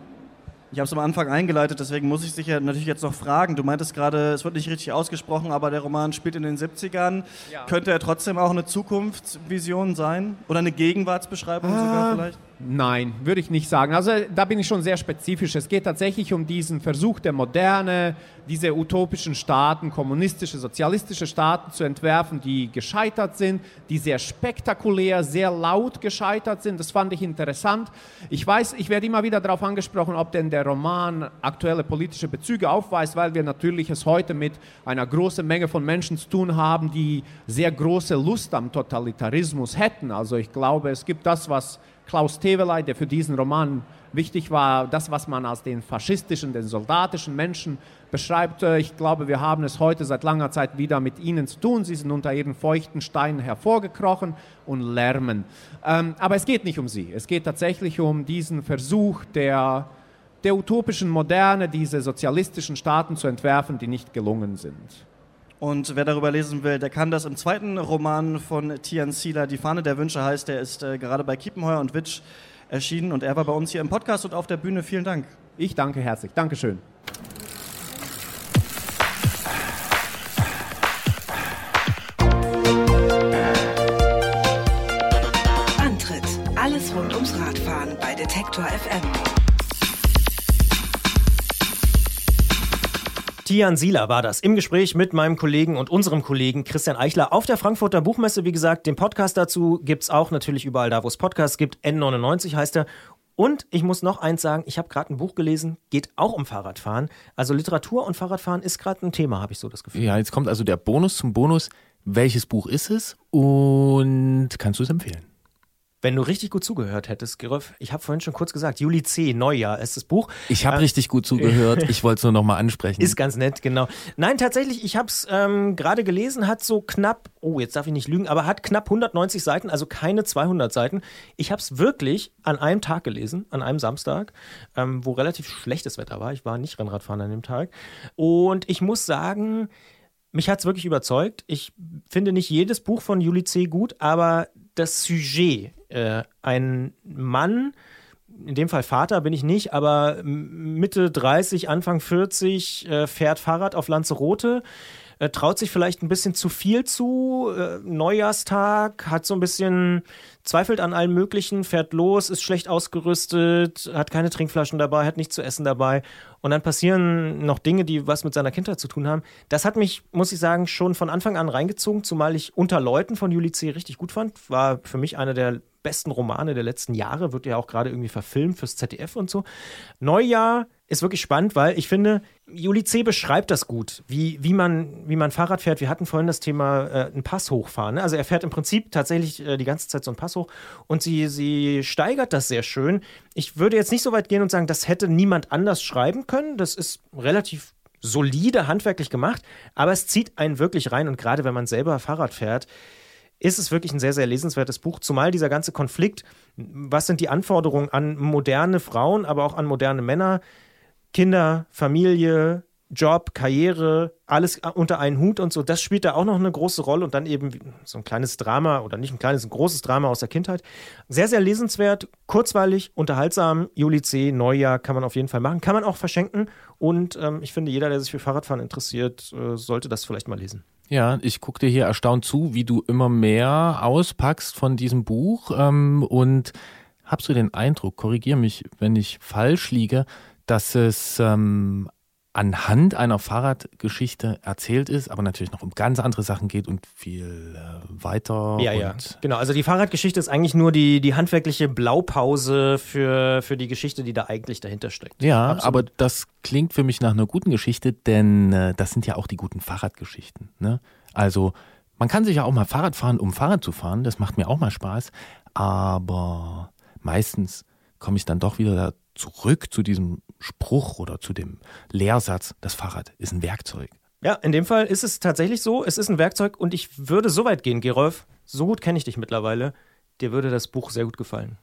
Ich habe es am Anfang eingeleitet, deswegen muss ich sicher natürlich jetzt noch fragen. Du meintest gerade, es wird nicht richtig ausgesprochen, aber der Roman spielt in den 70ern. Ja. Könnte er trotzdem auch eine Zukunftsvision sein? Oder eine Gegenwartsbeschreibung sogar Ah, vielleicht? Nein, würde ich nicht sagen. Also da bin ich schon sehr spezifisch. Es geht tatsächlich um diesen Versuch der Moderne, diese utopischen Staaten, kommunistische, sozialistische Staaten zu entwerfen, die gescheitert sind, die sehr spektakulär, sehr laut gescheitert sind. Das fand ich interessant. Ich weiß, ich werde immer wieder darauf angesprochen, ob denn der Roman aktuelle politische Bezüge aufweist, weil wir natürlich es heute mit einer großen Menge von Menschen zu tun haben, die sehr große Lust am Totalitarismus hätten. Also ich glaube, es gibt das, was Klaus Teveleit, der für diesen Roman wichtig war, das, was man als den faschistischen, den soldatischen Menschen beschreibt. Äh, Ich glaube, wir haben es heute seit langer Zeit wieder mit ihnen zu tun. Sie sind unter ihren feuchten Steinen hervorgekrochen und lärmen. Ähm, aber es geht nicht um sie. Es geht tatsächlich um diesen Versuch der, der utopischen Moderne, diese sozialistischen Staaten zu entwerfen, die nicht gelungen sind. Und wer darüber lesen will, der kann das im zweiten Roman von Tian Sieler, Die Fahne der Wünsche heißt, der ist äh, gerade bei Kiepenheuer und Witsch erschienen und er war bei uns hier im Podcast und auf der Bühne. Vielen Dank. Ich danke herzlich. Dankeschön. Antritt. Alles rund ums Radfahren bei Detektor FM. Tian Sieler war das im Gespräch mit meinem Kollegen und unserem Kollegen Christian Eichler auf der Frankfurter Buchmesse. Wie gesagt, den Podcast dazu gibt's auch natürlich überall da, wo es Podcasts gibt. N99 heißt er. Und ich muss noch eins sagen, ich habe gerade ein Buch gelesen, geht auch um Fahrradfahren. Also Literatur und Fahrradfahren ist gerade ein Thema, habe ich so das Gefühl. Ja, jetzt kommt also der Bonus zum Bonus. Welches Buch ist es und kannst du es empfehlen? Wenn du richtig gut zugehört hättest, Geröff, ich habe vorhin schon kurz gesagt, Juli C., Neujahr ist das Buch. Ich habe Äh, richtig gut zugehört. Ich wollte es nur nochmal ansprechen. Ist ganz nett, genau. Nein, tatsächlich, ich habe es ähm, gerade gelesen, hat so knapp, oh, jetzt darf ich nicht lügen, aber hat knapp 190 Seiten, also keine 200 Seiten. Ich habe es wirklich an einem Tag gelesen, an einem Samstag, ähm, wo relativ schlechtes Wetter war. Ich war nicht Rennradfahren an dem Tag. Und ich muss sagen, mich hat es wirklich überzeugt. Ich finde nicht jedes Buch von Juli C. gut, aber das Sujet, äh, ein Mann, in dem Fall Vater bin ich nicht, aber Mitte 30, Anfang 40, äh, fährt Fahrrad auf Lanzarote, äh, traut sich vielleicht ein bisschen zu viel zu, äh, Neujahrstag, hat so ein bisschen, zweifelt an allem Möglichen, fährt los, ist schlecht ausgerüstet, hat keine Trinkflaschen dabei, hat nichts zu essen dabei und dann passieren noch Dinge, die was mit seiner Kindheit zu tun haben. Das hat mich, muss ich sagen, schon von Anfang an reingezogen, zumal ich Unter Leuten von Juli C. richtig gut fand. War für mich einer der besten Romane der letzten Jahre, wird ja auch gerade irgendwie verfilmt fürs ZDF und so. Neujahr ist wirklich spannend, weil ich finde, Juli C. beschreibt das gut, wie, wie, man, wie man Fahrrad fährt. Wir hatten vorhin das Thema äh, einen Pass hochfahren. Ne? Also er fährt im Prinzip tatsächlich äh, die ganze Zeit so einen Pass hoch und sie, sie steigert das sehr schön. Ich würde jetzt nicht so weit gehen und sagen, das hätte niemand anders schreiben können. Das ist relativ solide handwerklich gemacht, aber es zieht einen wirklich rein und gerade wenn man selber Fahrrad fährt, ist es wirklich ein sehr, sehr lesenswertes Buch, zumal dieser ganze Konflikt, was sind die Anforderungen an moderne Frauen, aber auch an moderne Männer, Kinder, Familie, Job, Karriere, alles unter einen Hut und so, das spielt da auch noch eine große Rolle und dann eben so ein kleines Drama oder nicht ein kleines, ein großes Drama aus der Kindheit. Sehr, sehr lesenswert, kurzweilig, unterhaltsam, Juli C., Neujahr kann man auf jeden Fall machen, kann man auch verschenken und ähm, ich finde, jeder, der sich für Fahrradfahren interessiert, äh, sollte das vielleicht mal lesen. Ja, ich gucke dir hier erstaunt zu, wie du immer mehr auspackst von diesem Buch ähm, und hast du den Eindruck, korrigier mich, wenn ich falsch liege, dass es ähm, anhand einer Fahrradgeschichte erzählt ist, aber natürlich noch um ganz andere Sachen geht und viel äh, weiter. Ja, ja. Genau. Also die Fahrradgeschichte ist eigentlich nur die, die handwerkliche Blaupause für, für die Geschichte, die da eigentlich dahinter steckt. Ja, Absolut. aber das klingt für mich nach einer guten Geschichte, denn äh, das sind ja auch die guten Fahrradgeschichten. Ne? Also man kann sich ja auch mal Fahrrad fahren, um Fahrrad zu fahren. Das macht mir auch mal Spaß. Aber meistens komme ich dann doch wieder da zurück zu diesem Spruch oder zu dem Lehrsatz, das Fahrrad ist ein Werkzeug. Ja, in dem Fall ist es tatsächlich so. Es ist ein Werkzeug und ich würde so weit gehen, Gerolf. So gut kenne ich dich mittlerweile. Dir würde das Buch sehr gut gefallen.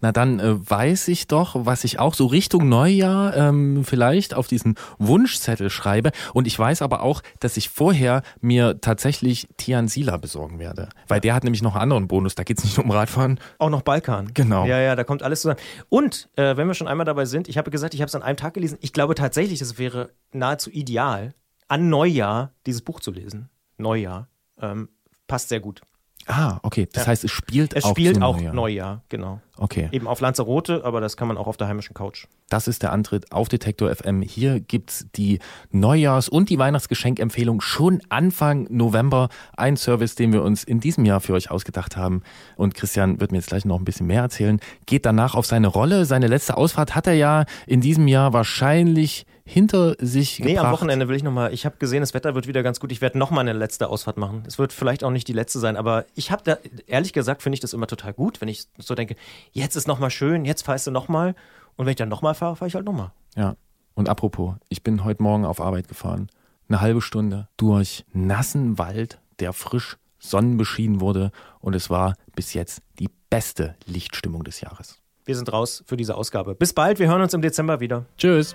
Na dann äh, weiß ich doch, was ich auch so Richtung Neujahr ähm, vielleicht auf diesen Wunschzettel schreibe. Und ich weiß aber auch, dass ich vorher mir tatsächlich Tian Sila besorgen werde. Weil der hat nämlich noch einen anderen Bonus. Da geht es nicht nur um Radfahren. Auch noch Balkan. Genau. Ja, ja, da kommt alles zusammen. Und äh, wenn wir schon einmal dabei sind, ich habe gesagt, ich habe es an einem Tag gelesen. Ich glaube tatsächlich, es wäre nahezu ideal, an Neujahr dieses Buch zu lesen. Neujahr. Ähm, passt sehr gut. Ah, okay. Das Ja. heißt, es spielt Es auch spielt auch Neujahr. Neujahr, genau. Okay. Eben auf Lanzarote, aber das kann man auch auf der heimischen Couch. Das ist der Antritt auf Detektor FM. Hier gibt's die Neujahrs- und die Weihnachtsgeschenkempfehlung schon Anfang November. Ein Service, den wir uns in diesem Jahr für euch ausgedacht haben. Und Christian wird mir jetzt gleich noch ein bisschen mehr erzählen. Geht danach auf seine Rolle. Seine letzte Ausfahrt hat er ja in diesem Jahr wahrscheinlich hinter sich Nee, gebracht. am Wochenende will ich nochmal, ich habe gesehen, das Wetter wird wieder ganz gut. Ich werde nochmal eine letzte Ausfahrt machen. Es wird vielleicht auch nicht die letzte sein, aber ich habe da, ehrlich gesagt, finde ich das immer total gut, wenn ich so denke, jetzt ist nochmal schön, jetzt fährst du nochmal. Und wenn ich dann nochmal fahre, fahre ich halt nochmal. Ja. Und apropos, ich bin heute Morgen auf Arbeit gefahren. Eine halbe Stunde durch nassen Wald, der frisch sonnenbeschienen wurde. Und es war bis jetzt die beste Lichtstimmung des Jahres. Wir sind raus für diese Ausgabe. Bis bald, wir hören uns im Dezember wieder. Tschüss.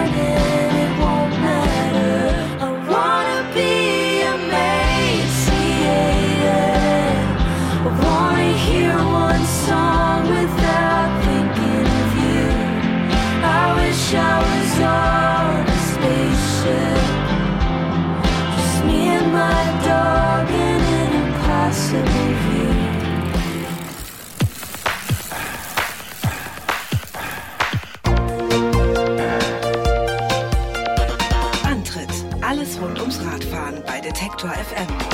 Detektor FM.